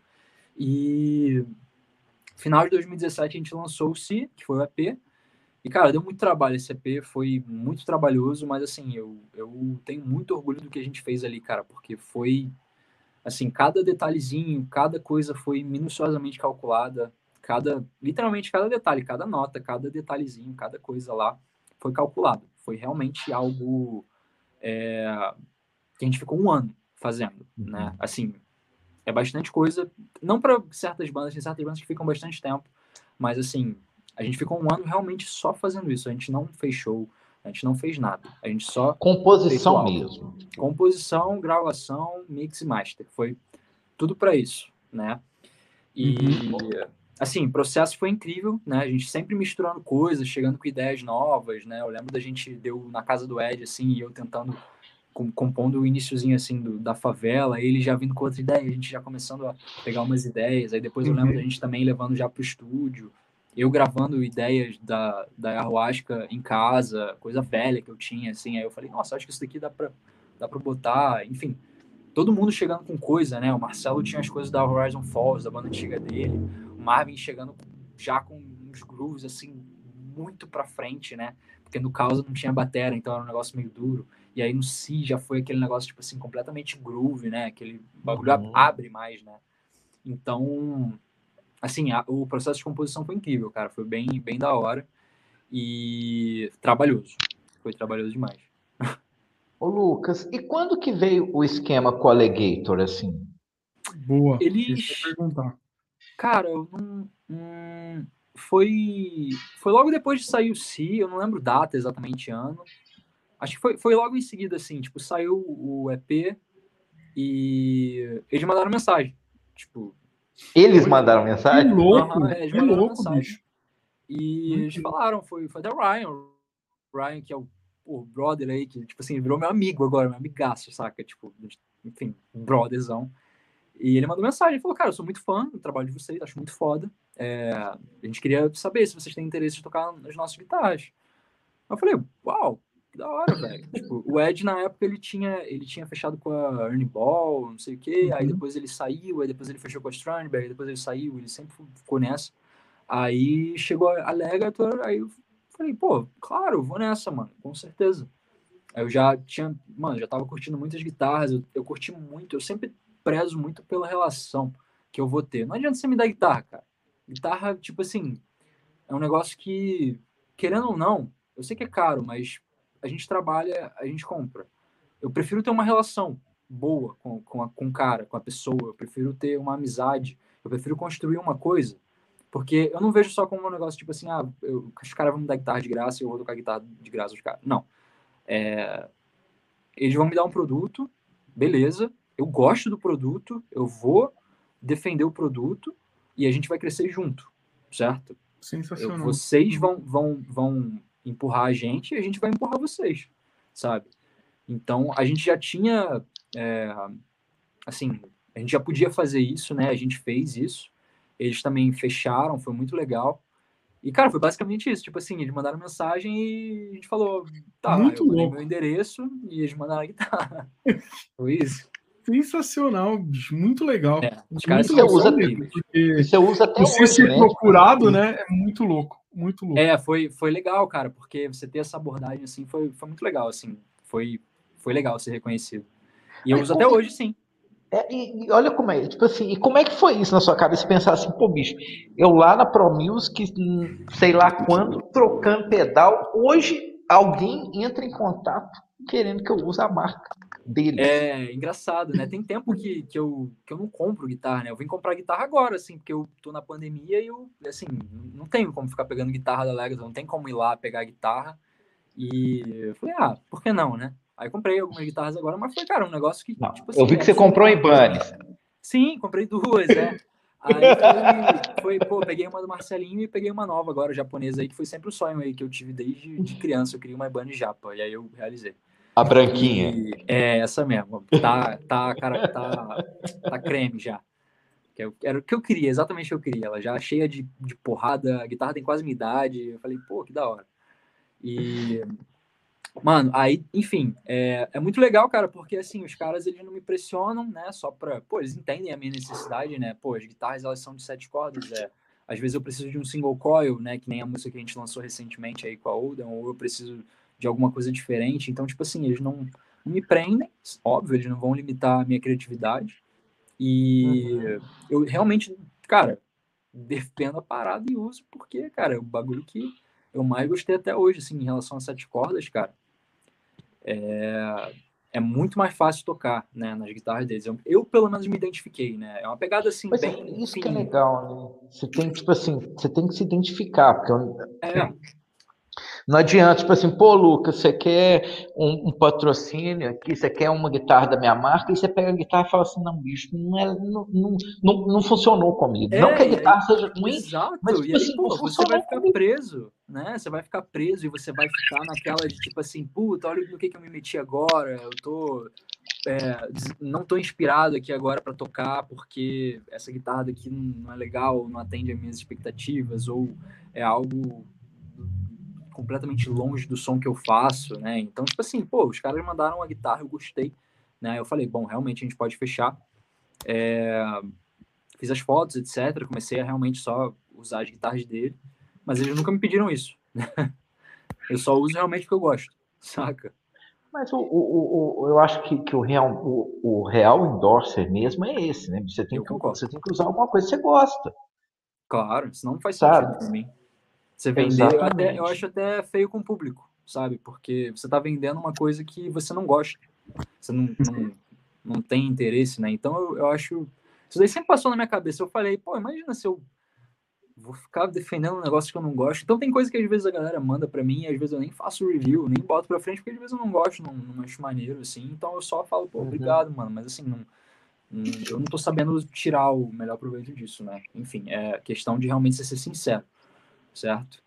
e final de 2017 a gente lançou o Si, que foi o EP. E, cara, deu muito trabalho esse EP, foi muito trabalhoso, mas, assim, eu, eu tenho muito orgulho do que a gente fez ali, cara, porque foi, assim, cada detalhezinho, cada coisa foi minuciosamente calculada, cada, literalmente cada detalhe, cada nota, cada detalhezinho, cada coisa lá foi calculado. Foi realmente algo é, que a gente ficou um ano fazendo, né? Uhum. Assim, é bastante coisa. Não para certas bandas, tem certas bandas que ficam bastante tempo, mas assim, a gente ficou um ano realmente só fazendo isso. A gente não fez show, a gente não fez nada. A gente só. Composição mesmo. Composição, gravação, mix e master. Foi tudo para isso, né? E. Uhum. Assim, o processo foi incrível, né? A gente sempre misturando coisas, chegando com ideias novas, né? Eu lembro da gente deu na casa do Ed, assim, e eu tentando compondo o iníciozinho assim do, da favela, ele já vindo com outra ideia, a gente já começando a pegar umas ideias, aí depois eu lembro uhum. da gente também levando já pro estúdio, eu gravando ideias da, da ayahuasca em casa, coisa velha que eu tinha, assim, aí eu falei, nossa, acho que isso daqui dá pra, dá pra botar, enfim, todo mundo chegando com coisa, né, o Marcelo tinha as coisas da Horizon Falls, da banda antiga dele, o Marvin chegando já com uns grooves, assim, muito pra frente, né, porque no Causa não tinha bateria, então era um negócio meio duro, e aí no Si já foi aquele negócio, tipo assim, completamente groove, né? Aquele bagulho uhum. abre mais, né? Então, assim, a, o processo de composição foi incrível, cara. Foi bem, bem da hora. E trabalhoso. Foi trabalhoso demais. Ô, Lucas, e quando que veio o esquema com o Alligator, assim? Boa. Eles... perguntar. Cara, eu não... Hum, foi... foi logo depois de sair o Si, eu não lembro data exatamente ano. Acho que foi, foi logo em seguida, assim, tipo, saiu o EP e eles mandaram mensagem. Tipo. Eles mandaram mensagem? Que louco! Uhum, eles que louco, mensagem. Bicho. E eles falaram, foi, foi da Ryan. O Ryan, que é o, o brother aí, que, tipo assim, virou meu amigo agora, meu amigaço, saca? Tipo, enfim, brotherzão. E ele mandou mensagem, falou, cara, eu sou muito fã do trabalho de vocês, acho muito foda. É, a gente queria saber se vocês têm interesse de tocar nas nossas guitarras. Eu falei, uau, que da hora, velho. tipo, o Ed, na época, ele tinha, ele tinha fechado com a Ernie Ball, não sei o quê, uhum. aí depois ele saiu, aí depois ele fechou com a Strandberg, depois ele saiu, ele sempre ficou nessa. Aí chegou a Legator, aí eu falei, pô, claro, vou nessa, mano, com certeza. Aí eu já tinha, mano, já tava curtindo muitas guitarras, eu, eu curti muito, eu sempre prezo muito pela relação que eu vou ter. Não adianta você me dar guitarra, cara. Guitarra, tipo assim, é um negócio que, querendo ou não, eu sei que é caro, mas a gente trabalha, a gente compra. eu prefiro ter uma relação boa com, com, a, com o cara, com a pessoa, eu prefiro ter uma amizade, eu prefiro construir uma coisa, porque eu não vejo só como um negócio tipo assim, ah, eu, os caras vão me dar guitarra de graça e eu vou tocar guitarra de graça os caras. Não. É, eles vão me dar um produto, beleza, eu gosto do produto, eu vou defender o produto e a gente vai crescer junto, certo? Sensacional. Eu, vocês vão, vão, vão empurrar a gente e a gente vai empurrar vocês, sabe? Então, a gente já tinha, é, assim, a gente já podia fazer isso, né? A gente fez isso. Eles também fecharam, foi muito legal. E, cara, foi basicamente isso. Tipo assim, eles mandaram mensagem e a gente falou, tá, muito eu louco. meu endereço e eles mandaram a guitarra. foi isso. Sensacional, bicho. Muito legal. É, os caras você usa, mesmo, você usa até você hoje, ser né? procurado, né? É muito louco. Muito louco. É, foi, foi legal, cara, porque você ter essa abordagem assim foi, foi muito legal, assim. Foi, foi legal ser reconhecido. E eu Mas, uso até hoje, sim. É, e, e, olha como é, tipo assim, e como é que foi isso na sua cabeça? Pensar assim, pô, bicho, eu lá na Pro Music, hum, sei lá quando, trocando pedal, hoje alguém entra em contato querendo que eu use a marca dele. É engraçado, né? Tem tempo que, que, eu, que eu não compro guitarra, né? Eu vim comprar guitarra agora, assim, porque eu tô na pandemia e eu, assim, não tenho como ficar pegando guitarra da Legacy, não tem como ir lá pegar guitarra. E eu falei, ah, por que não, né? Aí comprei algumas guitarras agora, mas foi, cara, um negócio que. Não, tipo assim, eu vi que é, você comprou em Bunnies. Sim, comprei duas, né? Aí foi, pô, peguei uma do Marcelinho e peguei uma nova agora, japonesa aí, que foi sempre o sonho aí que eu tive desde de criança. Eu queria uma Bunny japa, e aí eu realizei. A branquinha. E, é, essa mesmo. Tá, tá, cara, tá, tá creme já. Era o que eu queria, exatamente o que eu queria. Ela já cheia de, de porrada, a guitarra tem quase minha idade. Eu falei, pô, que da hora. E Mano, aí, enfim, é, é muito legal, cara, porque assim, os caras eles não me pressionam, né? Só pra. Pô, eles entendem a minha necessidade, né? Pô, as guitarras elas são de sete cordas, é. Às vezes eu preciso de um single coil, né? Que nem a música que a gente lançou recentemente aí com a Olden, ou eu preciso de alguma coisa diferente. Então, tipo assim, eles não, não me prendem, óbvio, eles não vão limitar a minha criatividade. E uhum. eu realmente, cara, defendo a parada e uso, porque, cara, é o bagulho que eu mais gostei até hoje, assim, em relação a sete cordas, cara é, é muito mais fácil tocar né, nas guitarras deles. Eu, eu, pelo menos, me identifiquei, né? É uma pegada assim, Mas bem. Isso que é legal, né? Você tem, tipo assim, você tem que se identificar, porque eu, é. Não adianta, tipo assim, pô, Lucas, você quer um, um, patrocínio aqui, você quer uma guitarra da minha marca, e você pega a guitarra e fala assim, não, bicho, não, é, não, não, não, não funcionou comigo. É, não que a guitarra seja ruim, exato. mas tipo, e aí, assim, pô, você vai ficar comigo. preso, né? Você vai ficar preso e você vai ficar naquela de tipo assim, puta, olha no que, que eu me meti agora, eu tô. É, não tô inspirado aqui agora para tocar porque essa guitarra daqui não é legal, não atende às minhas expectativas, ou é algo completamente longe do som que eu faço, né? Então, tipo assim, pô, os caras mandaram a guitarra, eu gostei, né? Eu falei, bom, realmente a gente pode fechar. É... Fiz as fotos, etc. Comecei a realmente só usar as guitarras dele, mas eles nunca me pediram isso. eu só uso realmente porque eu gosto, saca? Mas o, o, o, eu acho que, que o, real, o, o real endorser mesmo é esse, né? Você tem, que, você tem que usar alguma coisa que você gosta. Claro, senão não faz Sabe? sentido pra mim. Você vender, eu, até, eu acho até feio com o público, sabe? Porque você está vendendo uma coisa que você não gosta. Você não, não, não tem interesse, né? Então eu, eu acho. Isso daí sempre passou na minha cabeça. Eu falei, pô, imagina se eu vou ficar defendendo um negócio que eu não gosto. Então tem coisa que às vezes a galera manda para mim, e às vezes eu nem faço review, nem boto pra frente, porque às vezes eu não gosto, não, não acho maneiro, assim. Então eu só falo, pô, uhum. obrigado, mano. Mas assim, não, eu não tô sabendo tirar o melhor proveito disso, né? Enfim, é questão de realmente ser sincero certo?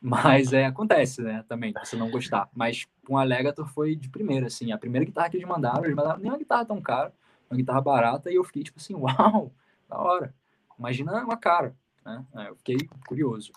Mas é, acontece, né, também, você não gostar. Mas com a Legator foi de primeira, assim. A primeira guitarra que eles mandaram, eles mandaram nem uma guitarra tão cara, uma guitarra barata, e eu fiquei tipo assim, uau, da hora. Imagina uma cara, né? É, eu fiquei curioso.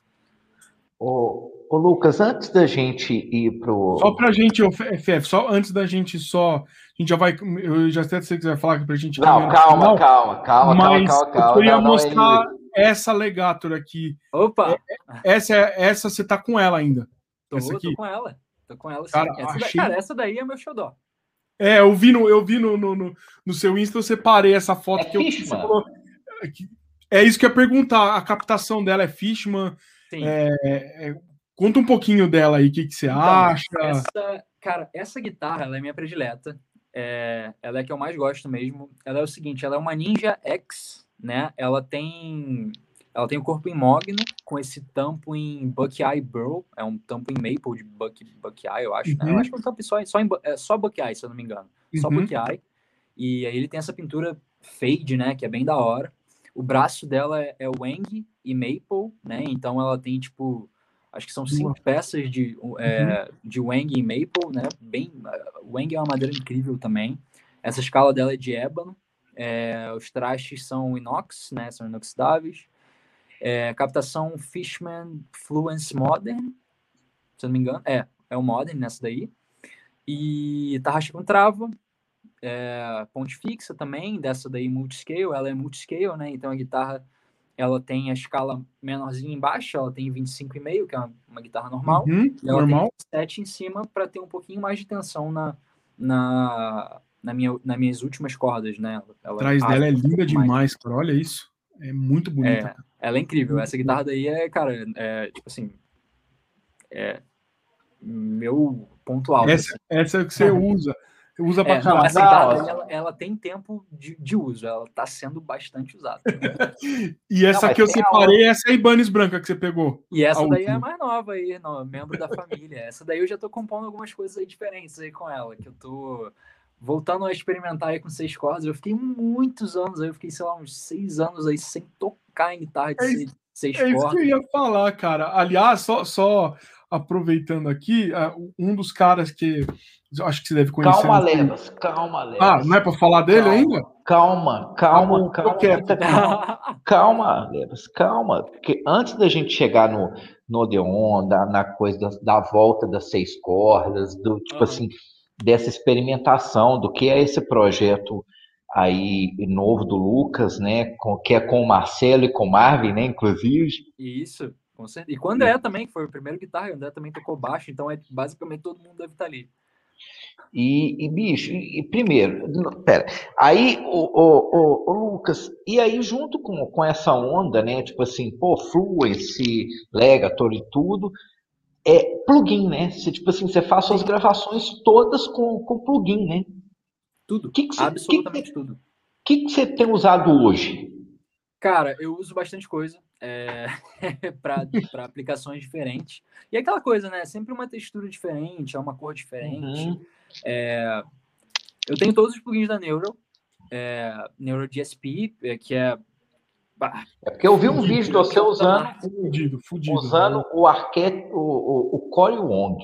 Ô, ô, Lucas, antes da gente ir pro. Só pra gente, FF, só antes da gente só. A gente já vai. Eu já sei que você vai falar pra gente. Não, calma, calma, calma, calma, calma, calma. Eu queria não, mostrar. Essa Legator aqui. Opa! É, essa, essa você tá com ela ainda. Tô, essa aqui. tô com ela. Tô com ela, sim. Cara, essa, achei... cara, essa daí é meu xodó. É, eu vi no, eu vi no, no, no, no seu Insta, eu separei essa foto é que Fishman. eu falou, É isso que eu ia perguntar. A captação dela é Fishman. Sim. É, é, conta um pouquinho dela aí, o que, que você então, acha? Essa, cara, essa guitarra ela é minha predileta. É, ela é a que eu mais gosto mesmo. Ela é o seguinte, ela é uma Ninja X, né? Ela tem ela tem o corpo em mogno, com esse tampo em Buckeye Burl. É um tampo em maple de Buck, Buckeye, eu acho. Né? Eu Uhum. acho que é um tampo só, só, em, é só Buckeye, se eu não me engano. Só Uhum. Buckeye. E aí ele tem essa pintura fade, né? Que é bem da hora. O braço dela é, é Wang e Maple, né? Então ela tem, tipo, acho que são cinco peças de, é, de Wang e Maple, né? Bem, Wang é uma madeira incrível também. Essa escala dela é de ébano. É, os trastes são inox, né? São inoxidáveis. É, captação Fishman Fluence Modern, se eu não me engano. É, é o Modern nessa daí. E tarraxa com trava, é, ponte fixa também, dessa daí multiscale, ela é multiscale, né? Então a guitarra ela tem a escala menorzinha embaixo, ela tem 25,5, que é uma, uma guitarra normal, Uhum, e ela normal. tem 7 em cima para ter um pouquinho mais de tensão na, na, na minha, nas minhas últimas cordas, né? Ela Atrás dela é linda mais. demais, cara. Olha isso. É muito bonita. É, ela é incrível. Muito Essa guitarra daí é, cara, é tipo assim. É meu ponto alto. Essa, essa é o que você usa. Usa pra É, não, caralho. essa guitarra daí, ela, ela tem tempo de, de uso, ela tá sendo bastante usada. E essa Não, que eu separei, essa é a Ibanez branca que você pegou. E essa daí é a última. mais nova aí, não, membro da família. Essa daí eu já tô compondo algumas coisas aí diferentes aí com ela, que eu tô voltando a experimentar aí com seis cordas. Eu fiquei muitos anos aí, eu fiquei, sei lá, uns seis anos aí sem tocar em guitarra de É seis, seis É isso que cordas. eu ia falar, cara. Aliás, só, só aproveitando aqui, ah, um dos caras que eu acho que você deve conhecer. Calma. Levas, calma, Levas. Ah, não é pra falar dele Calma. ainda? Calma, Ah, calma, bom, calma, calma, calma, Levas, calma. Porque antes da gente chegar no, no Odeon, da, na coisa da, da volta das seis cordas, do tipo Aham. assim, dessa experimentação do que é esse projeto aí novo do Lucas, né? Com, que é com o Marcelo e com o Marvin, né? Inclusive. Isso, com certeza. E com o André também, que foi o primeiro guitarra, e o André também tocou baixo, então é basicamente todo mundo deve estar ali. E, e, bicho, e, e primeiro, não, pera, aí o, o, o, o Lucas, e aí junto com, com essa onda, né, tipo assim, pô, Fluence, Legator e tudo, é plugin, né, você, tipo assim, você faz suas gravações todas com, com plugin, né, Tudo, o que que você, que, absolutamente tudo. que, que você tem usado hoje? Cara, eu uso bastante coisa é, para aplicações diferentes. E é aquela coisa, né? Sempre uma textura diferente, é uma cor diferente. Uhum. É, eu tenho todos os plugins da Neural, é, Neural DSP, é, que é. É porque eu vi um vídeo de você usando, Fudido, fudido. usando o arquétipo, o, o, o Corey Wong.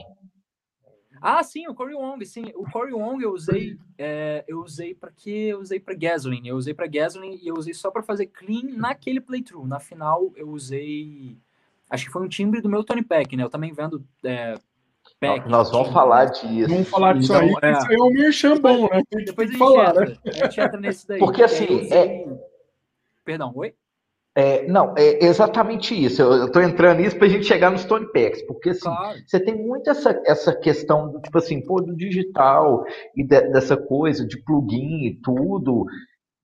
Ah, sim, o Corey Wong, sim. O Corey Wong eu usei, é, eu usei para quê? Eu usei para Gasoline. Eu usei para Gasoline e eu usei só para fazer clean naquele playthrough. Na final eu usei, acho que foi um timbre do meu Tony Peck, né? Eu também vendo é, Peck. Nós vamos falar disso. Vamos falar disso Então, aí. é. Isso aí é um merchan bom, né? Que, Depois a gente, que falar, né? entra, a gente entra nesse daí. Porque, assim, usei- Perdão, oi? É, não, é exatamente isso. Eu, tô entrando nisso pra gente chegar nos Tony Packs, porque assim, Claro. você tem muito essa, essa questão do tipo assim, pô, do digital e de- dessa coisa de plugin e tudo.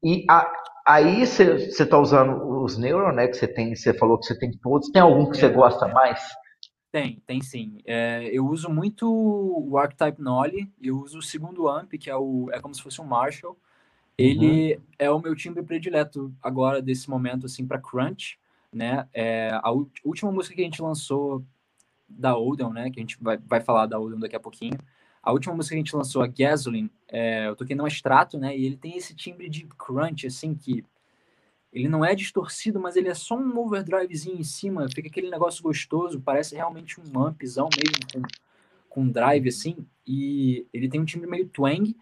E a- aí você, você tá usando os Neuron, né? Que você tem, você falou que você tem todos. Tem algum que você É. gosta mais? Tem, tem sim. É, eu uso muito o Archetype Nolly, eu uso o segundo amp, que é, o, é como se fosse um Marshall. Ele é o meu timbre predileto agora, desse momento, assim, para crunch, né? É, a última música que a gente lançou da Odeon, né? Que a gente vai, vai falar da Odeon daqui a pouquinho. A última música que a gente lançou, a Gasoline, é, eu toquei no extrato, né? E ele tem esse timbre de crunch, assim, que ele não é distorcido, mas ele é só um overdrivezinho em cima, fica aquele negócio gostoso, parece realmente um ampzão mesmo, com, com drive assim, e ele tem um timbre meio twang.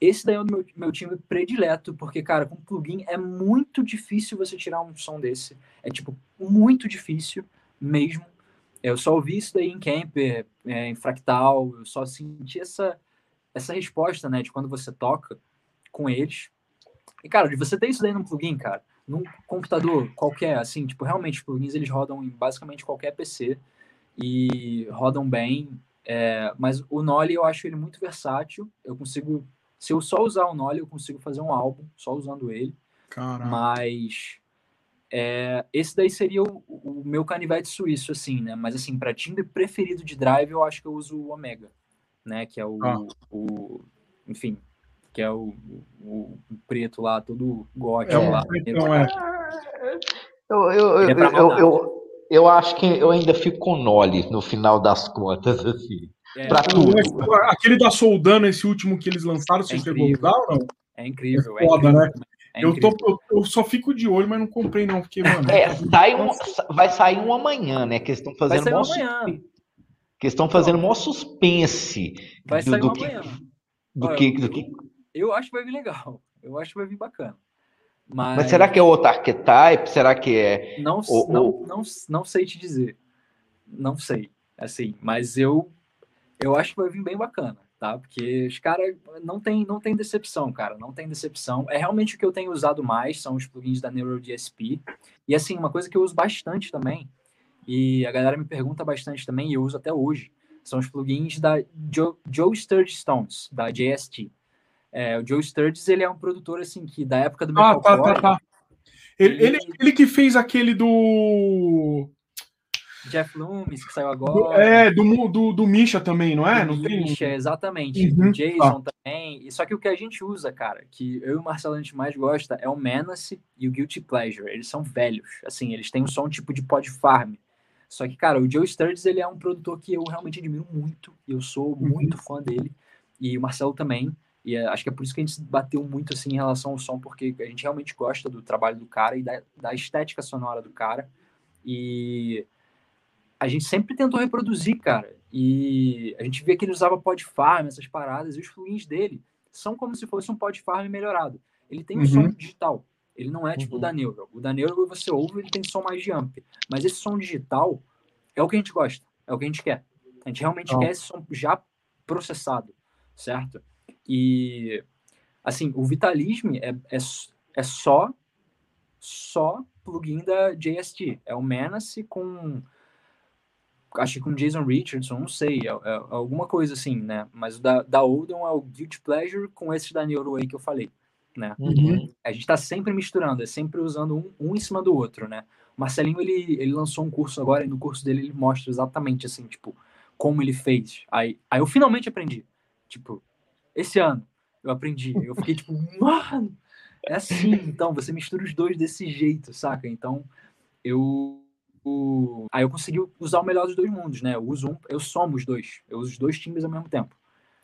Esse daí é o meu, meu timbre predileto, porque, cara, com plugin é muito difícil você tirar um som desse. É, tipo, muito difícil mesmo. Eu só ouvi isso daí em Camper, é, em Fractal, eu só senti essa, essa resposta, né, de quando você toca com eles. E, cara, de você ter isso daí num plugin, cara, num computador qualquer, assim, tipo, realmente os plugins eles rodam em basicamente qualquer PC e rodam bem. é, mas o Nolly eu acho ele muito versátil. Eu consigo, se eu só usar o Nolly, eu consigo fazer um álbum só usando ele. Caraca. Mas é, esse daí seria o, o meu canivete suíço, assim, né? Mas assim, para timbre preferido de drive, eu acho que eu uso o Omega, né? Que é o, Ah. o enfim, que é o, o, o preto lá, todo gótico é, lá. Então, é. Eu, eu, eu, eu, eu, eu, acho que eu ainda fico com Noli no final das contas, assim. É, pra tudo. Aquele da Soldano, esse último que eles lançaram, se é você chegou ou não? É incrível. É, é foda, né? É eu, tô, eu, eu, só fico de olho, mas não comprei, não, porque, mano. É, sai um, vai sair um amanhã, né? Que estão fazendo vai sair um amanhã. Que estão fazendo maior suspense. Vai do, sair do um que, amanhã. Do, Olha, que, do que. Eu acho que vai vir legal. Eu acho que vai vir bacana. Mas, Mas será que é outro archetype? Será que é. Não, ou, não, ou... não, não sei te dizer. Não sei. Assim, mas eu eu acho que vai vir bem bacana, tá? Porque os caras não tem, não tem decepção, cara. Não tem decepção. É realmente o que eu tenho usado mais, são os plugins da NeuroDSP. E assim, uma coisa que eu uso bastante também, e a galera me pergunta bastante também, e eu uso até hoje, são os plugins da Joe, Joe Sturge Stones, da JST. É, o Joe Sturges, ele é um produtor, assim, que da época do Ah, tá, tá, tá. Ele, ele, ele, que fez aquele do... Jeff Loomis, que saiu agora. É, do, do, do Misha também, não é? Do não Misha, tem... exatamente. Uhum. Do Jason ah. também. E só que o que a gente usa, cara, que eu e o Marcelo a gente mais gosta, é o Menace e o Guilty Pleasure. Eles são velhos. Assim, eles têm só um tipo de pod farm. Só que, cara, o Joe Sturges, ele é um produtor que eu realmente admiro muito. E eu sou uhum. muito fã dele. E o Marcelo também. E é, acho que é por isso que a gente bateu muito assim em relação ao som, porque a gente realmente gosta do trabalho do cara e da, da estética sonora do cara. E a gente sempre tentou reproduzir, cara. E a gente via que ele usava Podfarm, essas paradas, e os plugins dele são como se fosse um Podfarm melhorado. Ele tem um uhum. som digital. Ele não é tipo uhum. o da Neuro. O da você ouve, ele tem som mais de amp. Mas esse som digital é o que a gente gosta, é o que a gente quer. A gente realmente oh. quer esse som já processado, certo? E, assim, o Vitalism é, é, é só, só plugin da JST. É o Menace com, acho que com Jason Richardson, não sei, é, é, alguma coisa assim, né? Mas o da, da Oldham é o Guilty Pleasure com esse da Neuroway que eu falei, né? Uhum. A gente tá sempre misturando, é sempre usando um, um em cima do outro, né? O Marcelinho, ele, ele lançou um curso agora e no curso dele ele mostra exatamente, assim, tipo, como ele fez. Aí, aí eu finalmente aprendi. Tipo, esse ano eu aprendi. Eu fiquei tipo, mano, é assim. Então, você mistura os dois desse jeito, saca? Então, eu. Aí eu consegui usar o melhor dos dois mundos, né? Eu uso um, eu somo os dois. Eu uso os dois timbres ao mesmo tempo,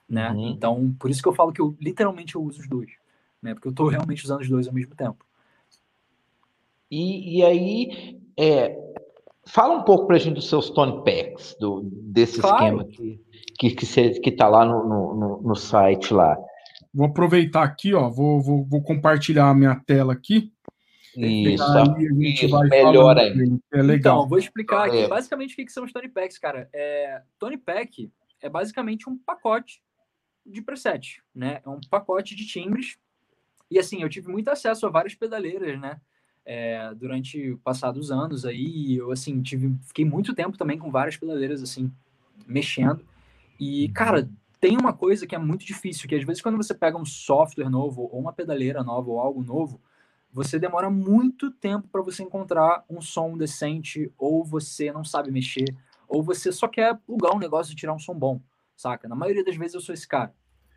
né? Uhum. Então, por isso que eu falo que eu literalmente eu uso os dois, né? Porque eu tô realmente usando os dois ao mesmo tempo. E, e aí, é, fala um pouco pra gente dos seus Tone Packs, do, desse claro. esquema aqui que que que está lá no, no, no, site lá. Vou aproveitar aqui, ó, vou, vou, vou compartilhar a minha tela aqui. Isso, isso melhor aí. É legal. Então, vou explicar aqui. É. Basicamente, o que são os Tony Packs, cara? É, Tony Pack é basicamente um pacote de preset, né? É um pacote de timbres. E assim, eu tive muito acesso a várias pedaleiras, né? É, durante passados anos aí, eu assim tive, fiquei muito tempo também com várias pedaleiras assim mexendo. E, cara, tem uma coisa que é muito difícil, que às vezes quando você pega um software novo, ou uma pedaleira nova, ou algo novo, você demora muito tempo para você encontrar um som decente, ou você não sabe mexer, ou você só quer plugar um negócio e tirar um som bom, saca? Na maioria das vezes eu sou esse cara.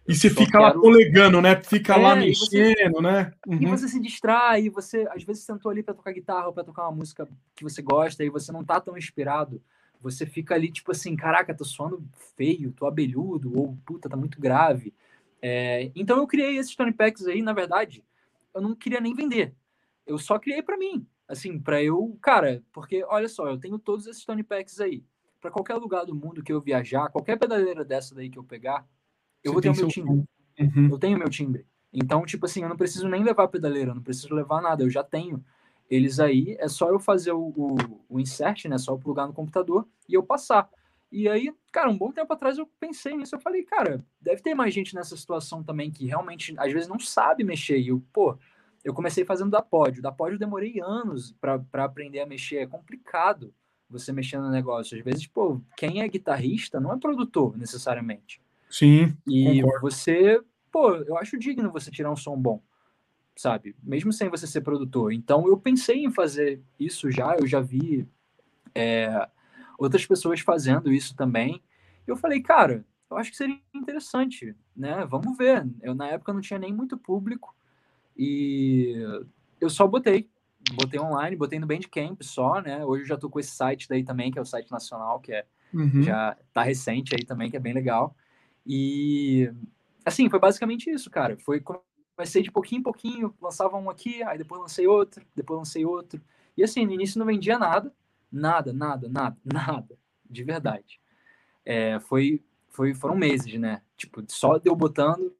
E você fica quero... lá polegando, né? Fica é, lá mexendo, você... né? Uhum. E você se distrai, você às vezes sentou ali para tocar guitarra ou para tocar uma música que você gosta e você não tá tão inspirado você fica ali, tipo assim, caraca, tô suando feio, tô abelhudo, ou puta, tá muito grave. É, então eu criei esses Tony Packs aí, na verdade, eu não queria nem vender. Eu só criei para mim, assim, para eu, cara, porque olha só, eu tenho todos esses Tony Packs aí. Para qualquer lugar do mundo que eu viajar, qualquer pedaleira dessa daí que eu pegar, eu Você vou ter o meu timbre. Uhum. Eu tenho meu timbre. Então, tipo assim, eu não preciso nem levar pedaleira, eu não preciso levar nada, eu já tenho eles aí, é só eu fazer o, o, o insert, né? Só eu plugar no computador e eu passar. E aí, cara, um bom tempo atrás eu pensei nisso. Eu falei, cara, deve ter mais gente nessa situação também que realmente, às vezes, não sabe mexer. E eu, pô, eu comecei fazendo da pódio. Da pódio eu demorei anos para aprender a mexer. É complicado você mexer no negócio. Às vezes, pô, quem é guitarrista não é produtor, necessariamente. Sim. E concordo. você, pô, eu acho digno você tirar um som bom sabe? Mesmo sem você ser produtor. Então eu pensei em fazer isso já, eu já vi é, outras pessoas fazendo isso também. Eu falei, cara, eu acho que seria interessante, né? Vamos ver. Eu na época não tinha nem muito público e eu só botei, botei online, botei no Bandcamp só, né? Hoje eu já tô com esse site daí também, que é o site nacional, que é uhum. já tá recente aí também, que é bem legal. E assim, foi basicamente isso, cara. Foi comecei de pouquinho em pouquinho, lançava um aqui, aí depois lancei outro, depois lancei outro. E assim, no início não vendia nada, nada, nada, nada, nada, de verdade. É, foi, foi, foram meses, né? Tipo, só deu botando,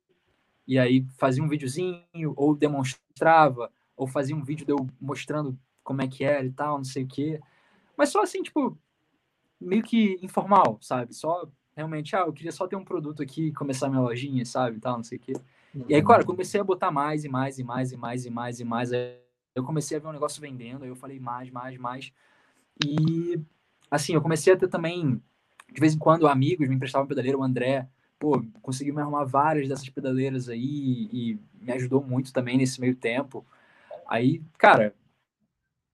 e aí fazia um videozinho, ou demonstrava, ou fazia um vídeo deu mostrando como é que era e tal, não sei o quê. Mas só assim, tipo, meio que informal, sabe? Só realmente, ah, eu queria só ter um produto aqui, começar minha lojinha, sabe, tal, não sei o quê. E aí, cara, comecei a botar mais e mais e mais e mais e mais e mais. Aí eu comecei a ver um negócio vendendo, aí eu falei mais, mais, mais. E assim, eu comecei a ter também, de vez em quando, amigos me emprestavam pedaleira, o André, pô, conseguiu me arrumar várias dessas pedaleiras aí e me ajudou muito também nesse meio tempo. Aí, cara,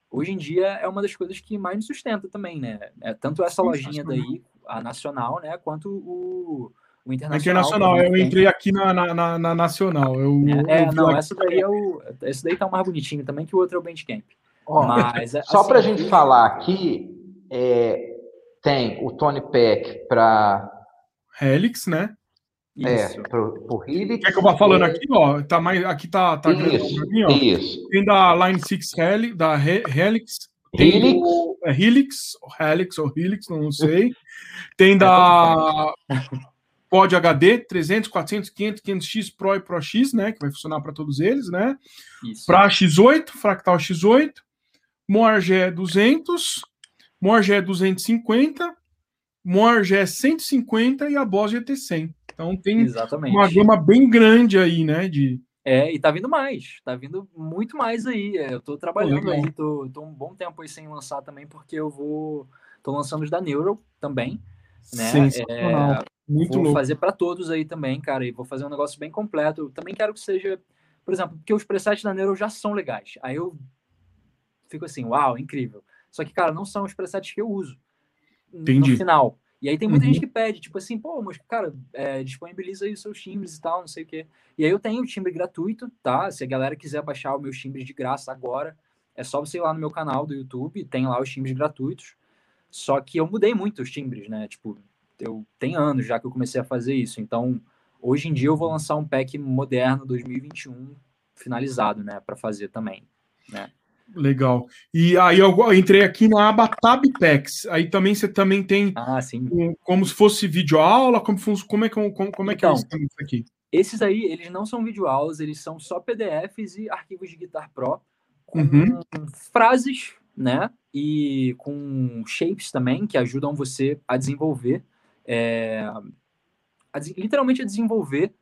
hoje em dia é uma das coisas que mais me sustenta também, né? É tanto essa lojinha daí, a nacional, né, quanto o, o internacional. internacional, eu entrei aqui na, na, na, nacional. Eu, é, eu não, essa daí é o. Esse daí tá mais bonitinho também que o outro é o Bandcamp. Oh, Mas, é, só assim, para a gente falar aqui, é, tem o Tony Peck para Helix, né? É, pro, pro Helix. É que eu vou falando aqui, ó. Tá mais, aqui tá, tá isso, mim, ó. Isso. Tem da Line 6 Helix, da Helix. Helix. Do, é Helix, Helix ou Helix, não sei. Tem da Pod HD 300, 400, 500, 500X Pro e Pro X, né? Que vai funcionar para todos eles, né? Para X8, Fractal X8, Moarg 200, Moarg 250, Moarg 150 e a Boss GT100. Então tem Exatamente. uma gama bem grande aí, né? De... É, e tá vindo mais, tá vindo muito mais aí. É, eu tô trabalhando aí, tô, tô um bom tempo aí sem lançar também, porque eu vou. tô lançando os da Neuro também, né? É, muito vou louco. fazer para todos aí também, cara, e vou fazer um negócio bem completo. Eu também quero que seja, por exemplo, porque os presets da Neuro já são legais. Aí eu fico assim, uau, incrível. Só que, cara, não são os presets que eu uso Entendi. no final. E aí tem muita uhum. gente que pede, tipo assim, pô, mas, cara, é, disponibiliza aí os seus timbres e tal, não sei o quê. E aí eu tenho o timbre gratuito, tá? Se a galera quiser baixar os meus timbres de graça agora, é só você ir lá no meu canal do YouTube, tem lá os timbres gratuitos. Só que eu mudei muito os timbres, né? Tipo, eu tem anos já que eu comecei a fazer isso. Então, hoje em dia eu vou lançar um pack moderno 2021 finalizado, né, para fazer também, né? Legal. E aí eu entrei aqui na aba Tab Packs. Aí também você também tem ah, um, como se fosse videoaula, como, como é que como, como é que então, é isso aqui? Esses aí, eles não são videoaulas, eles são só PDFs e arquivos de Guitar Pro com uhum. frases, né? E com shapes também que ajudam você a desenvolver, é, a, literalmente a desenvolver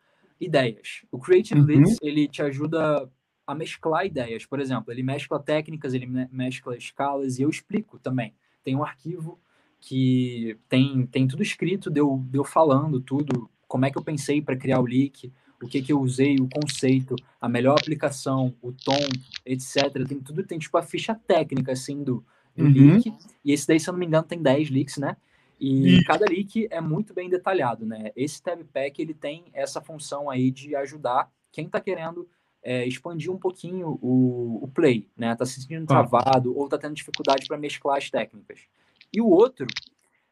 ideias. O Creative uhum. Leads, ele te ajuda a mesclar ideias. Por exemplo, ele mescla técnicas, ele mescla escalas, e eu explico também. Tem um arquivo que tem, tem tudo escrito, deu, deu falando tudo, como é que eu pensei para criar o leak, o que, que eu usei, o conceito, a melhor aplicação, o tom, etc. Tem tudo, tem tipo a ficha técnica, assim, do, do uhum. leak. E esse daí, se eu não me engano, tem 10 leaks, né? E, e, cada leak é muito bem detalhado, né? Esse Tab Pack, ele tem essa função aí de ajudar quem está querendo é, expandir um pouquinho o, o play, né? Tá se sentindo travado ou tá tendo dificuldade para mesclar as técnicas. E o outro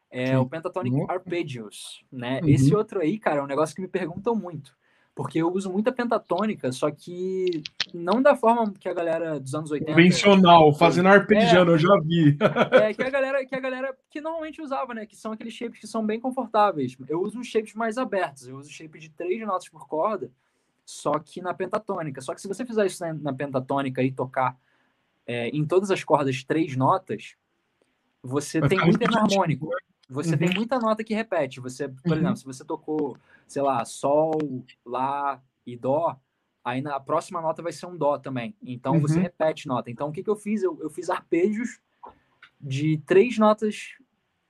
é Sim. o Pentatonic uhum. Arpeggios, né? Uhum. Esse outro aí, cara, é um negócio que me perguntam muito. Porque eu uso muita pentatônica, só que não da forma que a galera dos anos 80. Convencional, fazendo arpegiano, é, eu já vi. é, que a, galera, que a galera que normalmente usava, né? Que são aqueles shapes que são bem confortáveis. Eu uso uns shapes mais abertos, eu uso shape de três notas por corda, só que na pentatônica. Só que se você fizer isso na, na pentatônica e tocar é, em todas as cordas três notas, você Vai tem muito enarmônico. Né? Você uhum. tem muita nota que repete. Você, por uhum. exemplo, se você tocou, sei lá, Sol, Lá e Dó, aí na próxima nota vai ser um Dó também. Então uhum. você repete nota. Então o que, que eu fiz? Eu, eu fiz arpejos de três notas,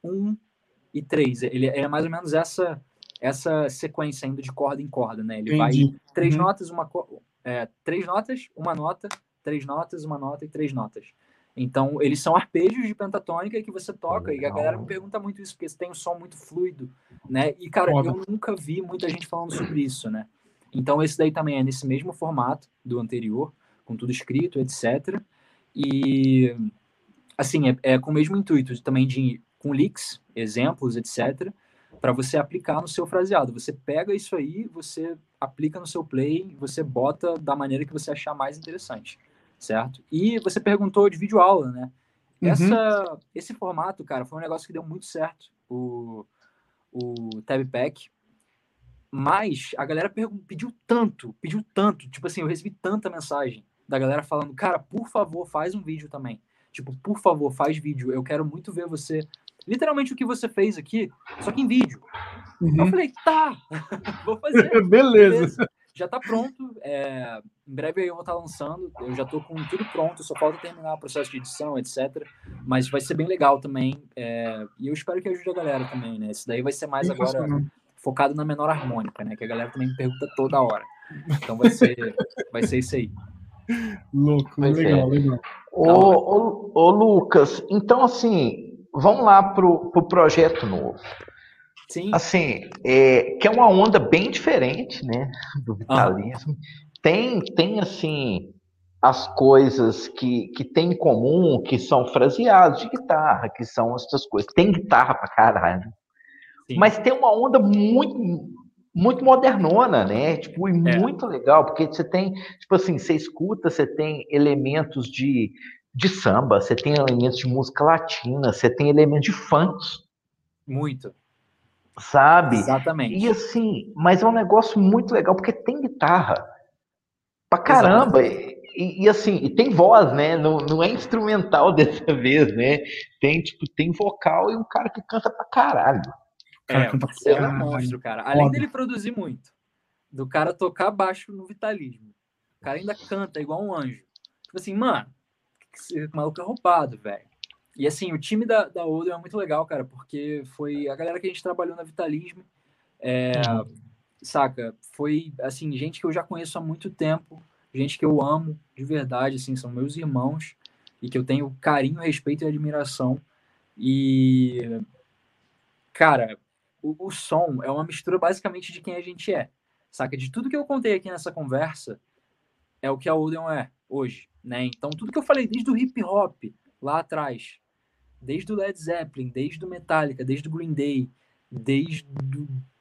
um e três. Ele é mais ou menos essa essa sequência indo de corda em corda, né? Ele Entendi. vai três uhum. notas, uma é, três notas, uma nota, três notas, uma nota e três notas. Então, eles são arpejos de pentatônica que você toca, e a galera me pergunta muito isso, porque tem um som muito fluido, né? E, cara, Foda. eu nunca vi muita gente falando sobre isso, né? Então, esse daí também é nesse mesmo formato do anterior, com tudo escrito, etc. E, assim, é, é com o mesmo intuito também de, com leaks, exemplos, etc., para você aplicar no seu fraseado. Você pega isso aí, você aplica no seu play, você bota da maneira que você achar mais interessante certo? E você perguntou de vídeo aula, né? Uhum. Essa, esse formato, cara, foi um negócio que deu muito certo, o, o Tab Pack. Mas a galera pediu tanto, pediu tanto, tipo assim, eu recebi tanta mensagem da galera falando, cara, por favor, faz um vídeo também. Tipo, por favor, faz vídeo. Eu quero muito ver você. Literalmente o que você fez aqui, só que em vídeo. Uhum. Eu falei, tá, vou fazer. beleza. beleza já está pronto. É, em breve eu vou estar tá lançando. Eu já estou com tudo pronto, só falta terminar o processo de edição, etc. Mas vai ser bem legal também. É, e eu espero que ajude a galera também, né? Isso daí vai ser mais agora focado na menor harmônica, né? Que a galera também me pergunta toda hora. Então vai ser, vai ser isso aí. Louco, pois legal, é. legal. Ô, ô, ô, Lucas, então assim, vamos lá pro, pro projeto novo. Sim. Assim, é, que é uma onda bem diferente, né, do vitalismo. Uhum. Tem, tem assim, as coisas que, que tem em comum, que são fraseados de guitarra, que são essas coisas. Tem guitarra pra caralho. Sim. Mas tem uma onda muito, muito modernona, né? Tipo, e é. muito legal, porque você tem, tipo assim, você escuta, você tem elementos de, de samba, você tem elementos de música latina, você tem elementos de funk. Muito sabe? Exatamente. E assim, mas é um negócio muito legal, porque tem guitarra pra caramba. E, e, assim, e tem voz, né? Não, não é instrumental dessa vez, né? Tem, tipo, tem vocal e um cara que canta pra caralho. É, o Marcelo é um monstro, cara. Além dele produzir muito, do cara tocar baixo no vitalismo. O cara ainda canta igual um anjo. Tipo assim, mano, esse maluco é roubado, velho. E assim, o time da, da Odo é muito legal, cara, porque foi a galera que a gente trabalhou na Vitalismo. É, uhum. Saca? Foi, assim, gente que eu já conheço há muito tempo, gente que eu amo de verdade, assim, são meus irmãos e que eu tenho carinho, respeito e admiração. E, cara, o, o som é uma mistura basicamente de quem a gente é, saca? De tudo que eu contei aqui nessa conversa é o que a Odeon é hoje, né? Então, tudo que eu falei desde o hip hop lá atrás, desde o Led Zeppelin, desde o Metallica, desde o Green Day, desde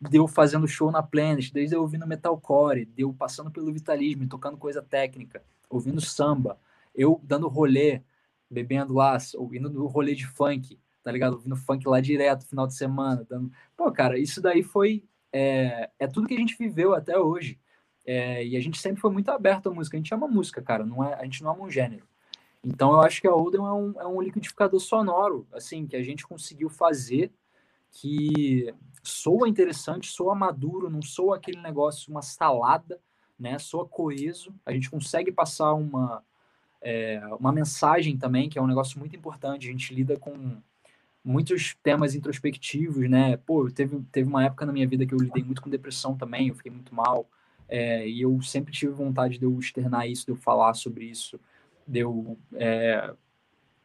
de eu fazendo show na Planet, desde eu ouvindo metalcore, de passando pelo vitalismo, tocando coisa técnica, ouvindo samba, eu dando rolê, bebendo lá, ouvindo no rolê de funk, tá ligado? Ouvindo funk lá direto, final de semana, dando... Pô, cara, isso daí foi... É, é tudo que a gente viveu até hoje. É, e a gente sempre foi muito aberto à música. A gente ama música, cara. Não é, a gente não ama um gênero. Então eu acho que a Oden é um, é um liquidificador sonoro, assim, que a gente conseguiu fazer que soa interessante, soa maduro, não soa aquele negócio, uma salada, né? Soa coeso. A gente consegue passar uma, é, uma mensagem também, que é um negócio muito importante. A gente lida com muitos temas introspectivos, né? Pô, teve, teve uma época na minha vida que eu lidei muito com depressão também, eu fiquei muito mal. É, e eu sempre tive vontade de eu externar isso, de eu falar sobre isso de eu é,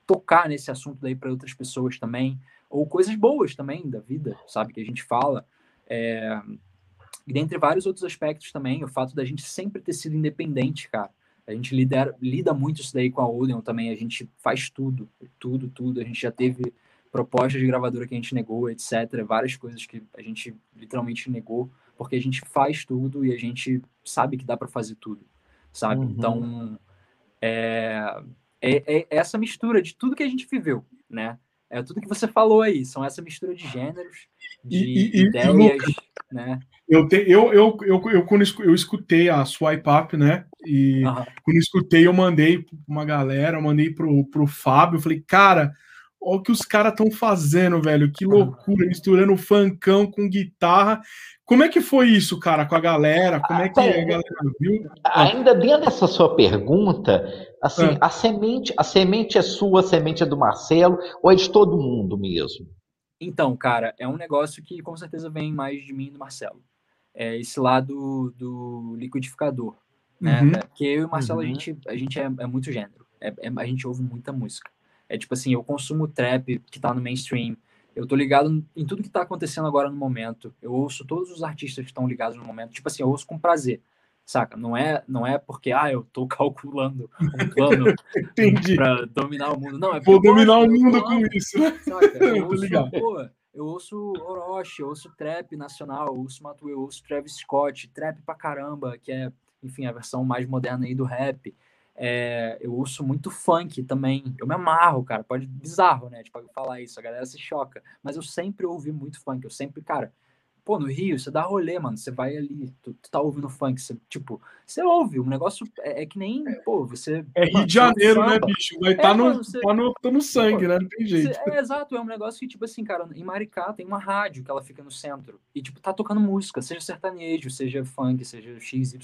tocar nesse assunto daí para outras pessoas também, ou coisas boas também da vida, sabe, que a gente fala. É, e dentre vários outros aspectos também, o fato da gente sempre ter sido independente, cara. A gente lidera, lida muito isso daí com a Odeon também, a gente faz tudo, tudo, tudo. A gente já teve propostas de gravadora que a gente negou, etc. Várias coisas que a gente literalmente negou, porque a gente faz tudo e a gente sabe que dá para fazer tudo, sabe? Uhum. Então, é, é, é, essa mistura de tudo que a gente viveu, né? É tudo que você falou aí, são essa mistura de gêneros, de e, e, ideias, e, né? Eu, te, eu, eu, eu, eu, quando eu escutei a Swipe Up, né? E uhum. quando eu escutei, eu mandei para uma galera, eu mandei pro, pro Fábio, eu falei, cara, olha o que os caras estão fazendo, velho. Que loucura, misturando funkão com guitarra. Como é que foi isso, cara, com a galera? Como é que a galera viu? Ainda dentro dessa sua pergunta, assim, é. a semente, a semente é sua, a semente é do Marcelo, ou é de todo mundo mesmo? Então, cara, é um negócio que com certeza vem mais de mim e do Marcelo. É esse lado do liquidificador. Né? Uhum. Porque eu e o Marcelo, uhum. a gente, a gente é, é muito gênero. É, é, a gente ouve muita música. É tipo assim, eu consumo trap que tá no mainstream. Eu tô ligado em tudo que tá acontecendo agora no momento. Eu ouço todos os artistas que estão ligados no momento. Tipo assim, eu ouço com prazer. Saca? Não é, não é porque, ah, eu tô calculando um plano para dominar o mundo. Não, é Vou dominar o mundo com isso, né? Saca? Eu ouço, pô, eu ouço Orochi, eu ouço trap nacional, eu ouço Matuê, eu ouço Travis Scott, trap pra caramba, que é, enfim, a versão mais moderna aí do rap. É, eu ouço muito funk também. Eu me amarro, cara. Pode bizarro, né? Tipo, falar isso, a galera se choca. Mas eu sempre ouvi muito funk. Eu sempre, cara, Pô, no Rio, você dá rolê, mano. Você vai ali, tu, tu tá ouvindo funk, você, tipo, você ouve, o um negócio é, é, que nem, pô, você. É Rio de Janeiro, né, bicho? Estar é, tá no, você, tá no, tá no sangue, pô, né? Não tem jeito. Você, é exato, é um negócio que, tipo assim, cara, em Maricá tem uma rádio que ela fica no centro. E, tipo, tá tocando música, seja sertanejo, seja funk, seja XYZ.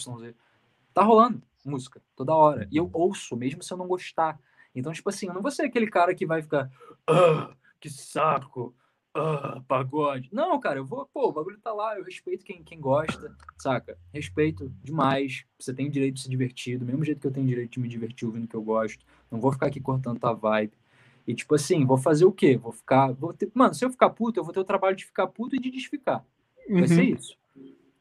Tá rolando música toda hora. E eu ouço, mesmo se eu não gostar. Então, tipo assim, eu não vou ser aquele cara que vai ficar. Ah, que saco! ah, pagode. Não, cara, eu vou, pô, o bagulho tá lá, eu respeito quem, quem gosta, saca? Respeito demais. Você tem o direito de se divertir, do mesmo jeito que eu tenho direito de me divertir ouvindo o que eu gosto. Não vou ficar aqui cortando tua vibe. E, tipo assim, vou fazer o quê? Vou ficar. Vou ter... Mano, se eu ficar puto, eu vou ter o trabalho de ficar puto e de desficar. Vai uhum. ser isso.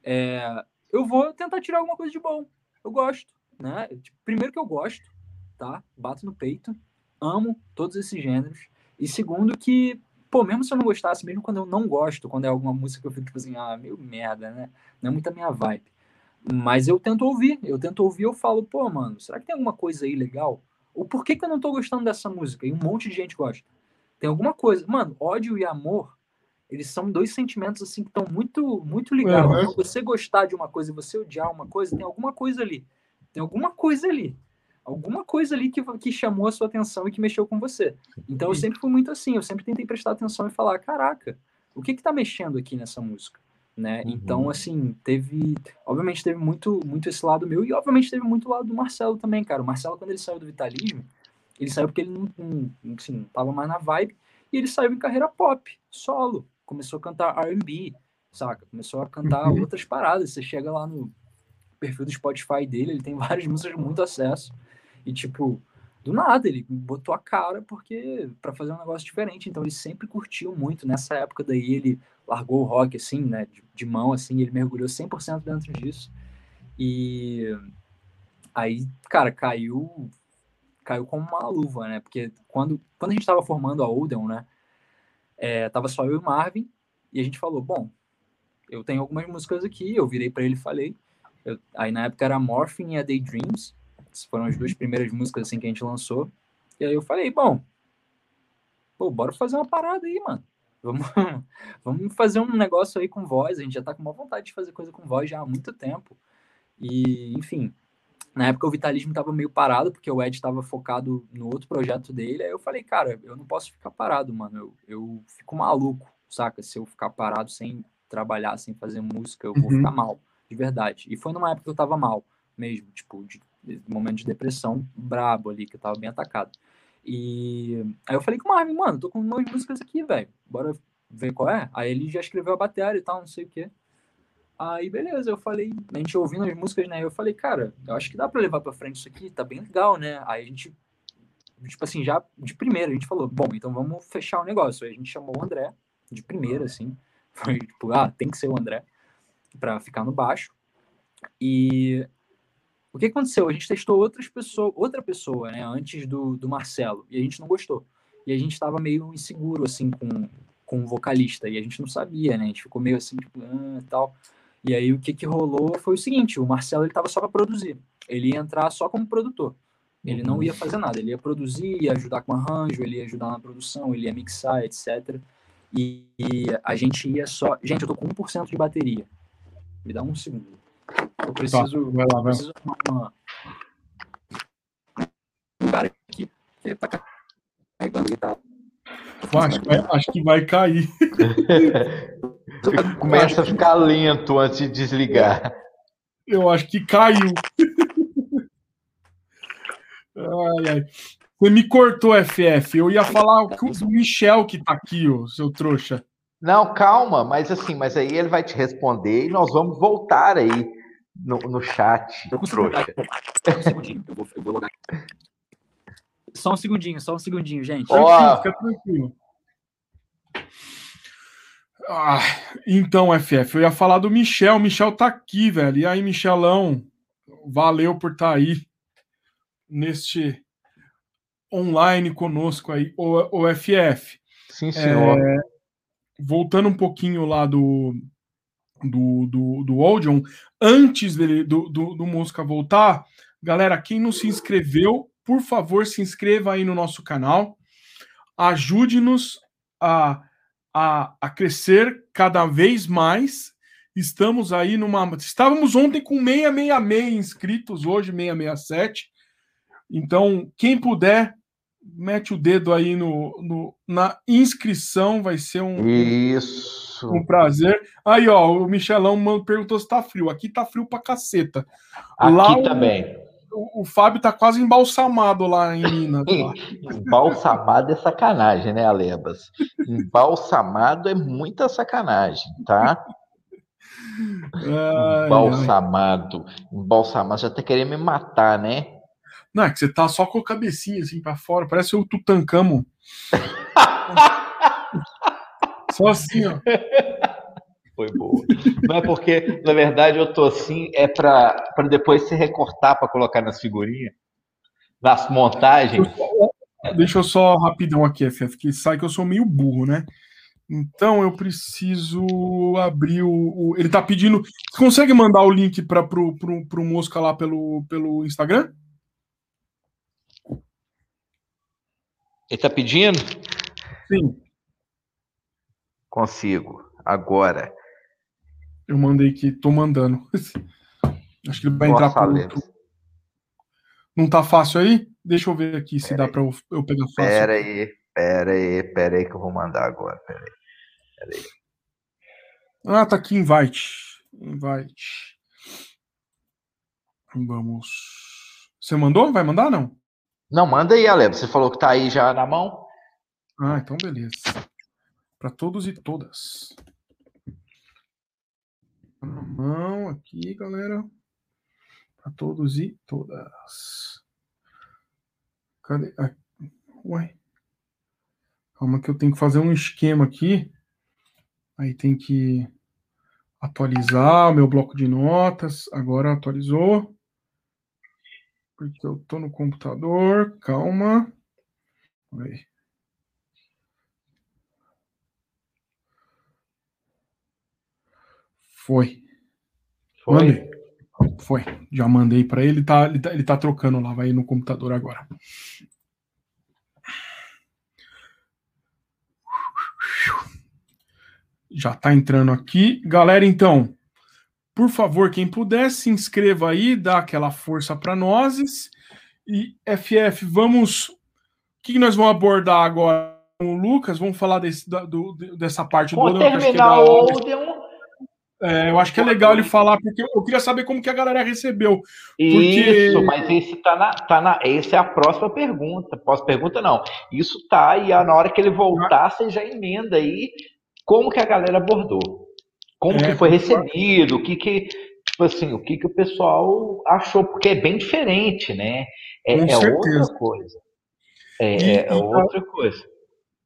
É... Eu vou tentar tirar alguma coisa de bom. Eu gosto, né? Tipo, primeiro que eu gosto, tá? Bato no peito, amo todos esses gêneros. E segundo que pô, mesmo se eu não gostasse, mesmo quando eu não gosto, quando é alguma música que eu fico tipo assim, ah, meio merda, né? Não é muito a minha vibe. Mas eu tento ouvir, eu tento ouvir, eu falo, pô, mano, será que tem alguma coisa aí legal? Ou por que, que eu não tô gostando dessa música? E um monte de gente gosta. Tem alguma coisa. Mano, ódio e amor, eles são dois sentimentos assim que estão muito, muito ligados. Uhum. você gostar de uma coisa e você odiar uma coisa, tem alguma coisa ali. Tem alguma coisa ali alguma coisa ali que, que chamou a sua atenção e que mexeu com você. Então eu sempre fui muito assim, eu sempre tentei prestar atenção e falar, caraca, o que que tá mexendo aqui nessa música? Né? Uhum. Então, assim, teve. Obviamente teve muito, muito esse lado meu, e obviamente teve muito lado do Marcelo também, cara. O Marcelo, quando ele saiu do Vitalismo, ele saiu porque ele não, não, assim, não tava mais na vibe, e ele saiu em carreira pop, solo. Começou a cantar RB, saca? Começou a cantar uhum. outras paradas. Você chega lá no perfil do Spotify dele, ele tem várias músicas muito acesso. E, tipo, do nada, ele botou a cara porque para fazer um negócio diferente. Então ele sempre curtiu muito. Nessa época daí ele largou o rock assim, né, de, de mão assim, ele mergulhou 100% dentro disso. E aí, cara, caiu caiu como uma luva, né? Porque quando quando a gente estava formando a Odeon, né, é, tava só eu e o Marvin e a gente falou, bom, eu tenho algumas músicas aqui, eu virei para ele e falei, eu, aí na época era Morphine e a Daydreams, foram as duas primeiras músicas assim que a gente lançou. E aí eu falei, bom, pô, bora fazer uma parada aí, mano. Vamos, vamos fazer um negócio aí com voz. A gente já tá com uma vontade de fazer coisa com voz já há muito tempo. E, enfim, na época o Vitalismo tava meio parado, porque o Ed tava focado no outro projeto dele. Aí eu falei, cara, eu não posso ficar parado, mano. Eu, eu fico maluco, saca? Se eu ficar parado sem trabalhar, sem fazer música, eu vou uhum. ficar mal, de verdade. E foi numa época que eu tava mal mesmo, tipo, de momento de depressão brabo ali, que eu tava bem atacado. E aí eu falei com o Marvin, mano, tô com umas músicas aqui, velho. Bora ver qual é? Aí ele já escreveu a bateria e tal, não sei o quê. Aí beleza, eu falei, a gente ouvindo as músicas, né? Eu falei, cara, eu acho que dá para levar para frente isso aqui, tá bem legal, né? Aí a gente, tipo assim, já de primeira, a gente falou, bom, então vamos fechar o negócio. Aí a gente chamou o André, de primeira, assim. Foi tipo, ah, tem que ser o André, para ficar no baixo. E o que aconteceu? A gente testou outras pessoas, outra pessoa, né, antes do, do Marcelo, e a gente não gostou. E a gente estava meio inseguro, assim, com, com o vocalista, e a gente não sabia, né? A gente ficou meio assim, tipo, ah, tal. E aí o que que rolou foi o seguinte, o Marcelo, ele tava só para produzir. Ele ia entrar só como produtor. Ele não ia fazer nada, ele ia produzir, ia ajudar com arranjo, ele ia ajudar na produção, ele ia mixar, etc. E, e a gente ia só... Gente, eu tô com 1% de bateria. Me dá um segundo. Eu preciso. Tá, vai lá, vai. Preciso uma... Um cara aqui que tá carregando guitarra. Acho, acho que vai cair. Começa a ficar lento antes de desligar. Eu acho que caiu. Ai, ai. Você me cortou, FF. Eu ia falar o Michel que tá aqui, ô, seu trouxa. Não, calma, mas assim, mas aí ele vai te responder e nós vamos voltar aí no, no chat. Eu trouxa. Um segundinho, eu vou, eu vou logar. Só um segundinho, só um segundinho, gente. Tranquilo, fica tranquilo. Ah, então, FF, eu ia falar do Michel. O Michel tá aqui, velho. E aí, Michelão, valeu por estar tá aí neste online conosco aí, o, o FF. Sim, senhor. É, voltando um pouquinho lá do do, do, do Odeon, antes dele, do, do, do Mosca voltar, galera, quem não se inscreveu, por favor, se inscreva aí no nosso canal. Ajude-nos a, a, a crescer cada vez mais. Estamos aí numa. Estávamos ontem com 666 inscritos, hoje 667. Então, quem puder, mete o dedo aí no, no, na inscrição, vai ser um, Isso. um prazer. Aí, ó, o Michelão perguntou se tá frio. Aqui tá frio pra caceta. Aqui lá, também. O, o, Fábio tá quase embalsamado lá em Minas. embalsamado é sacanagem, né, Alebas? Embalsamado é muita sacanagem, tá? Ai, embalsamado. Ai. Embalsamado. Já tá querendo me matar, né? Não, é que você tá só com a cabecinha assim pra fora, parece o Tutankhamon. só assim, ó. Foi boa. Não é porque, na verdade, eu tô assim, é pra, pra depois se recortar pra colocar nas figurinhas, nas montagens. Deixa eu só rapidão aqui, FF, que sai que eu sou meio burro, né? Então eu preciso abrir o. o ele tá pedindo. Você consegue mandar o link para pro, pro, pro Mosca lá pelo, pelo Instagram? Ele está pedindo? Sim. Consigo. Agora. Eu mandei aqui, tô mandando. Acho que ele vai Nossa, entrar por outro. Não tá fácil aí? Deixa eu ver aqui se dá para eu, eu, pegar fácil. Pera aí, pera aí, pera aí que eu vou mandar agora. Pera aí. Pera aí. Ah, tá aqui, invite. Invite. Vamos. Você mandou? Vai mandar não? Não, manda aí, Aleb. Você falou que tá aí já na mão. Ah, então beleza. Para todos e todas. Tá na mão aqui, galera. Para todos e todas. Cadê? Ah, ué. Calma que eu tenho que fazer um esquema aqui. Aí tem que atualizar o meu bloco de notas. Agora atualizou porque eu tô no computador. Calma. Aí. Foi. Foi. Mandei. Foi. Já mandei para ele. Tá, ele, tá, ele tá trocando lá. Vai no computador agora. Já tá entrando aqui. Galera, então, por favor, quem puder, se inscreva aí, dá aquela força para nós. E FF, vamos. O que nós vamos abordar agora com o Lucas? Vvamos falar desse, do, dessa parte do Odeon. Terminar o Odeon. É, eu acho que é legal ele falar, porque eu queria saber como que a galera recebeu. Porque... Isso, mas esse tá na, tá na. Essa é a próxima pergunta. Pós-pergunta, não. Isso tá, e na hora que ele voltar, você já emenda aí como que a galera abordou. Como é, que foi recebido, o que que, tipo assim, o que que o pessoal achou, porque é bem diferente, né? É, é outra coisa. É, e, é outra coisa.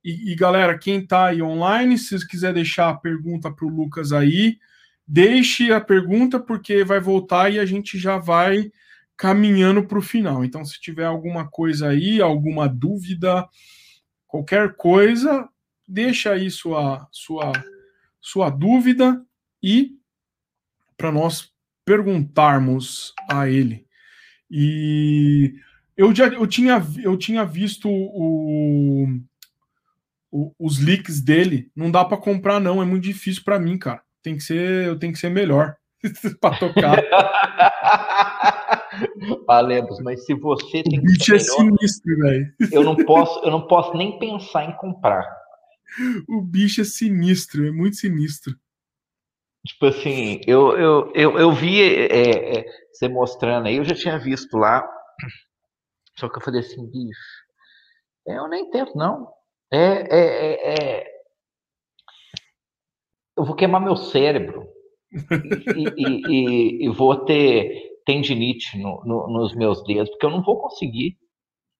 E, e, galera, quem tá aí online, se quiser deixar a pergunta para o Lucas aí, deixe a pergunta, porque vai voltar e a gente já vai caminhando para o final. Então, se tiver alguma coisa aí, alguma dúvida, qualquer coisa, deixa aí sua, sua sua dúvida e para nós perguntarmos a ele. E eu já eu tinha, eu tinha visto o, o os leaks dele. Não dá para comprar não, é muito difícil para mim, cara. Tem que ser, eu tenho que ser melhor para tocar. Valemos, mas se você tem o bicho é sinistro, velho. Eu não posso, eu não posso nem pensar em comprar o bicho é sinistro, é muito sinistro. Tipo assim, eu, eu, eu, eu vi é, é, você mostrando aí, eu já tinha visto lá, só que eu falei assim, bicho, eu nem tento, não. É, é, é, é... eu vou queimar meu cérebro e, e, e, e vou ter tendinite no, no, nos meus dedos, porque eu não vou conseguir.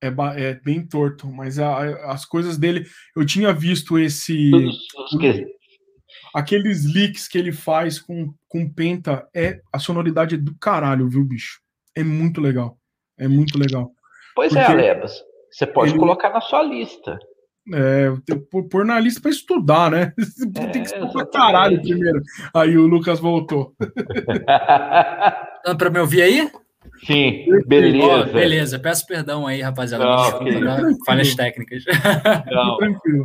É, é bem torto, mas a, as coisas dele, eu tinha visto esse. Aqueles leaks que ele faz com, com penta, é a sonoridade do caralho, viu, bicho? É muito legal. É muito legal. Pois é, Porque é, Alebas. Você pode ele... colocar na sua lista. É, pôr na lista para estudar, né? É, Tem que estudar pra caralho primeiro. Aí o Lucas voltou. Dá para me ouvir aí? Sim, beleza. Oh, beleza, peço perdão aí, rapaziada. Não, Desculpa, okay. falhas técnicas. Não,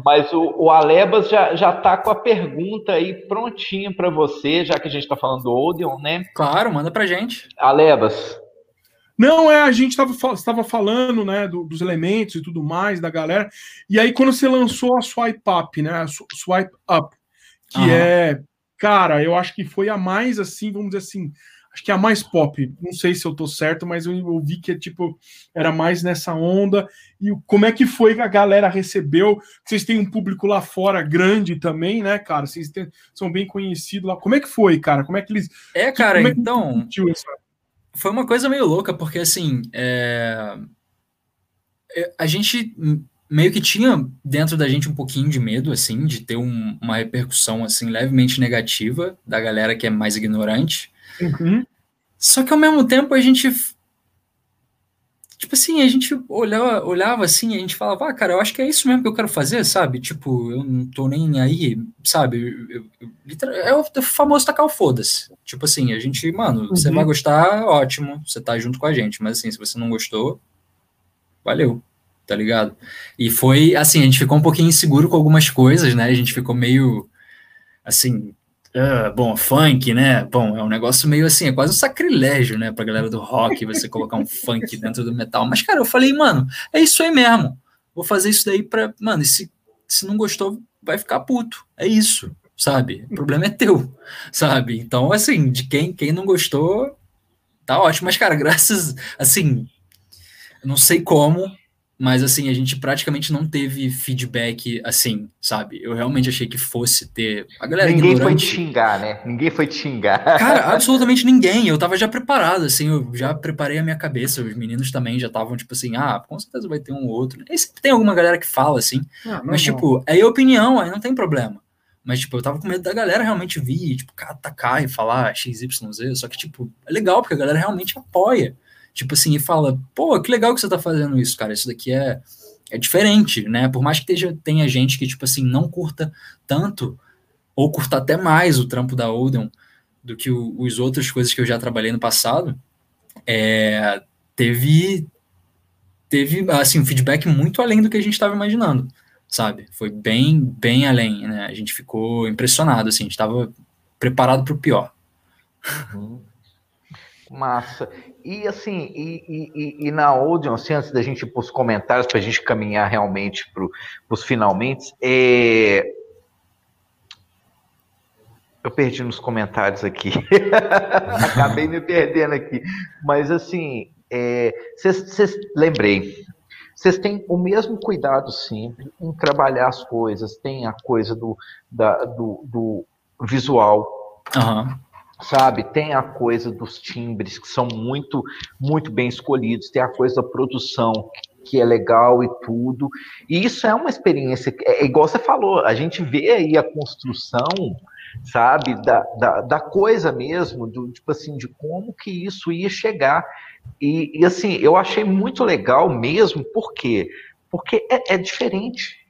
mas o, o Alebas já, já tá com a pergunta aí prontinha para você, já que a gente está falando do Odeon, né? Claro, manda pra gente. Alebas. Não, é, a gente estava falando, né, do, dos elementos e tudo mais, da galera. E aí, quando você lançou a Swipe Up, né, a Swipe Up, que uhum. é, cara, eu acho que foi a mais, assim, vamos dizer assim, acho que é a mais pop. Não sei se eu tô certo, mas eu ouvi que tipo era mais nessa onda. E como é que foi que a galera recebeu? Vocês têm um público lá fora grande também, né, cara? Vocês têm, são bem conhecidos lá. Como é que foi, cara? Como é que eles É, cara, é então foi uma coisa meio louca porque assim, é... é a gente meio que tinha dentro da gente um pouquinho de medo, assim, de ter um, uma repercussão, assim, levemente negativa da galera que é mais ignorante. Uhum. Só que ao mesmo tempo a gente. Tipo assim, a gente olhava, olhava assim, a gente falava, ah, cara, eu acho que é isso mesmo que eu quero fazer, sabe? Tipo, eu não tô nem aí, sabe? Eu, eu, é o famoso tacar o foda-se. Tipo assim, a gente, mano, uhum. você vai gostar, ótimo, você tá junto com a gente, mas assim, se você não gostou, valeu, tá ligado? E foi assim, a gente ficou um pouquinho inseguro com algumas coisas, né? A gente ficou meio assim, Uh, bom, funk, né? Bom, é um negócio meio assim, é quase um sacrilégio, né, pra galera do rock, você colocar um funk dentro do metal. Mas, cara, eu falei, mano, é isso aí mesmo. Vou fazer isso daí pra. Mano, e se, se não gostou, vai ficar puto. É isso, sabe? O problema é teu, sabe? Então, assim, de quem, quem não gostou, tá ótimo. Mas, cara, graças. Assim, não sei como, mas assim, a gente praticamente não teve feedback assim, sabe? Eu realmente achei que fosse ter. A galera ninguém ignorante... foi te xingar, né? Ninguém foi te xingar. Cara, absolutamente ninguém. Eu tava já preparado, assim, eu já preparei a minha cabeça. Os meninos também já estavam, tipo assim, ah, com certeza vai ter um outro. E sempre tem alguma galera que fala, assim. Ah, mas, tipo, é opinião, aí não tem problema. Mas, tipo, eu tava com medo da galera realmente vir, tipo, atacar e falar XYZ. Só que, tipo, é legal, porque a galera realmente apoia tipo assim, e fala, pô, que legal que você tá fazendo isso, cara, isso daqui é, é diferente, né? Por mais que tenha, tenha gente que, tipo assim, não curta tanto, ou curta até mais o trampo da Odeon do que o, os outras coisas que eu já trabalhei no passado, é, teve, teve, assim, um feedback muito além do que a gente estava imaginando, sabe? Foi bem, bem além, né? A gente ficou impressionado, assim, a gente estava preparado para o pior. Uhum. Massa. E assim, e, e, e, na Odeon, assim, antes da gente ir para os comentários, para a gente caminhar realmente para os finalmente, é... eu perdi nos comentários aqui, acabei me perdendo aqui, mas assim, é... cês, lembrei, vocês têm o mesmo cuidado sempre em trabalhar as coisas, tem a coisa do, da, do, do visual. Uhum sabe? Tem a coisa dos timbres que são muito, muito bem escolhidos, tem a coisa da produção que é legal e tudo. E isso é uma experiência, é, é igual você falou, a gente vê aí a construção, sabe, da, da, da coisa mesmo, do tipo assim, de como que isso ia chegar. E, e assim, eu achei muito legal mesmo, por quê? Porque é, é diferente.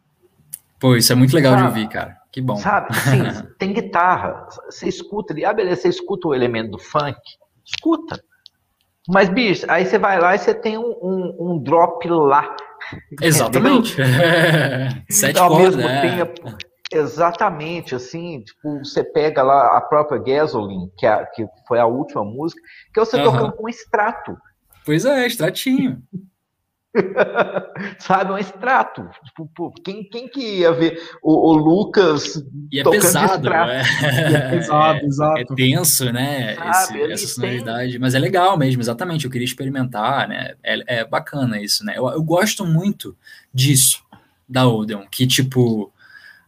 Pô, isso é muito legal de ouvir, cara. Que bom. Sabe? Sim, tem guitarra. Você escuta ali, ah, beleza, você escuta o elemento do funk. Escuta. Mas, bicho, aí você vai lá e você tem um, um, um drop lá. Exatamente. Sete Ao cordas, mesmo né? tempo. Exatamente, assim, tipo, você pega lá a própria Gasoline, que, é, que foi a última música, que é você uhum. tocando com extrato. Pois é, extratinho. Sabe, um extrato. Tipo, quem, quem que ia ver o, o Lucas e é pesado, é... é pesado, exato. É tenso, né? Sabe, Esse, essa sonoridade. Tem... Mas é legal mesmo, exatamente. Eu queria experimentar, né? É, é bacana isso, né? Eu, eu gosto muito disso, da Odeon, que tipo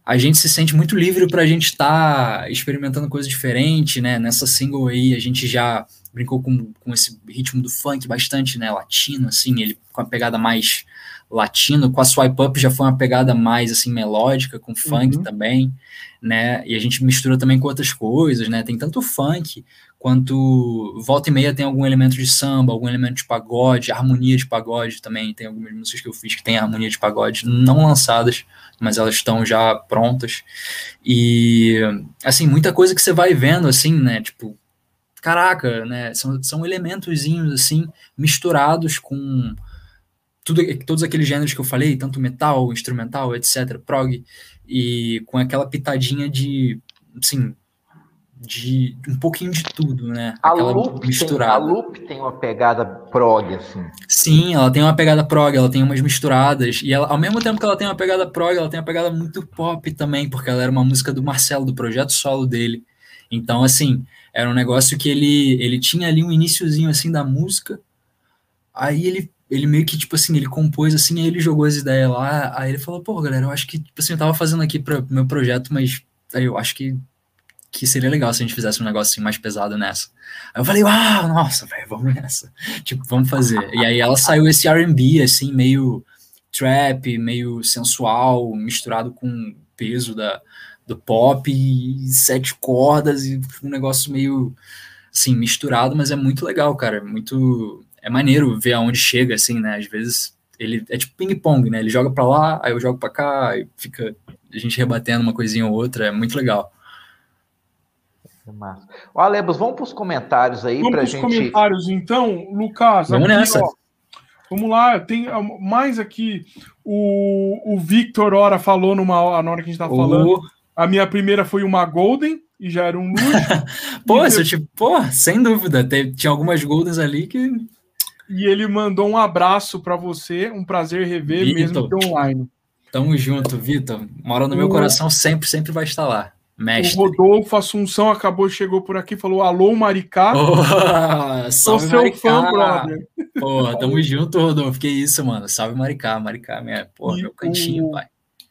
a gente se sente muito livre para a gente estar tá experimentando coisas diferentes, né? Nessa single aí a gente já brincou com, com esse ritmo do funk bastante, né, latino, assim, ele com a pegada mais latino, com a Swipe Up já foi uma pegada mais, assim, melódica, com funk uhum. também, né, e a gente mistura também com outras coisas, né, tem tanto funk quanto volta e meia tem algum elemento de samba, algum elemento de pagode, harmonia de pagode também, tem algumas músicas que eu fiz que tem harmonia de pagode, não lançadas, mas elas estão já prontas, e, assim, muita coisa que você vai vendo, assim, né, tipo, caraca, né, são, são elementozinhos, assim, misturados com tudo, todos aqueles gêneros que eu falei, tanto metal, instrumental, etc, prog, e com aquela pitadinha de, assim, de um pouquinho de tudo, né? A Loop, misturada. Tem, a Loop tem uma pegada prog, assim. Sim, ela tem uma pegada prog, ela tem umas misturadas. E ela, ao mesmo tempo que ela tem uma pegada prog, ela tem uma pegada muito pop também, porque ela era uma música do Marcelo, do projeto solo dele. Então, assim, era um negócio que ele, ele tinha ali um iníciozinho, assim, da música. Aí ele, ele meio que, tipo assim, ele compôs, assim, aí ele jogou as ideias lá. Aí ele falou, pô, galera, eu acho que, tipo assim, eu tava fazendo aqui para meu projeto, mas aí eu acho que que seria legal se a gente fizesse um negócio assim, mais pesado nessa. Aí eu falei, uau, nossa, velho, vamos nessa. Tipo, vamos fazer. E aí ela saiu esse R&B, assim, meio trap, meio sensual, misturado com peso da, do pop, e sete cordas, e um negócio meio, assim, misturado, mas é muito legal, cara, muito... É maneiro ver aonde chega, assim, né, às vezes ele é tipo ping-pong, né, ele joga pra lá, aí eu jogo pra cá, e fica a gente rebatendo uma coisinha ou outra, é muito legal. Massa. Ó, Alebos, vamos para os comentários aí para gente. Vamos comentários, então, Lucas. Vamos aqui, nessa. Ó, vamos lá, tem mais aqui. O, o Victor Ora falou numa, na hora que a gente estava falando. A minha primeira foi uma Golden e já era um luxo. pô, isso, tipo, pô, sem dúvida. tinha algumas Goldens ali que. E ele mandou um abraço para você, um prazer rever, Victor. mesmo que online. Tamo junto, Vitor. Mora no o... meu coração, sempre, sempre vai estar lá. Mestre. O Rodolfo Assunção acabou, chegou por aqui, falou: Alô, Maricá. Oh, Sou seu Maricá. fã, brother. Tamo junto, Rodolfo. Que isso, mano. Salve Maricá, Maricá, minha, porra, meu cantinho, o... pai.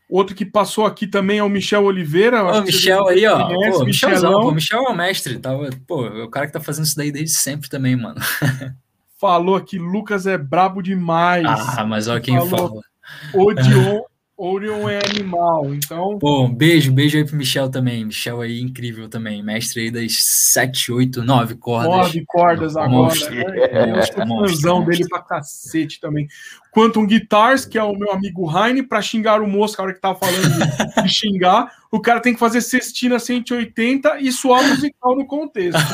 Outro que passou aqui também é o Michel Oliveira. Ô, Michel aí, ó. Conhece, pô, Michelzão, pô, Michel é o mestre. Tava, pô, é o cara que tá fazendo isso daí desde sempre também, mano. Falou aqui, Lucas é brabo demais. Ah, mas olha quem Falou, fala. Odion Orion é animal, então. Um beijo, beijo aí pro Michel também. Michel aí, incrível também. Mestre aí das 7, 8, 9 cordas. 9 cordas agora. Monstro. Né? É, eu sou fãzão dele pra cacete também. Quantum Guitars, que é o meu amigo Heine, pra xingar o moço, a hora que tava falando de, de xingar, o cara tem que fazer cestina 180 e suar musical no contexto.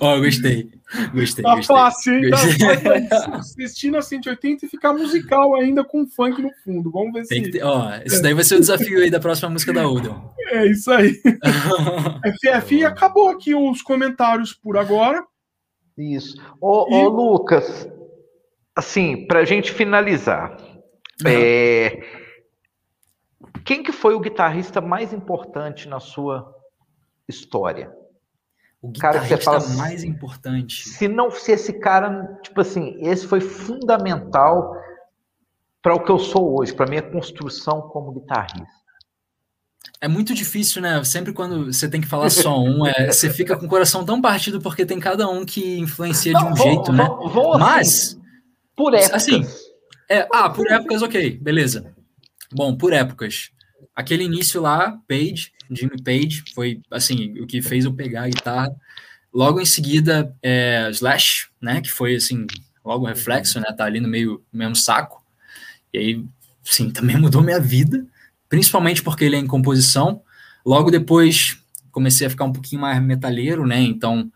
Ó, oh, gostei. Gostei. Tá gostei, fácil, hein? Tá Assistir na 180 e ficar musical ainda com funk no fundo. Vamos ver Tem se. Ter, ó, esse daí vai ser o desafio aí da próxima música da Odell. É isso aí. FF, acabou aqui os comentários por agora. Isso. Ô, e... ô Lucas, assim, pra gente finalizar. É... Quem que foi o guitarrista mais importante na sua história? O guitarrista cara que você fala, assim, mais importante. Se não se esse cara, tipo assim, esse foi fundamental para o que eu sou hoje, para minha construção como guitarrista. É muito difícil, né? Sempre quando você tem que falar só um, é, você fica com o coração tão partido porque tem cada um que influencia não, de um vou, jeito, né? vou, né? Vou, Mas assim, por épocas. Assim, é, ah, por épocas, ok, beleza. Bom, por épocas. Aquele início lá, Page, Jimmy Page, foi assim, o que fez eu pegar a guitarra. Logo em seguida, é, Slash, né, que foi assim, logo reflexo, né, tá ali no meio mesmo saco. E aí, sim, também mudou minha vida, principalmente porque ele é em composição. Logo depois, comecei a ficar um pouquinho mais metalheiro, né, então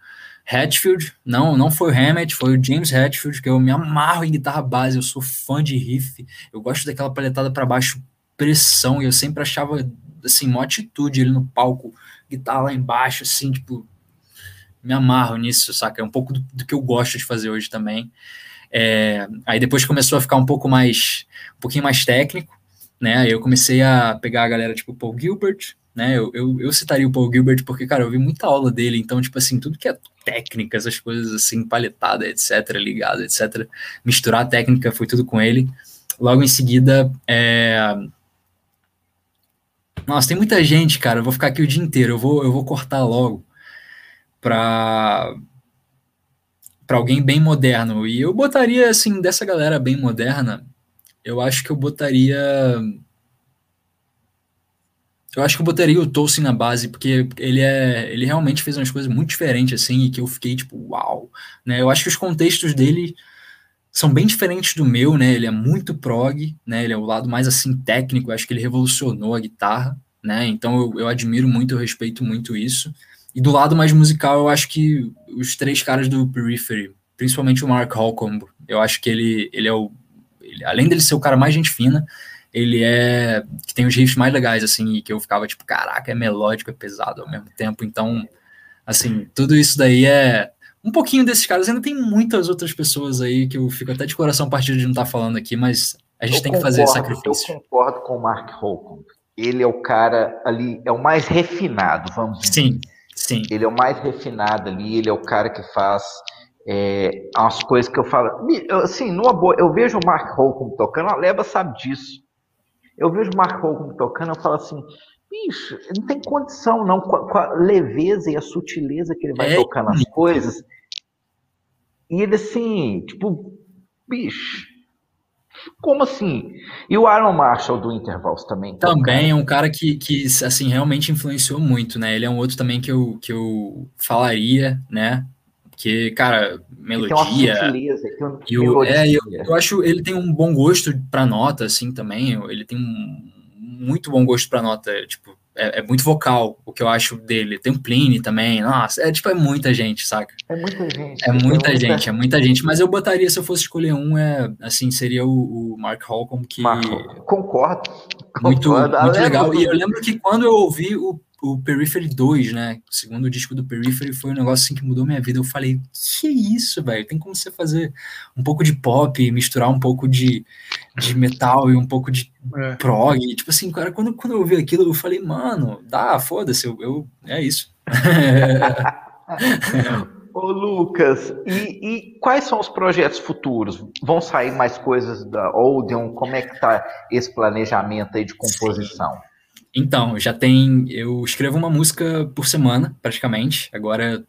Hatfield, não, não foi o Hammett, foi o James Hatfield, que eu me amarro em guitarra base, eu sou fã de riff, eu gosto daquela paletada para baixo pressão, e eu sempre achava assim, uma atitude ali no palco, guitarra lá embaixo, assim, tipo, me amarro nisso, saca? É um pouco do, do que eu gosto de fazer hoje também. É, aí depois começou a ficar um pouco mais, um pouquinho mais técnico, né? Aí eu comecei a pegar a galera tipo Paul Gilbert, né? Eu, eu, eu, citaria o Paul Gilbert porque, cara, eu vi muita aula dele, então, tipo assim, tudo que é técnica, essas coisas assim, paletada, etc., ligado, etc., misturar a técnica foi tudo com ele. Logo em seguida, é, nossa, tem muita gente, cara. Eu vou ficar aqui o dia inteiro. Eu vou, eu vou cortar logo. para para alguém bem moderno. E eu botaria assim dessa galera bem moderna, eu acho que eu botaria eu acho que eu botaria o Tolkien na base, porque ele é. Ele realmente fez umas coisas muito diferentes, assim, e que eu fiquei, tipo, uau! Né? Eu acho que os contextos dele são bem diferentes do meu, né? Ele é muito prog, né? Ele é o lado mais assim técnico, eu acho que ele revolucionou a guitarra, né? Então eu, eu admiro muito, eu respeito muito isso. E do lado mais musical, eu acho que os três caras do Periphery, principalmente o Mark Holcomb, eu acho que ele, ele é o. Ele, além dele ser o cara mais gente fina, ele é que tem os riffs mais legais assim, e que eu ficava tipo, caraca, é melódico, é pesado ao mesmo tempo. Então, assim, tudo isso daí é um pouquinho desses caras. Ainda tem muitas outras pessoas aí que eu fico até de coração partido de não estar tá falando aqui, mas a gente eu tem concordo, que fazer sacrifício. Eu concordo com o Mark Holcomb. Ele é o cara ali, é o mais refinado, vamos dizer. Sim, sim. Ele é o mais refinado ali, ele é o cara que faz é, as coisas que eu falo. Assim, numa boa, eu vejo o Mark Holcomb tocando, a Leba sabe disso. Eu vejo o Mark Hogan tocando, eu falo assim, bicho, não tem condição não, com a, com a leveza e a sutileza que ele vai é. tocando as coisas. E ele assim, tipo, bicho, como assim? E o Aaron Marshall do Intervals também. Também é um cara que, que assim, realmente influenciou muito, né? Ele é um outro também que eu, que eu falaria, né? Porque, cara, melodia. Tem uma e o, é, eu, eu, acho ele tem um bom gosto para nota, assim, também. Ele tem um muito bom gosto para nota. Tipo, é, é, muito vocal o que eu acho dele. Tem o Pliny também. Nossa, é tipo, é muita gente, saca? É muita gente. É muita é gente, muita... é muita gente. Mas eu botaria, se eu fosse escolher um, é assim, seria o, o Mark Holcomb, que. Mark, concordo. Muito, concordo. muito legal. E eu lembro que quando eu ouvi o o Periphery 2, né? O segundo disco do Periphery foi um negócio assim que mudou minha vida. Eu falei, que isso, velho? Tem como você fazer um pouco de pop, misturar um pouco de, de metal e um pouco de é. prog. Tipo assim, cara, quando, quando eu ouvi aquilo, eu falei, mano, dá, foda-se, eu, eu, é isso. Ô Lucas, e, e, quais são os projetos futuros? Vão sair mais coisas da Odeon? Como é que tá esse planejamento aí de composição? Sim. Então, já tem. Eu escrevo uma música por semana, praticamente. Agora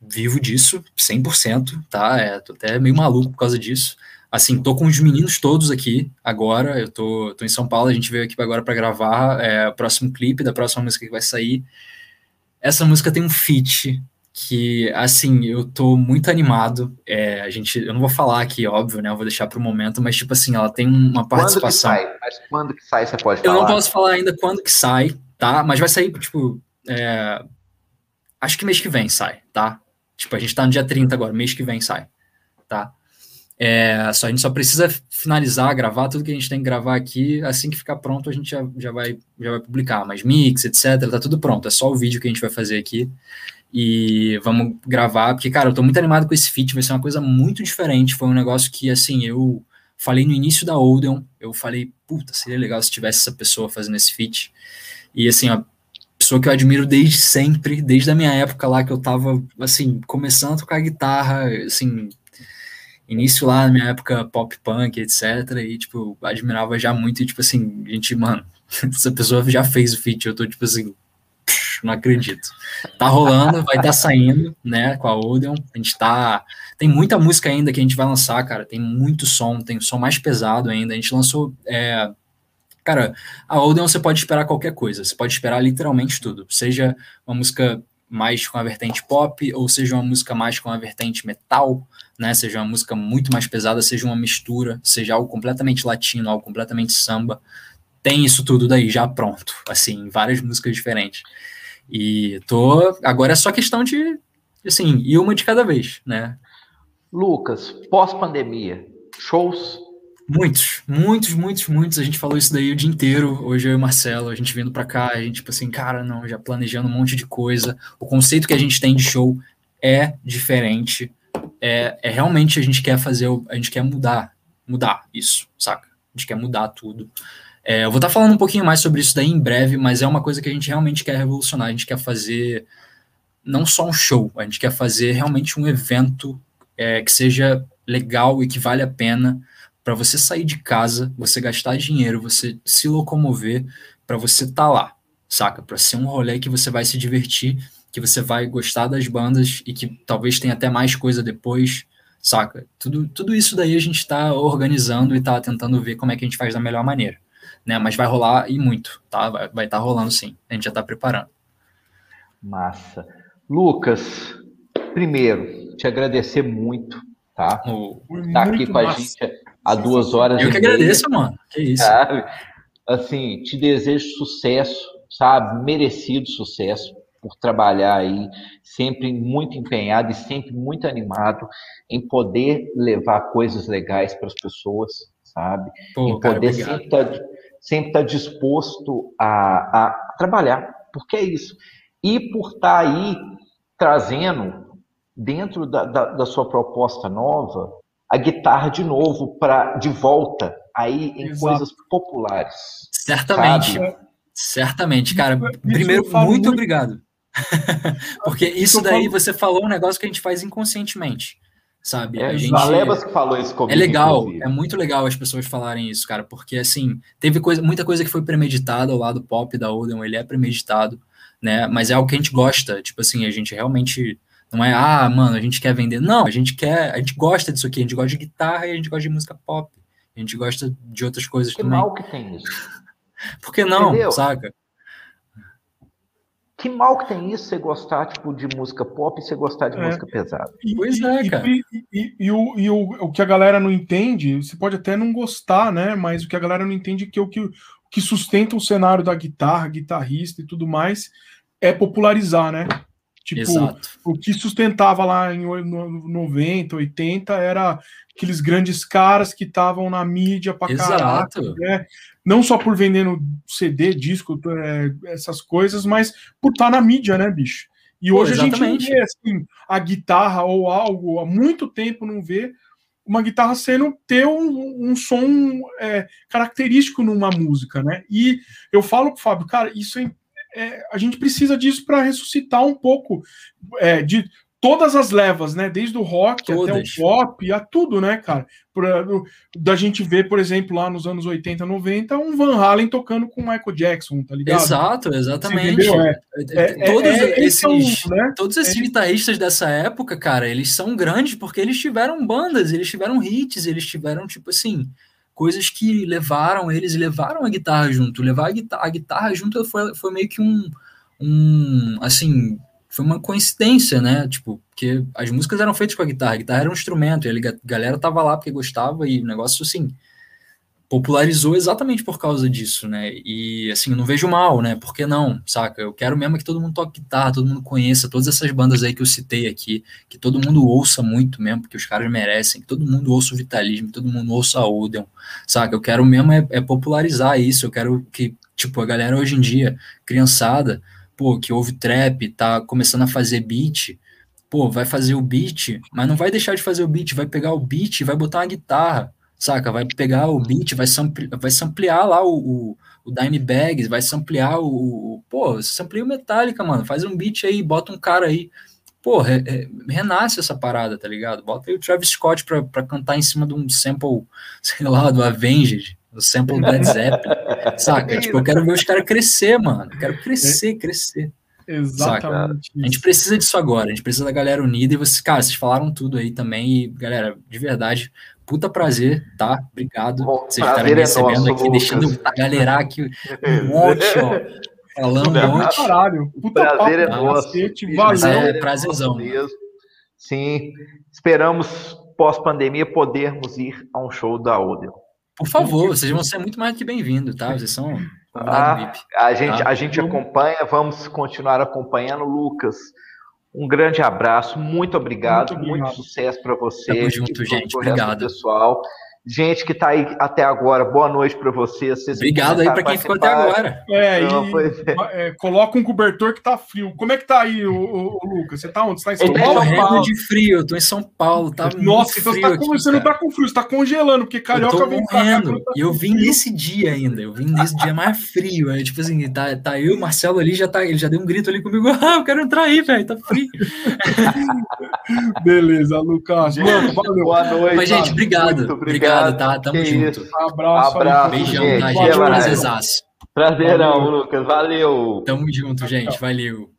vivo disso, 100%, tá? É, tô até meio maluco por causa disso. Assim, tô com os meninos todos aqui agora. Eu tô, tô em São Paulo, a gente veio aqui agora para gravar é, o próximo clipe da próxima música que vai sair. Essa música tem um feat que, assim, eu tô muito animado. É, a gente, eu não vou falar aqui, óbvio, né? Eu vou deixar para o momento, mas, tipo assim, ela tem uma participação. Quando que sai? Mas quando que sai, você pode falar? Eu não posso falar ainda quando que sai, tá? Mas vai sair, tipo, é, acho que mês que vem sai, tá? Tipo, a gente tá no dia 30 agora, mês que vem sai, tá? É, só, a gente só precisa finalizar, gravar tudo que a gente tem que gravar aqui. Assim que ficar pronto, a gente já, já, vai, já vai publicar. Mas mix, etc., tá tudo pronto. É só o vídeo que a gente vai fazer aqui e vamos gravar, porque, cara, eu tô muito animado com esse feat, vai ser uma coisa muito diferente, foi um negócio que, assim, eu falei no início da Odeon, eu falei, puta, seria legal se tivesse essa pessoa fazendo esse feat, e, assim, a pessoa que eu admiro desde sempre, desde a minha época lá, que eu tava, assim, começando a tocar guitarra, assim, início lá na minha época pop punk, etc, e, tipo, admirava já muito, e, tipo, assim, gente, mano, essa pessoa já fez o feat, eu tô, tipo, assim, não acredito. Tá rolando, vai estar tá saindo, né, com a Odeon. A gente tá. Tem muita música ainda que a gente vai lançar, cara. Tem muito som, tem som mais pesado ainda. A gente lançou. É... Cara, a Odeon você pode esperar qualquer coisa. Você pode esperar literalmente tudo. Seja uma música mais com a vertente pop, ou seja uma música mais com a vertente metal, né? Seja uma música muito mais pesada, seja uma mistura, seja algo completamente latino, algo completamente samba. Tem isso tudo daí já pronto, assim, várias músicas diferentes. E tô. Agora é só questão de, assim, ir uma de cada vez, né? Lucas, pós-pandemia, shows? Muitos, muitos, muitos, muitos. A gente falou isso daí o dia inteiro. Hoje eu e o Marcelo, a gente vindo para cá, a gente, tipo assim, cara, não, já planejando um monte de coisa. O conceito que a gente tem de show é diferente. É, é realmente a gente quer fazer, a gente quer mudar, mudar isso, saca? A gente quer mudar tudo. É, eu vou estar tá falando um pouquinho mais sobre isso daí em breve, mas é uma coisa que a gente realmente quer revolucionar. A gente quer fazer não só um show, a gente quer fazer realmente um evento é, que seja legal e que vale a pena para você sair de casa, você gastar dinheiro, você se locomover, para você estar tá lá, saca? Para ser um rolê que você vai se divertir que você vai gostar das bandas e que talvez tenha até mais coisa depois, saca? Tudo, tudo isso daí a gente está organizando e está tentando ver como é que a gente faz da melhor maneira, né? Mas vai rolar e muito, tá? Vai estar vai tá rolando sim, a gente já está preparando. Massa. Lucas, primeiro, te agradecer muito, tá? Oh, tá aqui com massa. a gente há duas horas. Eu que agradeço, meia, mano. Que isso. Sabe? Assim, te desejo sucesso, sabe? Merecido sucesso por trabalhar aí, sempre muito empenhado e sempre muito animado em poder levar coisas legais para as pessoas, sabe? Pô, em poder cara, sempre estar tá, sempre tá disposto a, a trabalhar, porque é isso. E por estar tá aí trazendo dentro da, da, da, sua proposta nova a guitarra de novo para de volta aí em Exato. coisas populares. Certamente. Sabe? Certamente, cara. Primeiro, muito, muito obrigado. Porque isso daí você falou um negócio que a gente faz inconscientemente, sabe? É, a gente, Valebas que falou isso comigo. É legal, inclusive. é muito legal as pessoas falarem isso, cara, porque assim, teve coisa, muita coisa que foi premeditada ao lado pop da Odeon, ele é premeditado, né? Mas é algo que a gente gosta, tipo assim, a gente realmente não é, ah, mano, a gente quer vender. Não, a gente quer, a gente gosta disso aqui, a gente gosta de guitarra e a gente gosta de música pop. A gente gosta de outras coisas que também. mal que tem isso. Por que não, Entendeu? saca? Que mal que tem isso você gostar tipo, de música pop e você gostar de é. música pesada? E, pois é, cara. E, e, e, o, e o, o que a galera não entende, você pode até não gostar, né? Mas o que a galera não entende é que o que, que sustenta o cenário da guitarra, guitarrista e tudo mais, é popularizar, né? Tipo, Exato. o que sustentava lá em 90, 80 era aqueles grandes caras que estavam na mídia pra caraca, né? Não só por vendendo CD, disco, é, essas coisas, mas por estar tá na mídia, né, bicho? E hoje Pô, a gente não vê assim, a guitarra ou algo, há muito tempo não vê uma guitarra sendo ter um, um som é, característico numa música, né? E eu falo pro Fábio, cara, isso é é, a gente precisa disso para ressuscitar um pouco é, de todas as levas, né? Desde o rock Todas. até o pop, a tudo, né, cara? Pra, da gente ver, por exemplo, lá nos anos 80, 90, um Van Halen tocando com o Michael Jackson, tá ligado? Exato, exatamente. É, é, é, todos é, esses, né? todos esses guitarristas dessa época, cara, eles são grandes porque eles tiveram bandas, eles tiveram hits, eles tiveram, tipo assim, coisas que levaram eles levaram a guitarra junto. Levar a guitarra, a guitarra junto foi, foi meio que um, um, assim, foi uma coincidência, né? Tipo, porque as músicas eram feitas com a guitarra, a guitarra era um instrumento, e a galera tava lá porque gostava, e o negócio, assim, popularizou exatamente por causa disso, né? E assim, eu não vejo mal, né? Por que não? Saca? Eu quero mesmo que todo mundo toque guitarra, todo mundo conheça todas essas bandas aí que eu citei aqui, que todo mundo ouça muito mesmo, porque os caras merecem, que todo mundo ouça o Vitalismo, que todo mundo ouça a Odeon, saca? Eu quero mesmo é, é, popularizar isso, eu quero que, tipo, a galera hoje em dia, criançada, pô, que ouve trap, tá começando a fazer beat, pô, vai fazer o beat, mas não vai deixar de fazer o beat, vai pegar o beat e vai botar uma guitarra, saca? Vai pegar o beat, vai, sampli, vai samplear lá o, o, o Dimebag, vai samplear o, o. Pô, sampleia o Metallica, mano. Faz um beat aí, bota um cara aí. Pô, re, re, renasce essa parada, tá ligado? Bota aí o Travis Scott pra, pra cantar em cima de um sample, sei lá, do Avenged. O sample do Led Zeppelin, saca? Tipo, eu quero ver os caras crescer, mano. Eu quero crescer, crescer. Exatamente. Saca? A gente precisa disso agora, a gente precisa da galera unida e vocês, cara, vocês falaram tudo aí também e, galera, de verdade, puta prazer, tá? Obrigado Bom, vocês estarem me recebendo é nosso, aqui, Lucas. deixando a galera aqui um monte, ó. Falando um monte. Caralho, puta prazer papo, é nosso. valeu. É prazerzão. Mesmo. Sim, esperamos pós-pandemia podermos ir a um show da Odeon. Por favor, vocês vão ser muito mais que bem-vindos, tá? Vocês são ah, VIP. A gente, tá? a gente acompanha, vamos continuar acompanhando, Lucas. Um grande abraço, muito obrigado, muito, obrigado. muito sucesso para você. Tamo junto, gente. Obrigado. Pessoal. Gente que está aí até agora, boa noite para vocês. vocês. Obrigado aí para quem ficou até agora. É, Não, e, é. coloca um cobertor que tá frio. Como é que tá aí, o, o, o Lucas? Você tá onde? Você tá em São Paulo? Eu tô de frio, eu tô em São Paulo, tá Nossa, então você, tá você não tá com frio, você tá congelando, porque carioca eu tô vem morrendo. Tá e eu vim nesse dia ainda, eu vim nesse dia mais frio. É, tipo assim, tá, tá eu, o Marcelo ali, já tá, ele já deu um grito ali comigo, ah, eu quero entrar aí, velho, tá frio. Beleza, Lucas. Mano, valeu. Boa noite. Mas, gente, obrigado. Obrigado, obrigado tá? Tamo que junto. Isso. Abraço. Abraço. Beijão, gente. tá, gente? Prazerzaço. Prazerão, Lucas. Valeu. Tamo junto, gente. Valeu.